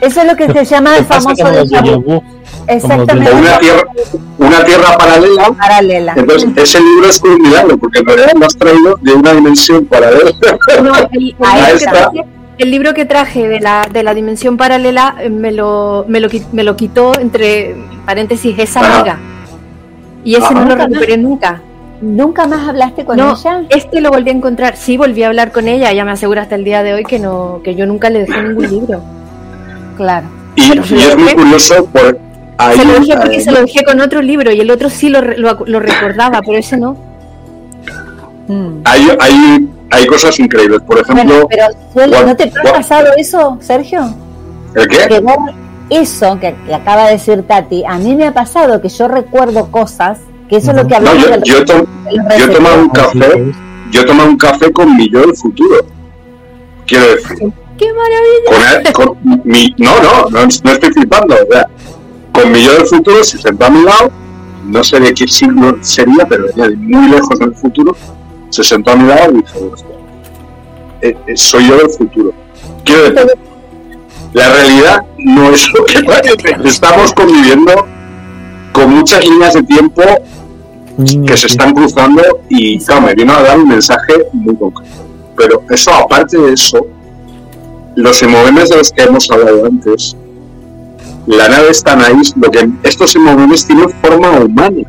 Eso es lo que se llama el famoso déjà vu. Exactamente. O una tierra, una tierra paralela Paralela. Entonces, ese libro es milagro, porque en realidad lo has traído de una dimensión paralela. No, el, está. traje, el libro que traje de la, de la dimensión paralela eh, me lo, me, lo, me lo quitó entre paréntesis esa Ajá. amiga. Y ese Ajá. no lo recuperé nunca. ¿Nunca más hablaste con No, ella? este lo volví a encontrar. Sí, volví a hablar con ella. Ella me asegura hasta el día de hoy que no, que yo nunca le dejé ningún libro. Claro. Y, es muy curioso por ahí. se lo dejé porque se lo dejé con otro libro y el otro sí lo, re- lo, lo recordaba, pero ese no. Mm. hay, hay, hay cosas increíbles. Por ejemplo, Bueno, pero ¿no te ha pasado eso, Sergio? ¿el qué? Que eso que, que acaba de decir Tati, a mí me ha pasado que yo recuerdo cosas, que eso es lo que No, hablamos yo, del- yo, los yo he tomado un café, yo he tomado un café con mi yo del futuro. Quiero decir, ¡Qué maravilla! con, él- con mi, no, no, no, no estoy flipando. O sea, con mi yo del futuro se sentó a mi lado, no sé de qué siglo sería, pero venía de muy lejos del futuro, se sentó a mi lado y dijo, "Hostia, eh, eh, soy yo del futuro. Quiero decir, la realidad no es lo que parece. Estamos conviviendo con muchas líneas de tiempo Niño, que se están cruzando y claro, me vino a dar un mensaje muy concreto. Pero eso, aparte de eso, los emociones de los que hemos hablado antes, la nave está ahí, lo que estos emociones tienen forma humana.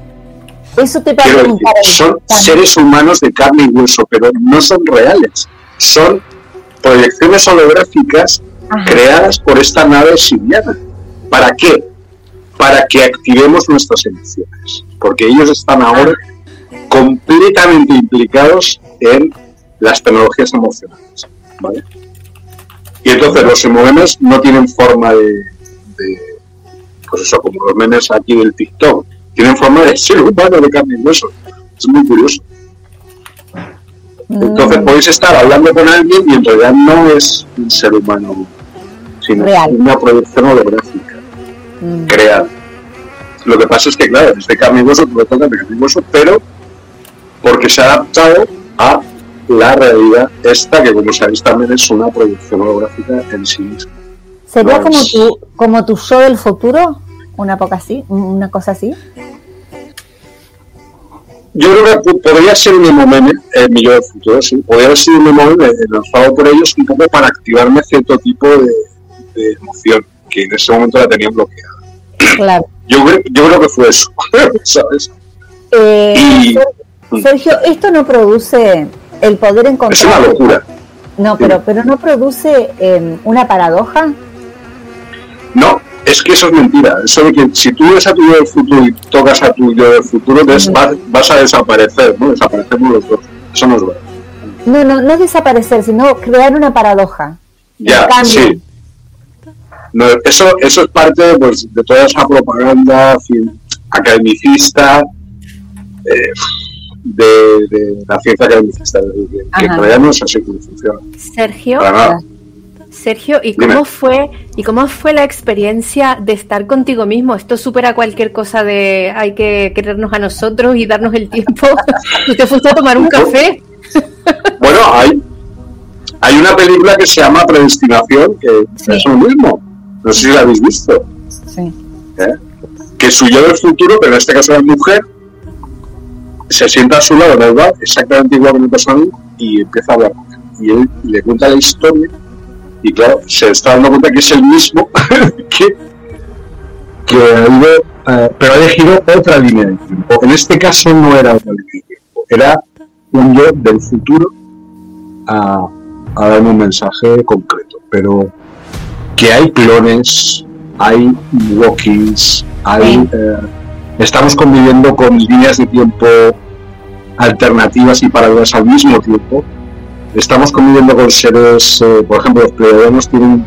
Eso te Quiero decir, son seres humanos de carne y hueso, pero no son reales. Son proyecciones holográficas Ajá. creadas por esta nave siriana. ¿Para qué? Para que activemos nuestras emociones. Porque ellos están ahora completamente implicados en las tecnologías emocionales. ¿vale? Y entonces los memes no tienen forma de, de, pues eso, como los memes aquí del TikTok, tienen forma de ser humano de carne y hueso. Es muy curioso. Entonces Mm, podéis estar hablando con alguien y en realidad no es un ser humano, sino Real. una proyección holográfica mm. creada. Lo que pasa es que, claro, es de carne y hueso, por lo de carne y hueso, pero porque se ha adaptado a la realidad esta, que como sabéis también es una proyección holográfica en sí misma. ¿Sería como es- tu, como tu yo del futuro? Una poca así, una cosa así. Yo creo que po- podría ser un meme, el mi yo del futuro, sí. Podría haber sido un meme lanzado por ellos un poco para activarme cierto tipo de, de emoción, que en ese momento la tenía bloqueada. Claro. Yo, creo- yo creo que fue eso, ¿sabes? Eh, Y- Ser- Sergio, esto no produce el poder Es encontrar. una locura. No, pero, pero no produce eh, una paradoja. No, es que eso es mentira. Eso de que si tú ves a tu yo del futuro y tocas a tu yo del futuro, des- vas, vas a desaparecer, ¿no? Desaparecemos los dos. Eso no es verdad. No, no, no desaparecer, sino crear una paradoja. Ya, sí. No, eso, eso es parte pues, de toda esa propaganda academicista eh, de, de la ciencia academicista, que, que es así como funciona. Sergio, Para nada. Sergio, ¿y cómo fue y cómo fue la experiencia de estar contigo mismo? Esto supera cualquier cosa de hay que querernos a nosotros y darnos el tiempo. ¿Y te fuiste a tomar un café? Bueno, hay, hay una película que se llama Predestinación, que es lo mismo. No sé si la habéis visto. Sí. ¿eh? Que su yo del futuro, pero en este caso es mujer, se sienta a su lado, da igual, exactamente igual que mi persona, y empieza a hablar. Y él le cuenta la historia, y claro, se está dando cuenta que es el mismo que, que ha ido, eh, pero ha elegido otra línea de tiempo. En este caso no era otra línea de tiempo, era un yo del futuro a, a darme un mensaje concreto. Pero que hay clones, hay walkings, hay, eh, estamos conviviendo con líneas de tiempo alternativas y paralelas al mismo tiempo. Estamos conviviendo con seres, eh, por ejemplo, los pleiadianos tienen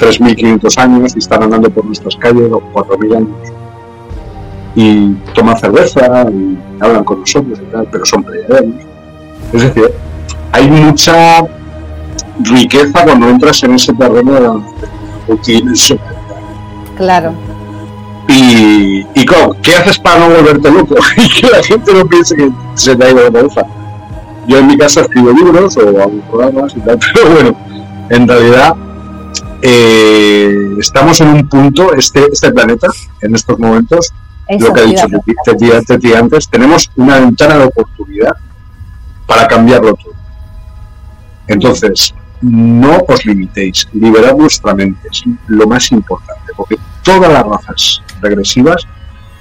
3.500 años y están andando por nuestras calles, o 4.000 años. Y toman cerveza y hablan con nosotros y tal, pero son pleiadianos. Es decir, hay mucha riqueza cuando entras en ese terreno multidimensional. Claro. Y, y claro, ¿qué haces para no volverte loco? y que la gente no piense que se te ha ido la cabeza. Yo en mi casa escribo libros o hago programas y tal, pero bueno, en realidad eh, estamos en un punto, este, este planeta, en estos momentos, Eso lo que ha dicho Teti antes, tenemos una ventana de oportunidad para cambiarlo todo. Entonces, no os limitéis, liberad vuestra mente, es lo más importante, porque todas las razas regresivas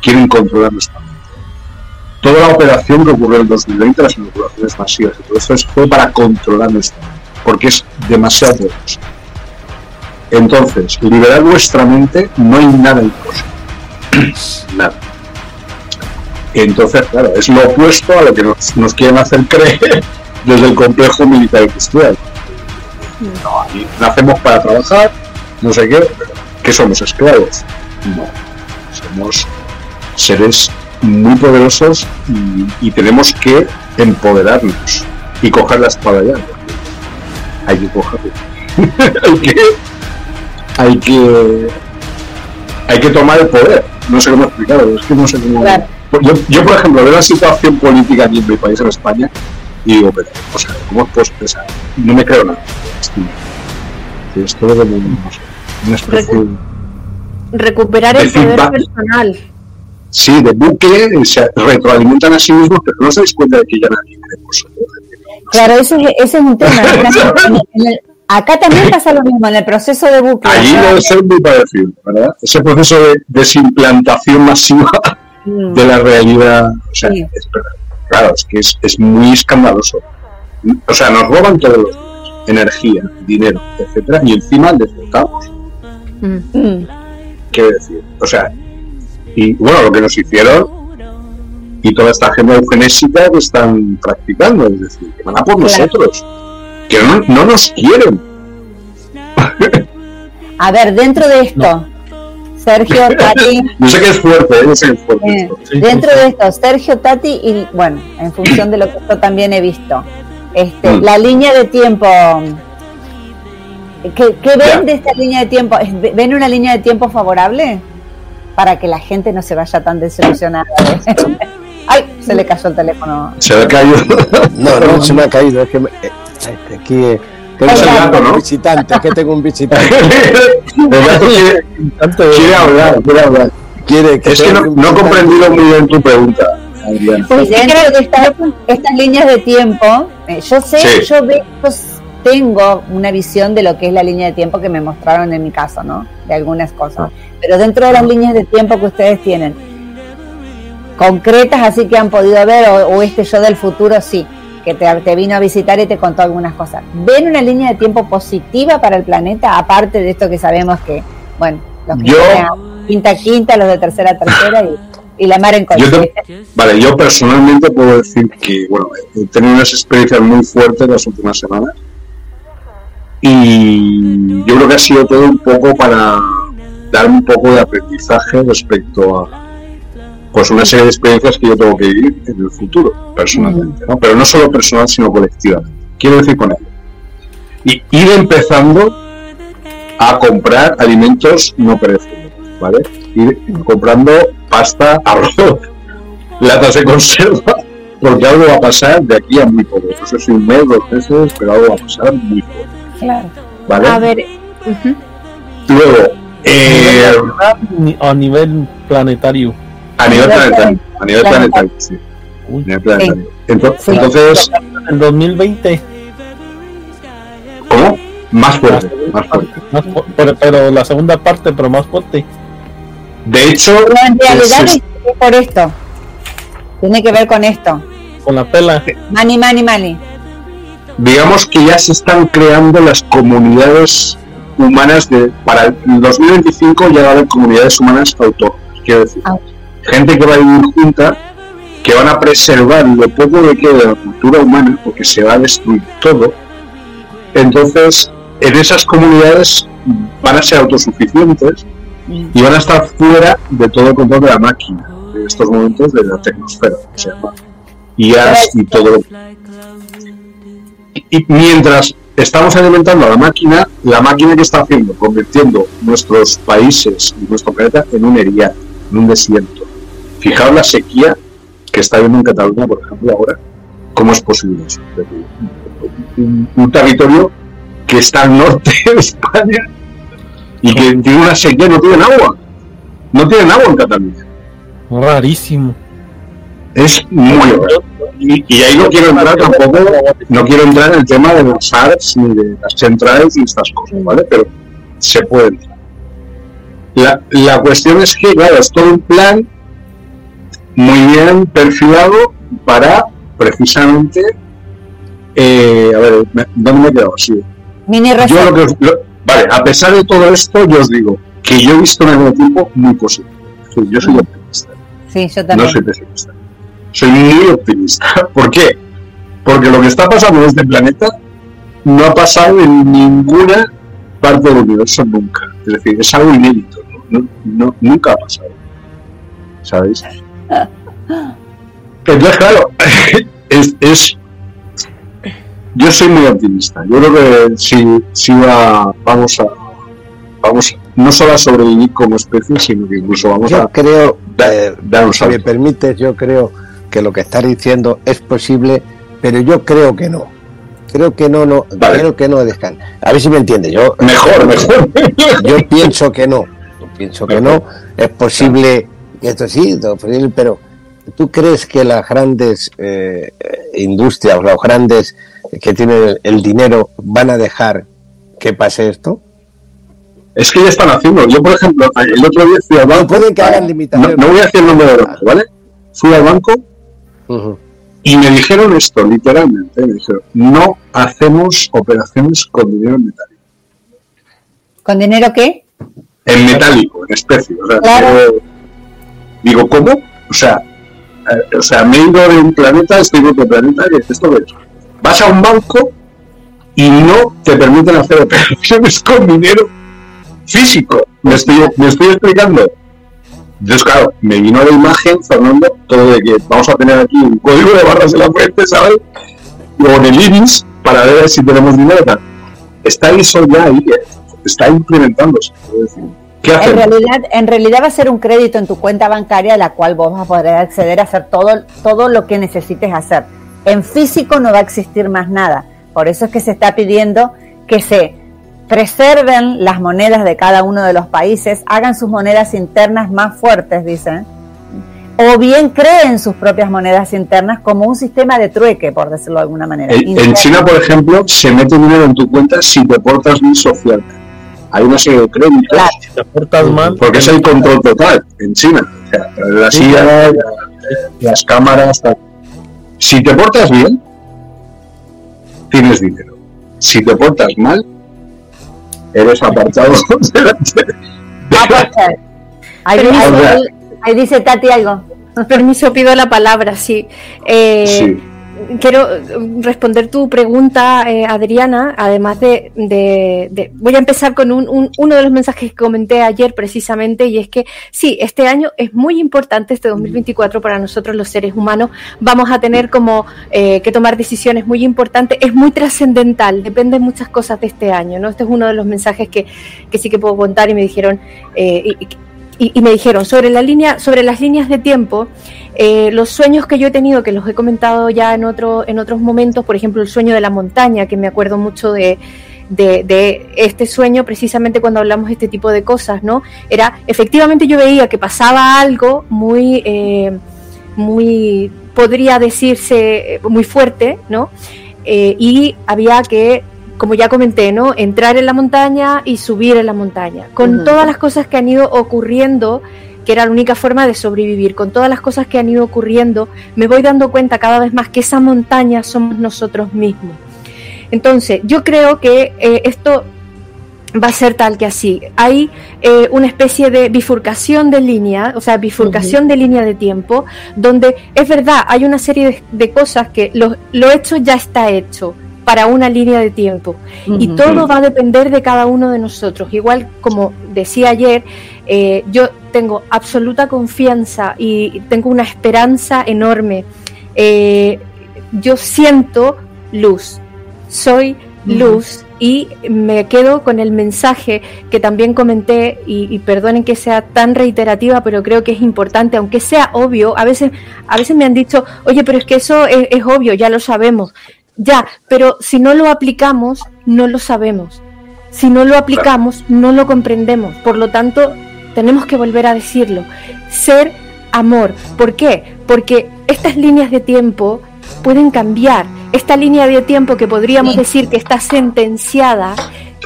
quieren controlar nuestra mente. Toda la operación que ocurrió en el 2020, las inoculaciones masivas y todo eso, es- fue para controlar nuestra mente, porque es demasiado poderoso. Entonces, liberar vuestra mente no hay nada imposible. nada. Entonces, claro, es lo opuesto a lo que nos, quieren hacer creer desde el complejo militar industrial. No, aquí nacemos para trabajar, no sé qué, ¿qué somos esclavos? No, somos seres muy poderosos y, y tenemos que empoderarnos y coger la espada ya. Hay que cogerla. hay que hay que hay que tomar el poder. No sé cómo explicarlo, es que no sé cómo. Claro. Yo, yo, por ejemplo, veo la situación política aquí en mi país, en España, y digo, pero, o sea, ¿cómo puedo expresar? No me creo nada. Es todo como, no sé, una especie de- Recuperar el poder personal. Sí, de bucle, se retroalimentan a sí mismos, pero no os dais cuenta de que ya nadie cree en vosotros. Claro, ese es, ese es un tema. Acá también pasa lo mismo, en el proceso de bucle. Allí debe ser muy parecido, ¿verdad? Ese proceso de desimplantación masiva Mm. de la realidad. O sea, Sí. es claro, es que es, es muy escandaloso. O sea, nos roban todos los días energía, dinero, etcétera, y encima les votamos. Mm. Mm. Quiero decir, o sea, y bueno, lo que nos hicieron y toda esta agenda eugenésica que están practicando, es decir, que van a por Claro. nosotros, que no, no nos quieren. A ver, dentro de esto, Sergio, Tati, Yo sé que es fuerte, ¿eh? yo sé que es fuerte eh, esto. Dentro de esto, Sergio, Tati, y bueno, en función de lo que yo también he visto, este, Mm. la línea de tiempo, ¿qué, qué ven Ya. de esta línea de tiempo? ¿Es- ¿Ven una línea de tiempo favorable? Para que la gente no se vaya tan desilusionada. Ay, se le cayó el teléfono. Se le caído. No, no se me ha caído, es que me- eh, este, aquí eh, tengo el gato, ¿no? un visitante, es que tengo un visitante. El gato quiere, hablar, quiere hablar. Quiere que Es que no, he comprendido muy bien tu pregunta, Adrián. Pues dentro de esta- estas líneas de tiempo, eh, yo sé, Sí. yo veo, tengo una visión de lo que es la línea de tiempo que me mostraron en mi caso, ¿no? De algunas cosas. Pero dentro de las líneas de tiempo que ustedes tienen, concretas así que han podido ver, o, o este yo del futuro, sí, que te, te vino a visitar y te contó algunas cosas. ¿Ven una línea de tiempo positiva para el planeta, aparte de esto que sabemos que, bueno, los que Yo- quinta quinta, los de tercera a tercera y, y la mar en Yo te- vale, yo personalmente puedo decir que, bueno, he tenido unas experiencias muy fuertes las últimas semanas y yo creo que ha sido todo un poco para dar un poco de aprendizaje respecto a pues una serie de experiencias que yo tengo que vivir en el futuro, personalmente, ¿no? Pero no solo personal, sino colectivamente. Quiero decir con ello. Y ir empezando a comprar alimentos no perecibles, ¿vale? Ir comprando pasta, arroz, latas de conserva, porque algo va a pasar de aquí a muy poco. No sé si un mes, dos meses, pero algo va a pasar muy poco. Claro. ¿Vale? A ver, ujú. Luego, eh, a nivel planetario. a nivel planetario, a nivel Planetario. sí. Uy, a nivel planetario. Ento- Sí. Entonces, en 2020. ¿cómo? Más fuerte, más fuerte. más fu- pero, pero la segunda parte, pero más fuerte. De hecho, Pero en realidad es- es por esto. Tiene que ver con esto. Con la pela. Mani, mani, mani. digamos que ya se están creando las comunidades humanas de para el 2025 ya va a haber comunidades humanas autónomas quiero decir Ah. gente que va a vivir junta que van a preservar lo poco que quede de la cultura humana porque se va a destruir todo entonces en esas comunidades van a ser autosuficientes y van a estar fuera de todo el control de la máquina en estos momentos de la tecnosfera que se llama IAS y todo y mientras estamos alimentando a la máquina, la máquina que está haciendo, convirtiendo nuestros países y nuestro planeta en un erial, en un desierto. Fijaos la sequía que está habiendo en Cataluña, por ejemplo, ahora. ¿Cómo es posible eso? Un, un territorio que está al norte de España y que tiene una sequía, no tienen agua. No tienen agua en Cataluña. Rarísimo. Es muy raro. Y, y ahí no quiero entrar tampoco, no quiero entrar en el tema de las ARS ni de las centrales y estas cosas, ¿vale? Pero se puede entrar. La, la cuestión es que, claro, es todo un plan muy bien perfilado para precisamente. eh, a ver, ¿dónde me he quedado? Sí. Mini Yo lo que lo- vale, a pesar de todo esto, yo os digo que yo he visto un nuevo tiempo muy positivo. Sí, Yo soy optimista. Sí, yo No también. soy pesimista. Soy muy optimista. ¿Por qué? Porque lo que está pasando en este planeta no ha pasado en ninguna parte del universo nunca. Es decir, es algo inédito. ¿no? No- no- nunca ha pasado. ¿Sabéis? Entonces, claro, es, es- yo soy muy optimista. Yo creo que si, si va, vamos a vamos no solo a sobrevivir como especie, sino que incluso vamos Yo a creo, dar, eh, si me permites, yo creo que lo que estás diciendo es posible, pero yo creo que no. Creo que no, no, Vale. creo que no, Descan. A ver si me entiende. Yo, Mejor, mejor. yo pienso que no. Yo pienso que no. Es posible, esto sí, pero ¿tú crees que las grandes eh, industrias, los grandes que tienen el dinero, van a dejar que pase esto? Es que ya están haciendo. Yo, por ejemplo, el otro día fui al No banco. pueden que hagan No, limitaciones. no voy a decir el banco, ¿vale? Fui al banco Y me dijeron esto, literalmente. Me dijeron, no hacemos operaciones con dinero en metálico. ¿Con dinero qué? En metálico, en especie. O sea, Claro. digo, digo, ¿cómo? O sea, eh, o sea, me he ido de un planeta, estoy en otro planeta y esto de Vas a un banco y no te permiten hacer operaciones con dinero físico. Me estoy, me estoy explicando. Entonces, claro, me vino la imagen, Fernando, todo de que vamos a tener aquí un código de barras en la frente, ¿sabes? O en el iris, para ver si tenemos dinero. tal. Está eso ya ahí, eh, está implementándose. ¿Qué En realidad, en realidad va a ser un crédito en tu cuenta bancaria a la cual vos vas a poder acceder a hacer todo, todo lo que necesites hacer. En físico no va a existir más nada. Por eso es que se está pidiendo que se preserven las monedas de cada uno de los países, hagan sus monedas internas más fuertes, dicen, o bien creen sus propias monedas internas como un sistema de trueque, por decirlo de alguna manera. En. China, por ejemplo, se mete dinero en tu cuenta si te portas bien socialmente. Hay una serie de créditos, Claro. Si te portas mal, porque es el control total en China. O sea, la silla, la- las cámaras, tal. Si te portas bien, tienes dinero. Si te portas mal, eres apartado delante. Ah. Ahí, Permiso. ahí- ahí dice Tati algo. Permiso, pido la palabra, sí. Eh, Sí. Quiero responder tu pregunta, eh, Adriana, además de, de, Voy a empezar con un, uno de los mensajes que comenté ayer precisamente, y es que sí, este año es muy importante, este 2024 para nosotros los seres humanos. Vamos a tener como eh, que tomar decisiones muy importantes, es muy trascendental, depende de muchas cosas de este año, ¿no? Este es uno de los mensajes que, que sí que puedo contar y me dijeron... Eh, y, me dijeron sobre la línea, sobre las líneas de tiempo, eh, los sueños que yo he tenido, que los he comentado ya en otro, en otros momentos, por ejemplo el sueño de la montaña, que me acuerdo mucho de, de, este sueño precisamente cuando hablamos de este tipo de cosas, ¿no? Era, efectivamente yo veía que pasaba algo muy, eh, muy, podría decirse, eh, muy fuerte, ¿no? y había que como ya comenté, ¿no? Entrar en la montaña y subir en la montaña. Con todas las cosas que han ido ocurriendo, que era la única forma de sobrevivir, con todas las cosas que han ido ocurriendo, me voy dando cuenta cada vez más que esa montaña somos nosotros mismos. Entonces, yo creo que eh, esto va a ser tal que así. Hay eh, una especie de bifurcación de línea, o sea, bifurcación de línea de tiempo, donde es verdad, hay una serie de, cosas que lo, lo hecho ya está hecho para una línea de tiempo. Y todo va a depender de cada uno de nosotros. Igual como decía ayer, eh, yo tengo absoluta confianza y tengo una esperanza enorme. Eh, yo siento luz, soy luz y me quedo con el mensaje que también comenté y, perdonen que sea tan reiterativa, pero creo que es importante, aunque sea obvio, a veces, a veces me han dicho, oye, pero es que eso es obvio, ya lo sabemos. Ya, pero si no lo aplicamos, no lo sabemos. Si no lo aplicamos, no lo comprendemos. Por lo tanto, tenemos que volver a decirlo. Ser amor. ¿Por qué? Porque estas líneas de tiempo pueden cambiar. Esta línea de tiempo que podríamos decir que está sentenciada,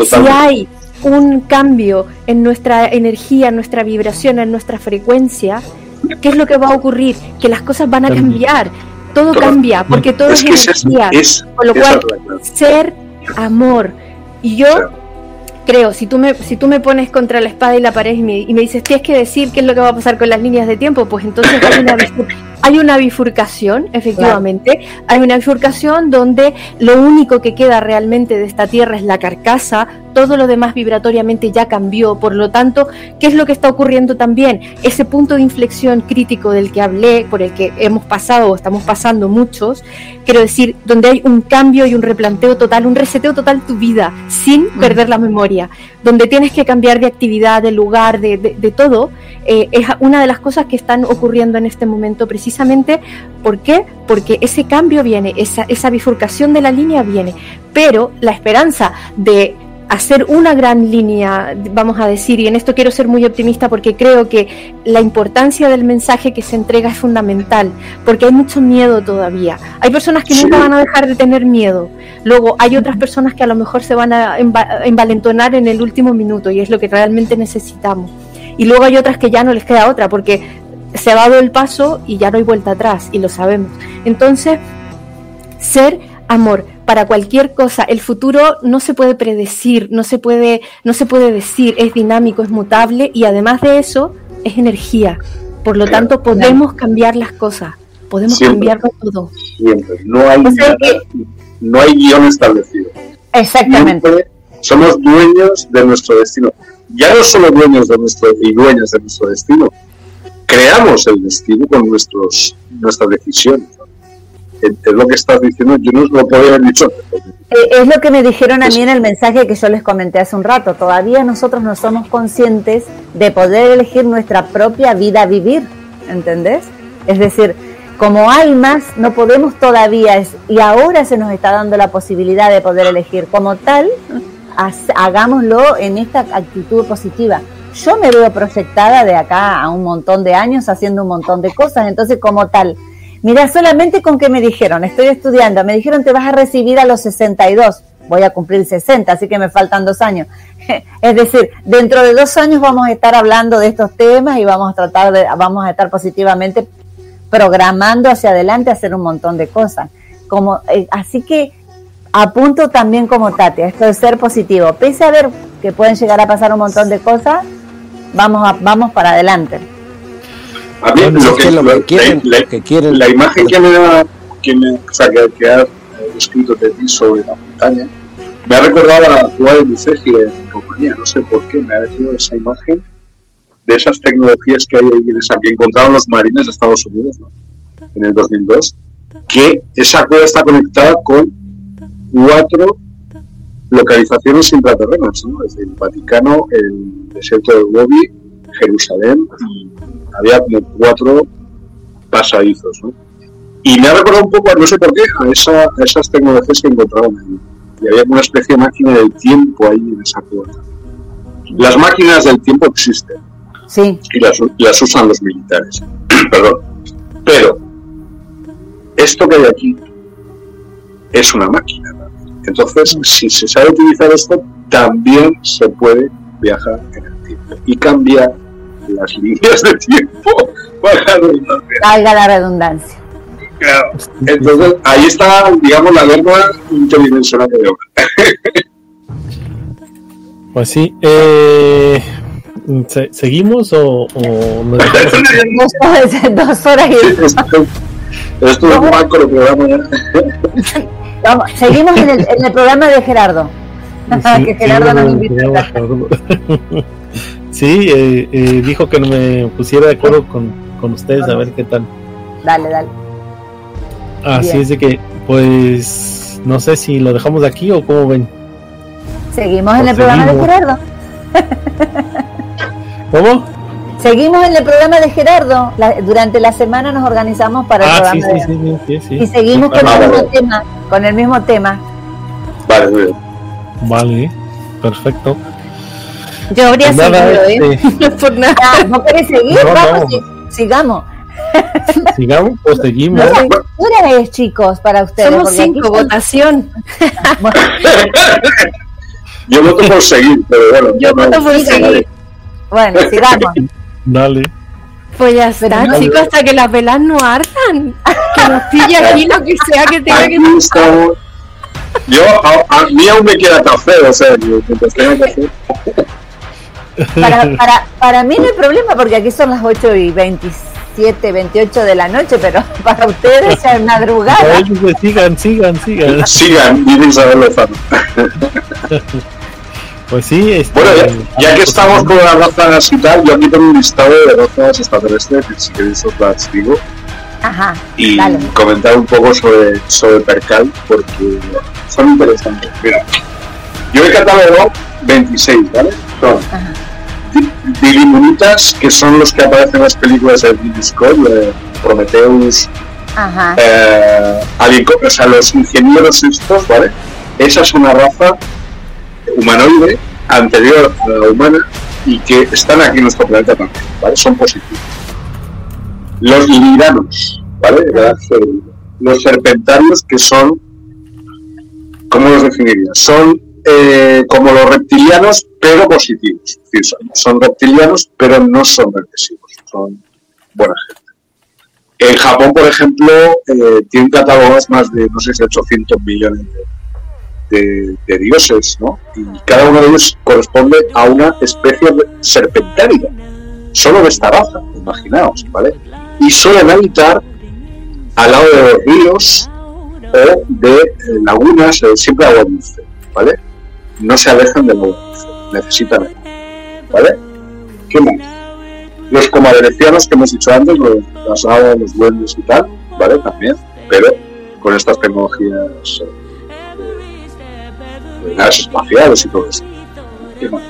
si hay un cambio en nuestra energía, en nuestra vibración, en nuestra frecuencia, ¿qué es lo que va a ocurrir? Que las cosas van a cambiar todo, cambia, porque todo es, energía. con lo cual, ser amor. Y yo creo, si tú me, si tú me pones contra la espada y la pared y me, y me dices, tienes que decir qué es lo que va a pasar con las líneas de tiempo, pues entonces hay una, hay una bifurcación, efectivamente, hay una bifurcación donde lo único que queda realmente de esta tierra es la carcasa, todo lo demás vibratoriamente ya cambió, por lo tanto, ¿qué es lo que está ocurriendo también? Ese punto de inflexión crítico del que hablé, por el que hemos pasado o estamos pasando muchos, quiero decir, donde hay un cambio y un replanteo total, un reseteo total de tu vida, sin mm. perder la memoria, donde tienes que cambiar de actividad, de lugar, de, de, todo, eh, es una de las cosas que están ocurriendo en este momento precisamente. ¿Por qué? Porque ese cambio viene, esa, esa bifurcación de la línea viene, pero la esperanza de hacer una gran línea, vamos a decir, y en esto quiero ser muy optimista porque creo que la importancia del mensaje que se entrega es fundamental, porque hay mucho miedo todavía. Hay personas que nunca van a dejar de tener miedo, luego hay otras personas que a lo mejor se van a envalentonar en el último minuto y es lo que realmente necesitamos. Y luego hay otras que ya no les queda otra porque se ha dado el paso y ya no hay vuelta atrás y lo sabemos. Entonces, ser amor para cualquier cosa. El futuro no se puede predecir, no se puede, no se puede decir, es dinámico, es mutable y además de eso es energía. Por lo tanto, podemos cambiar las cosas, podemos cambiarlo todo. Siempre, no hay, no hay guion establecido. Exactamente. somos dueños de nuestro destino. Ya no solo dueños de nuestro y dueñas de nuestro destino, creamos el destino con nuestros, nuestras decisiones es lo que estás diciendo, yo no lo podía haber dicho. Eh, es lo que me dijeron a mí en el mensaje que yo les comenté hace un rato. Todavía nosotros no somos conscientes de poder elegir nuestra propia vida a vivir, ¿entendés? Es decir, como almas no podemos todavía, y ahora se nos está dando la posibilidad de poder elegir como tal, hagámoslo en esta actitud positiva. Yo me veo proyectada de acá a un montón de años haciendo un montón de cosas, entonces como tal, Mira, solamente con que me dijeron, estoy estudiando, me dijeron te vas a recibir a los 62, voy a cumplir 60, así que me faltan dos años. Es decir, dentro de dos años vamos a estar hablando de estos temas y vamos a tratar de, vamos a estar positivamente programando hacia adelante, hacer un montón de cosas. Como, eh, así que apunto también como Tati, esto de ser positivo. Pese a ver que pueden llegar a pasar un montón de cosas, vamos, a, vamos para adelante. A mí lo, que, quieren, la, imagen que me da que, me, o sea, que, que has eh, escrito de ti sobre la montaña, me ha recordado a la jugada de Lucegi en compañía, no sé por qué, me ha venido esa imagen de esas tecnologías que hay ahí en esa que encontraron los marines de Estados Unidos ¿no? en el 2002, que esa cueva está conectada con cuatro localizaciones intraterrenas, ¿no? desde el Vaticano, el desierto de Gobi, Jerusalén, y había como cuatro pasadizos. ¿no? Y me ha recordado un poco, no sé por qué, a, esa, a esas tecnologías que encontraron ahí. Y había una especie de máquina del tiempo ahí en esa cueva. Las máquinas del tiempo existen Sí, y las, las usan los militares. Perdón. Pero esto que hay aquí es una máquina. Entonces, si se sabe utilizar esto, también se puede viajar en el tiempo y cambiar las líneas de tiempo. Valga la redundancia. valga la redundancia. Claro. Entonces, ahí está, digamos, la guerra interdimensional de ahora. Pues sí. Eh, ¿se- ¿Seguimos o, o nos? Dos horas, dos horas y Esto, esto es un mal con el programa ya. Vamos, seguimos en el, en el programa de Gerardo. Sí, que Gerardo sí, nos no, invita. Sí, eh, eh, dijo que no me pusiera de acuerdo con, con ustedes a ver qué tal. Dale, dale. Así Bien. es de que, pues, no sé si lo dejamos aquí o cómo ven. Seguimos en Pues el programa de seguimos. Gerardo. ¿Cómo? Seguimos en el programa de Gerardo. La- durante la semana nos organizamos para el Ah, programa sí, de sí, sí, sí, Y seguimos Sí, con Ah, el mismo tema. Con el mismo tema. Vale. Vale, perfecto. Yo habría Pues nada, seguido, ¿eh? este, No por nada. Ah, ¿No querés seguir? No, Vamos, no. sigamos. sigamos, pues seguimos. ¿Qué hora es, chicos, para ustedes? Somos aquí cinco, son- votación. Yo voto por seguir, pero bueno. Yo voto por seguir. Bueno, sigamos. Dale. Pues ya está, no- chicos, hasta que las velas no ardan. Que nos pille aquí lo que sea que tenga que estamos. Yo, a, a mí aún me queda café, o sea, que tenga café. Para, para, para mí no hay problema porque aquí son las 8 y 27, 28 de la noche, pero para ustedes ya es madrugada. Ay, pues, sigan, sigan, sigan. Sigan, dice Isabel Lozano. Pues sí, este, Bueno, ya, ya que estamos con las razas y tal, yo aquí tengo un listado de razas extraterrestres, que si queréis os las digo, Ajá, y dale. comentar un poco sobre, sobre Percal, porque son interesantes. Mira, yo he catalogado 26, ¿vale? Son Dilimunitas, que son los que aparecen en las películas de Ridley Scott, de Prometheus, Ajá. eh, o sea, los ingenieros estos, ¿vale? Esa es una raza humanoide anterior a la humana y que están aquí en nuestro planeta también, ¿vale? Son positivos. Los liranos, ¿vale? Febril. Los serpentarios que son, ¿cómo los definiría? Son eh, como los reptilianos, pero positivos. Es decir, son, reptilianos, pero no son regresivos, son buena gente. En Japón, por ejemplo, eh, tienen catalogados más de, no sé si 800 millones de, de- dioses, ¿no? Y cada uno de ellos corresponde a una especie serpentaria, solo de esta raza, imaginaos, ¿vale? Y suelen habitar al lado de los ríos o de eh, lagunas, siempre agua dulce, ¿vale? No se alejan del agua dulce, necesitan agua, ¿vale? ¿Qué más? Los comaderecianos que hemos dicho antes, los, las los duendes y tal, ¿vale? También, pero con estas tecnologías eh, naves espaciales y todo eso. ¿Qué más?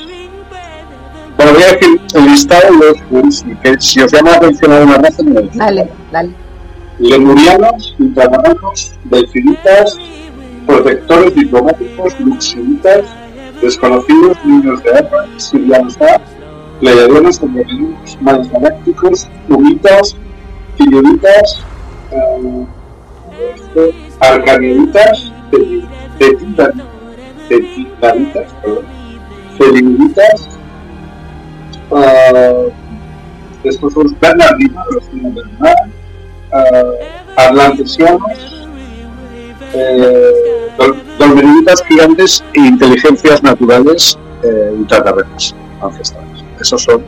Bueno, voy a decir el listado de los que si os llama la atención alguna raza, me lo decís. Dale, dale. Lemurianos, ultramaranos, delfinitas, protectores diplomáticos, luxuritas, desconocidos, niños de arma, sirianos A, pleiadianos, andromedanos, mares galácticos, humitas, filionitas, eh, arcaniditas, teti- tetitanitas, perdón, felinitas, ah, estos son los bernardinos, los del mar, uh, eh, dol- gigantes e inteligencias naturales eh, ultraterrenas ancestrales. Esos son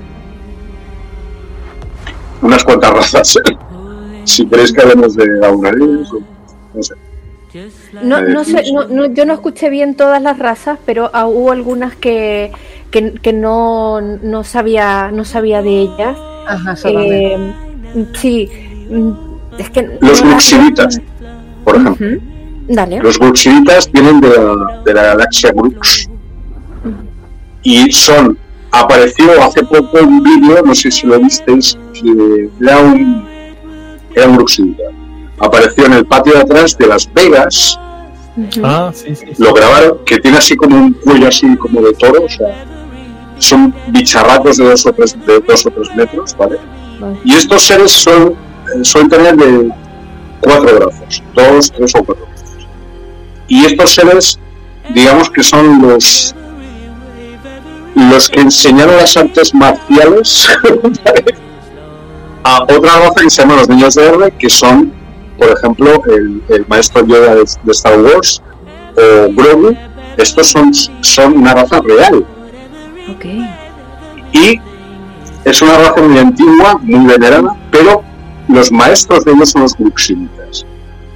unas cuantas razas. si queréis que hablemos de alguna no sé. No, no sé, no- no- yo no escuché bien todas las razas, pero ah, hubo algunas que, que, que no, no sabía no sabía de ellas. Ajá. Eh, sí, mm, es que Los no las- Bruxivitas, por ejemplo. Dale. Los Bruxivitas vienen de la, de la galaxia Brux y son, apareció hace poco un vídeo, no sé si lo visteis, que era un, era un Bruxivita. Apareció en el patio de atrás de Las Vegas. Ah, sí, sí. sí. lo grabaron, que tiene así como un cuello así como de toro, o sea, son bicharracos de dos o tres, de dos o tres metros, ¿vale? Vale. Y estos seres son, eh, suelen tener de cuatro brazos, dos, tres o cuatro brazos. Y estos seres, digamos que son los los que enseñaron las artes marciales ¿vale? a otra raza que se llama los niños de R, que son, por ejemplo, el, el maestro Yoda de, de Star Wars o Grogu. Estos son, son una raza real Ok. y es una raza muy antigua, muy venerada, pero los maestros de ellos son los Bruxinitas.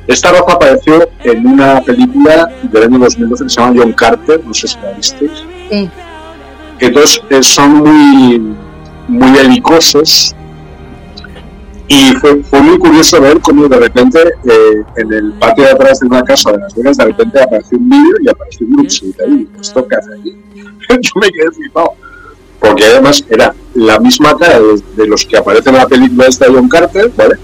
Esta raza apareció en una película del año 2012 que se llama John Carter, no sé si la visteis. Sí. Entonces eh, son muy, muy belicosos y fue, fue muy curioso ver cómo de repente eh, en el patio de atrás de una casa de Las Vegas de repente apareció un vídeo y apareció un Bruxinita y ¿esto qué hace aquí? Yo me quedé flipado porque además era la misma cara de, de los que aparecen en la película esta de John Carter, ¿vale?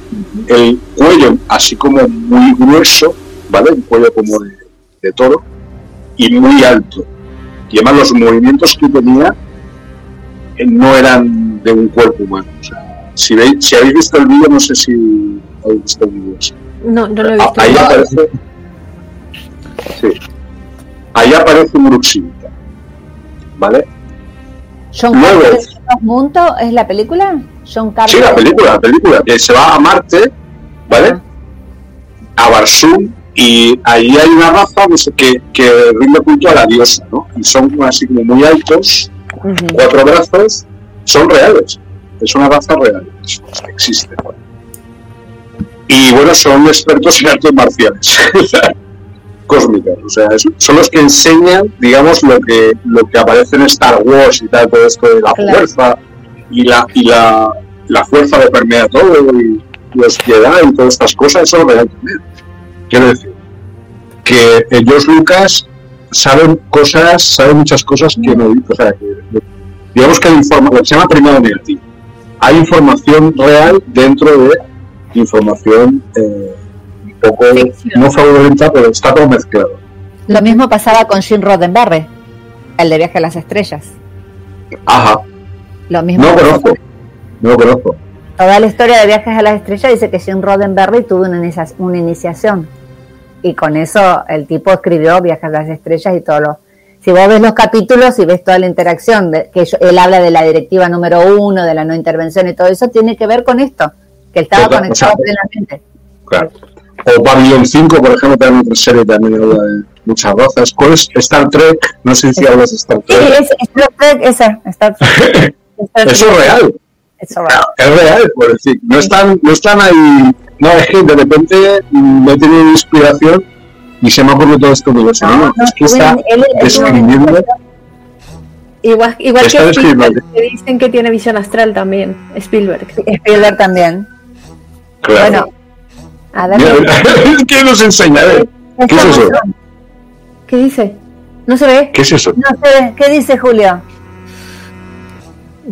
El cuello así como muy grueso, ¿vale? Un cuello como de, de toro y muy alto. Y además los movimientos que tenía eh, no eran de un cuerpo humano. O sea, si, veis, si habéis visto el vídeo, no sé si habéis visto el vídeo. sí. No, no lo he Ah, visto. Ahí aparece. Sí. Ahí aparece un Bruxinta. ¿Vale? John Luego- es la película. John Carter. Sí, la película, la película. Que se va a Marte, ¿vale? A Barsum, y ahí hay una raza no sé, que, que rinde culto a la diosa, ¿no? Y son así como muy altos, cuatro brazos, son reales. Es una raza real, existe. Y bueno, son expertos en artes marciales cósmicas. O sea, es- son los que enseñan, digamos, lo que, lo que aparece en Star Wars y tal, todo esto de la Claro. fuerza y la, y la, la fuerza de permea todo y los Jedi y todas estas cosas, eso es real también. Quiero decir, que George Lucas sabe cosas, sabe muchas cosas que no. O sea, que, digamos que hay información, se llama primado negativo. Hay información real dentro de información eh, un poco Ficción. no fraudulenta, pero está todo mezclado. Lo mismo pasaba con Jim Roddenberry, el de Viaje a las Estrellas. Ajá, Lo mismo. no lo conozco, no conozco. Toda la historia de Viajes a las Estrellas dice que Jim Roddenberry tuvo una, inicia- una iniciación. Y con eso el tipo escribió Viajes a las Estrellas y todo lo. Si vos ves los capítulos y ves toda la interacción, de, que yo- él habla de la directiva número uno, de la no intervención y todo eso, tiene que ver con esto, que él estaba Total, conectado plenamente. Claro. O Babylon 5, por ejemplo, también otra serie también habla de muchas razas. ¿Cuál es Star Trek? No sé si hablas de Star Sí, Trek. es, Star Trek, esa, Star Trek. Star Eso es real. Eso es real. Es real, por decir. No están, no están ahí. No, es que de repente me he tenido inspiración y se me ha ocurrido todo este universo. No, no, No, es que está describiendo. Igual, igual Está que. Spielberg, que dicen que tiene visión astral también, Spielberg. Spielberg también. Claro. Bueno, a ver. ¿Qué nos enseña? A ver, ¿Qué es eso? ¿Qué dice? ¿No se ve? ¿Qué es eso? No sé, ¿qué dice Julio?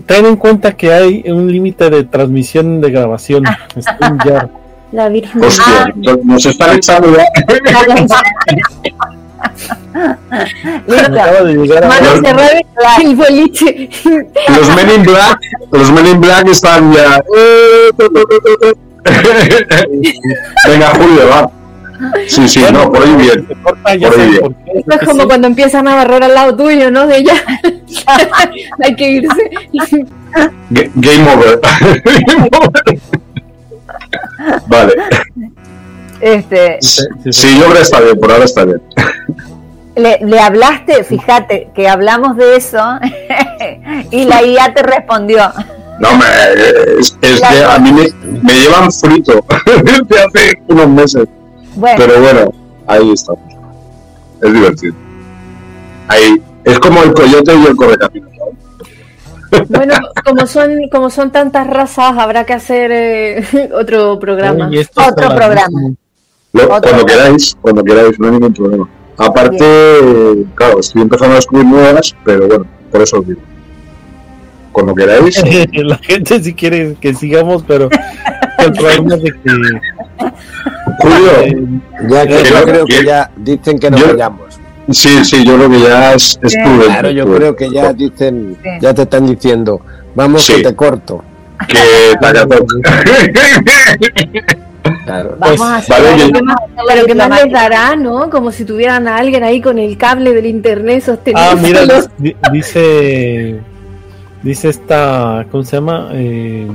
Ten en cuenta que hay un límite de transmisión de grabación. StreamYard. La Virgen. Hostia, nos están echando ya. De llegar a- Los- cerrada el boliche. Los Men in Black, los Men in Black están ya. Venga, Julio, va. Sí, sí, Bueno, no, por ahí bien. corta, ya Por ahí bien. Esto es como sí. cuando empiezan a barrer al lado tuyo, ¿no? De ella. Hay que irse. Ga- Game over. Vale. Este, Sí, sí, sí. Sí, yo creo que está bien, por ahora está bien. le, le hablaste, fíjate, que hablamos de eso y la IA te respondió. No, me, es, es que a mí me, me llevan frito desde hace unos meses. Bueno, Pero bueno, ahí estamos. Es divertido. Ahí. Es como el coyote y el correcamino. Bueno, como son, como son tantas razas, habrá que hacer eh, otro programa. Uy, Otro programa. larguísimo. Lo- Otro. cuando queráis, cuando queráis, no hay ningún problema. Aparte, claro, estoy empezando a descubrir nuevas, pero bueno, por eso os digo. Cuando queráis, La gente si quiere que sigamos, pero el problema es de que Julio, eh, Ya que yo no- creo que que- ya dicen que nos yo- vayamos. Sí, sí, yo creo que ya es, es Sí, prudente. Claro, yo creo que ya dicen, Sí. ya te están diciendo, vamos Sí. que te corto. Que Tacatok. Claro. vamos pues, a hacer vale, que más- Pero que más les dará, ¿no? Como si tuvieran a alguien ahí con el cable del internet sosteniendo. Ah, mira, di- dice. Dice esta. ¿Cómo se llama? Eh,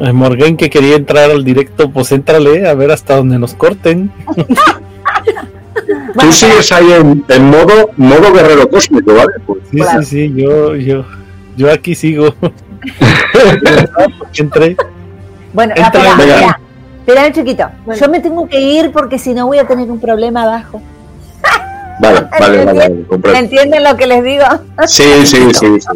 eh, Morgan que quería entrar al directo. Pues éntrale a ver hasta donde nos corten. Tú sigues ahí en, en modo, modo guerrero cósmico, ¿vale? Pues, Sí, Claro. sí, sí. Yo, yo, yo aquí sigo. Entré. Bueno, Entra, espera, venga. espera, espera, chiquito. Bueno. Yo me tengo que ir porque si no voy a tener un problema abajo. vale, vale, vale, vale, comprendo. ¿Entienden lo que les digo? Sí, sí, sí, sí.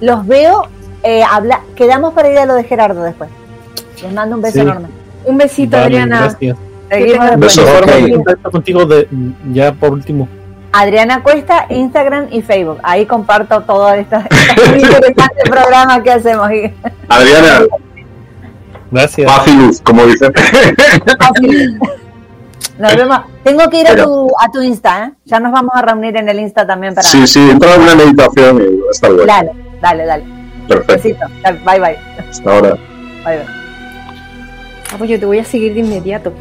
Los veo, eh, habla, quedamos para ir a lo de Gerardo después. Les mando un beso Sí. enorme. Un besito, Vale, Adriana. gracias. Seguimos tengan- después. Beso. Ahora ok. me contacto contigo de, ya por último. Adriana Cuesta, Instagram y Facebook. Ahí comparto todo este este interesante programa que hacemos. Adriana, Gracias. luz, como dicen. Nos vemos. Tengo que ir a tu, a tu Insta, ¿eh? Ya nos vamos a reunir en el Insta también para. Sí, sí, entra en una meditación y estar bueno. Dale, dale, dale. Perfecto. Besito. Bye, bye. Hasta ahora. Bye, bye. Ah, pues yo te voy a seguir de inmediato.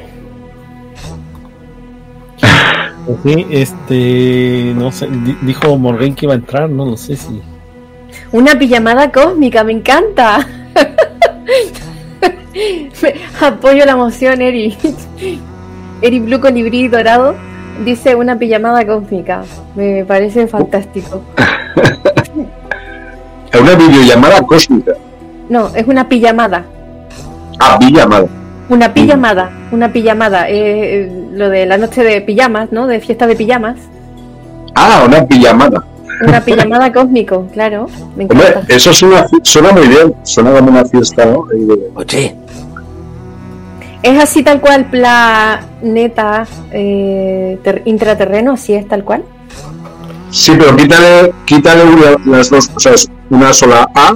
Pues sí, este. No sé. di- Dijo Morgan que iba a entrar. No lo sé si. Una pijamada cósmica, me encanta. Me- Apoyo la emoción, Eri. Eri Blue Colibrí Dorado dice una pijamada cósmica. Me parece fantástico. Es una videollamada cósmica. No, es una pijamada. Ah, villamada. Una pijamada, una pijamada. eh, eh, lo de la noche de pijamas, ¿no? De fiesta de pijamas. Ah, una pijamada. Una pijamada cósmico, claro. Me Hombre, eso suena, suena muy bien. Suena como una fiesta, ¿no? Oye, ¿Es así tal cual planeta eh, ter- intraterreno? ¿Así es tal cual? Sí, pero quítale, quítale una- las dos cosas. Una sola A.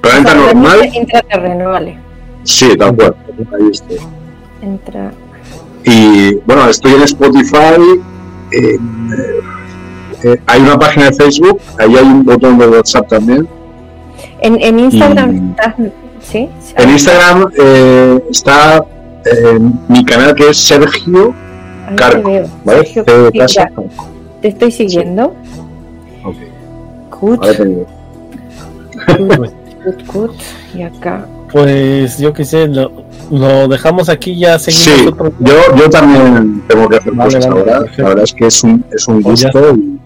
Planeta O sea, normal. Intraterreno, vale. Sí, tal cual. Ahí estoy. Entra... Y bueno, estoy en Spotify. eh, eh, hay una página de Facebook. Ahí hay un botón de WhatsApp también. En, en Instagram Y- estás... ¿Sí? En Instagram eh, está eh, mi canal que es Sergio Ahí te Carco. ¿Vale? Sergio, sí, ya, te estoy siguiendo. Ok. Good, te good, good, good. Y acá. Pues yo qué sé, lo, lo dejamos aquí ya seguimos Sí, otro yo, yo también tengo que hacer Vale, cosas vale, ahora. perfecto. La verdad es que es un, es un Pues gusto. y-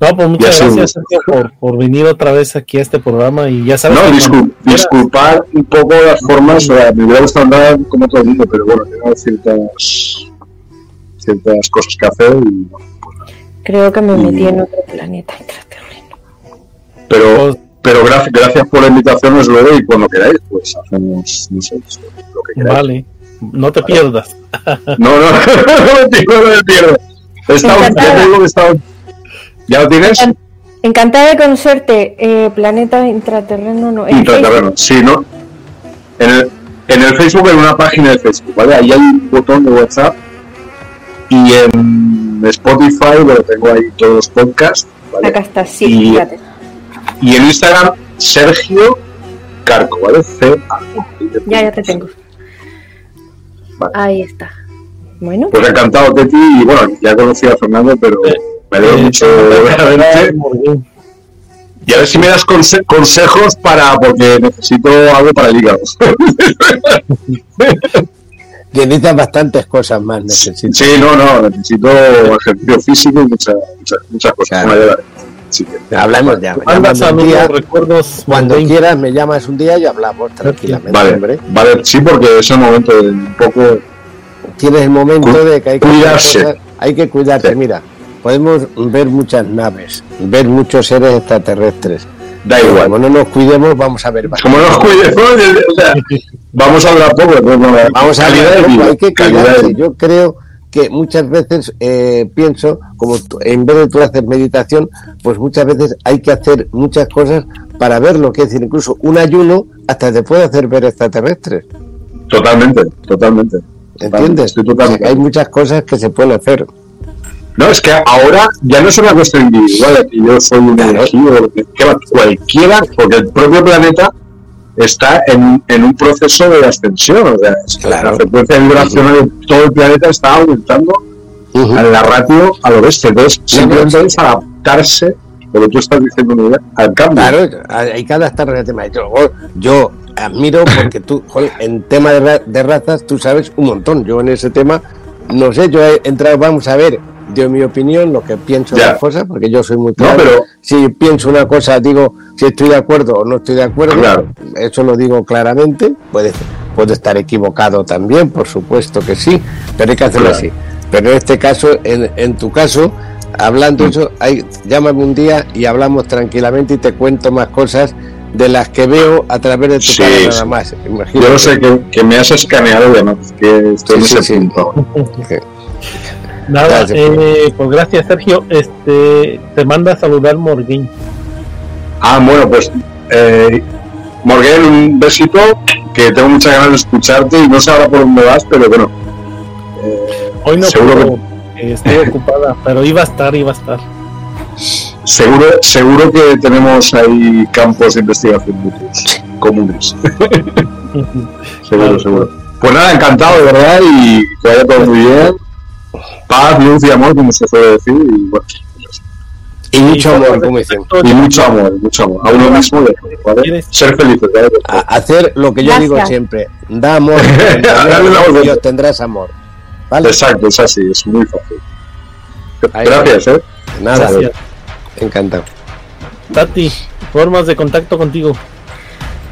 No, pues muchas Ya gracias. Sergio, por, por venir otra vez aquí a este programa y ya sabes No, que discul- disculpar un poco las formas. o sea, me hubiera gustado andar como todo el mundo, pero bueno, tengo ciertas, ciertas cosas que hacer. y- Creo que me Y- metí en otro planeta pero Pues, pero gracias, gracias por la invitación, os luego y cuando queráis, pues hacemos, no sé, lo que queráis. vale, no te pierdas. No, no, no me pierdo, no me pierdo. He estado- ya Encantada. te digo que ¿Ya lo tienes? Encantada de conocerte. Eh, planeta intraterreno, no. en Intraterreno, sí, ¿no? En el, en el Facebook, en una página de Facebook, ¿vale? Ahí hay un botón de WhatsApp y en Spotify, bueno, tengo ahí todos los podcasts. ¿vale? Acá está, sí, Y- fíjate. Y en Instagram, Sergio Carco, ¿vale? C -A. Ya, ya te tengo. Vale. Ahí está. Bueno, Pues encantado, Teti, y bueno, ya conocí a Fernando, pero me alegro mucho de verte. Y a ver si me das conse- consejos para, porque necesito algo para el hígado. necesitas bastantes cosas más, necesitas. Sí, no, no, necesito ejercicio físico y muchas, muchas, muchas cosas. Claro. Sí. Hablamos ya. me Manda llamas un saludos, día, recuerdos. cuando quieras me llamas un día y hablamos tranquilamente, Vale, hombre. vale, sí, porque es el momento de un poco. Tienes el momento Cu- de que hay que cuidarse. cosas- hay que cuidarse. Sí. Mira, podemos ver muchas naves, ver muchos seres extraterrestres. Da igual. Como no nos cuidemos, vamos a ver. Como nos cuidemos, o sea, vamos a hablar poco. pues, no, Vamos a de vida, hay que cuidarse. Yo creo que muchas veces eh, pienso, como en vez de tú hacer meditación, pues muchas veces hay que hacer muchas cosas para verlo. Que es decir, incluso un ayuno hasta te puede hacer ver extraterrestres. Totalmente, totalmente. ¿Entiendes? O sea, hay muchas cosas que se pueden hacer. No, es que ahora ya no es una cuestión individual, que yo soy un elegido, lo cualquiera, porque el propio planeta está en, en un proceso de ascensión, o sea, que Claro. la frecuencia vibracional de todo el planeta está aumentando Ujú. a la ratio a lo bestia, entonces simplemente es adaptarse, lo que tú estás diciendo, Miguel, al cambio. Claro, hay cada estar en el tema. Yo, yo admiro porque tú, joder, en tema de, ra- de razas, tú sabes un montón. Yo en ese tema, no sé, yo he entrado, vamos a ver, de mi opinión, lo que pienso de las cosas, porque yo soy muy claro. pero- Si pienso una cosa, digo si estoy de acuerdo o no estoy de acuerdo. Claro. Eso lo digo claramente. Puede, puede estar equivocado también, por supuesto que sí, pero hay que hacerlo Claro. así. Pero en este caso, en, en tu caso, hablando Mm. eso, hay, llámame un día y hablamos tranquilamente y te cuento más cosas de las que veo a través de tu Sí, cara nada más. Yo Imagínate. lo sé que, que me has escaneado además que estoy Sí, en ese sí. punto. Nada, Gracias. eh, pues gracias, Sergio. Este, te manda a saludar Morguín. Ah, bueno, pues eh, Morgan, un besito, que tengo muchas ganas de escucharte y no sé ahora por dónde vas, pero bueno, Hoy no Seguro puedo, eh, estoy ocupada, pero iba a estar, iba a estar. seguro, seguro que tenemos ahí campos de investigación mutuos, comunes. seguro, Claro. seguro. Pues nada, encantado de verdad y que vaya todo muy bien. Paz, luz y amor, como se suele decir, y, bueno, Y mucho Y amor, como dicen. y mucho amor, mucho amor. A uno mismo y a ¿vale? Ser felices, ¿vale? Hacer lo que yo Gracias. digo siempre. Da amor y obtendrás amor. ¿Vale? Exacto, es así, es muy fácil. Ahí Gracias, ¿eh? Nada, Gracias. encantado. Tati, formas de contacto contigo.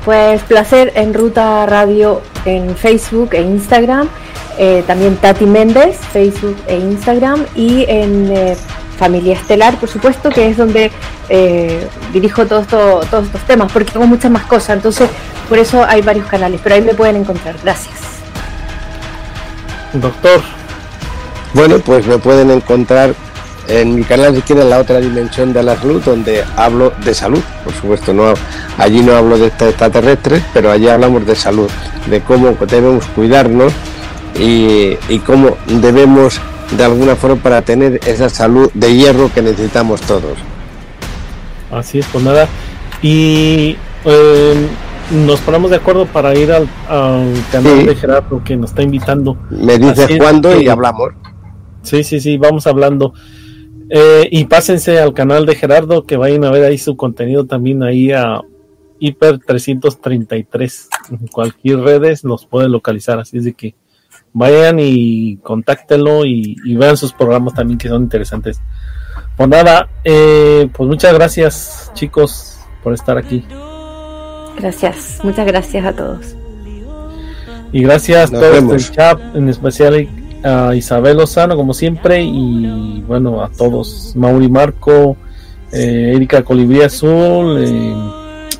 Pues placer en Ruta Radio en Facebook e Instagram. eh, también Tati Méndez, Facebook e Instagram. Y en eh, Familia Estelar, por supuesto, que es donde eh, dirijo todo esto, todos estos temas, porque tengo muchas más cosas. Entonces, por eso hay varios canales, pero ahí me pueden encontrar. Gracias. Doctor, Bueno, pues me pueden encontrar en mi canal si quieren la otra dimensión de la salud, donde hablo de salud, por supuesto, no allí no hablo de extraterrestres, pero allí hablamos de salud, de cómo debemos cuidarnos y, y cómo debemos de alguna forma para tener esa salud de hierro que necesitamos todos. así es, pues nada. Y eh, nos ponemos de acuerdo para ir al, al canal Sí. de Gerardo que nos está invitando. Me dices cuándo y hablamos. Sí, sí, sí, vamos hablando. Eh, y pásense al canal de Gerardo, que vayan a ver ahí su contenido también ahí a Hiper 333. En cualquier redes nos puede localizar, así es de que vayan y contáctenlo y, y vean sus programas también que son interesantes. Pues nada, eh, pues muchas gracias chicos por estar aquí. Gracias. Muchas gracias a todos. Y gracias a todos del chat, en especial a Isabel Lozano, como siempre, y bueno, a todos, Mauri Marco, eh, Erika Colibrí Azul, eh,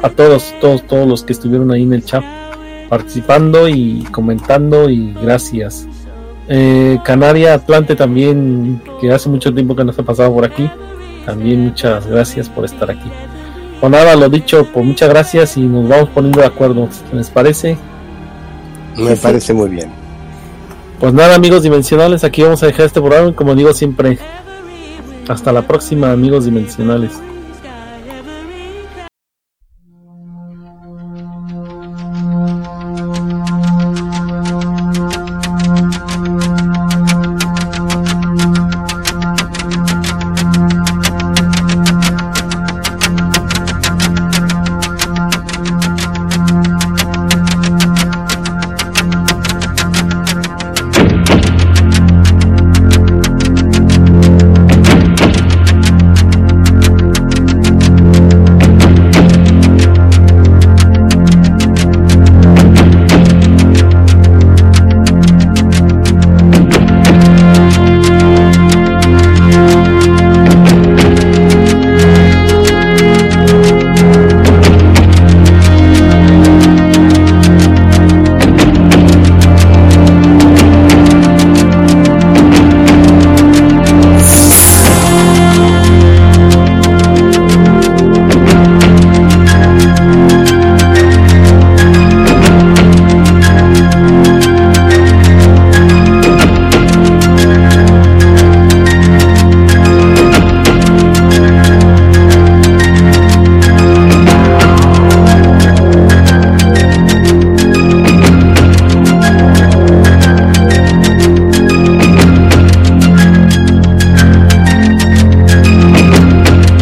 a todos, todos, todos los que estuvieron ahí en el chat participando y comentando, y gracias. Eh, Canaria Atlante también, que hace mucho tiempo que no se ha pasado por aquí, también muchas gracias por estar aquí. Pues nada, lo dicho, pues muchas gracias y nos vamos poniendo de acuerdo, ¿les parece? Me parece muy bien. Pues nada, amigos dimensionales, aquí vamos a dejar este programa como digo siempre, hasta la próxima, amigos dimensionales.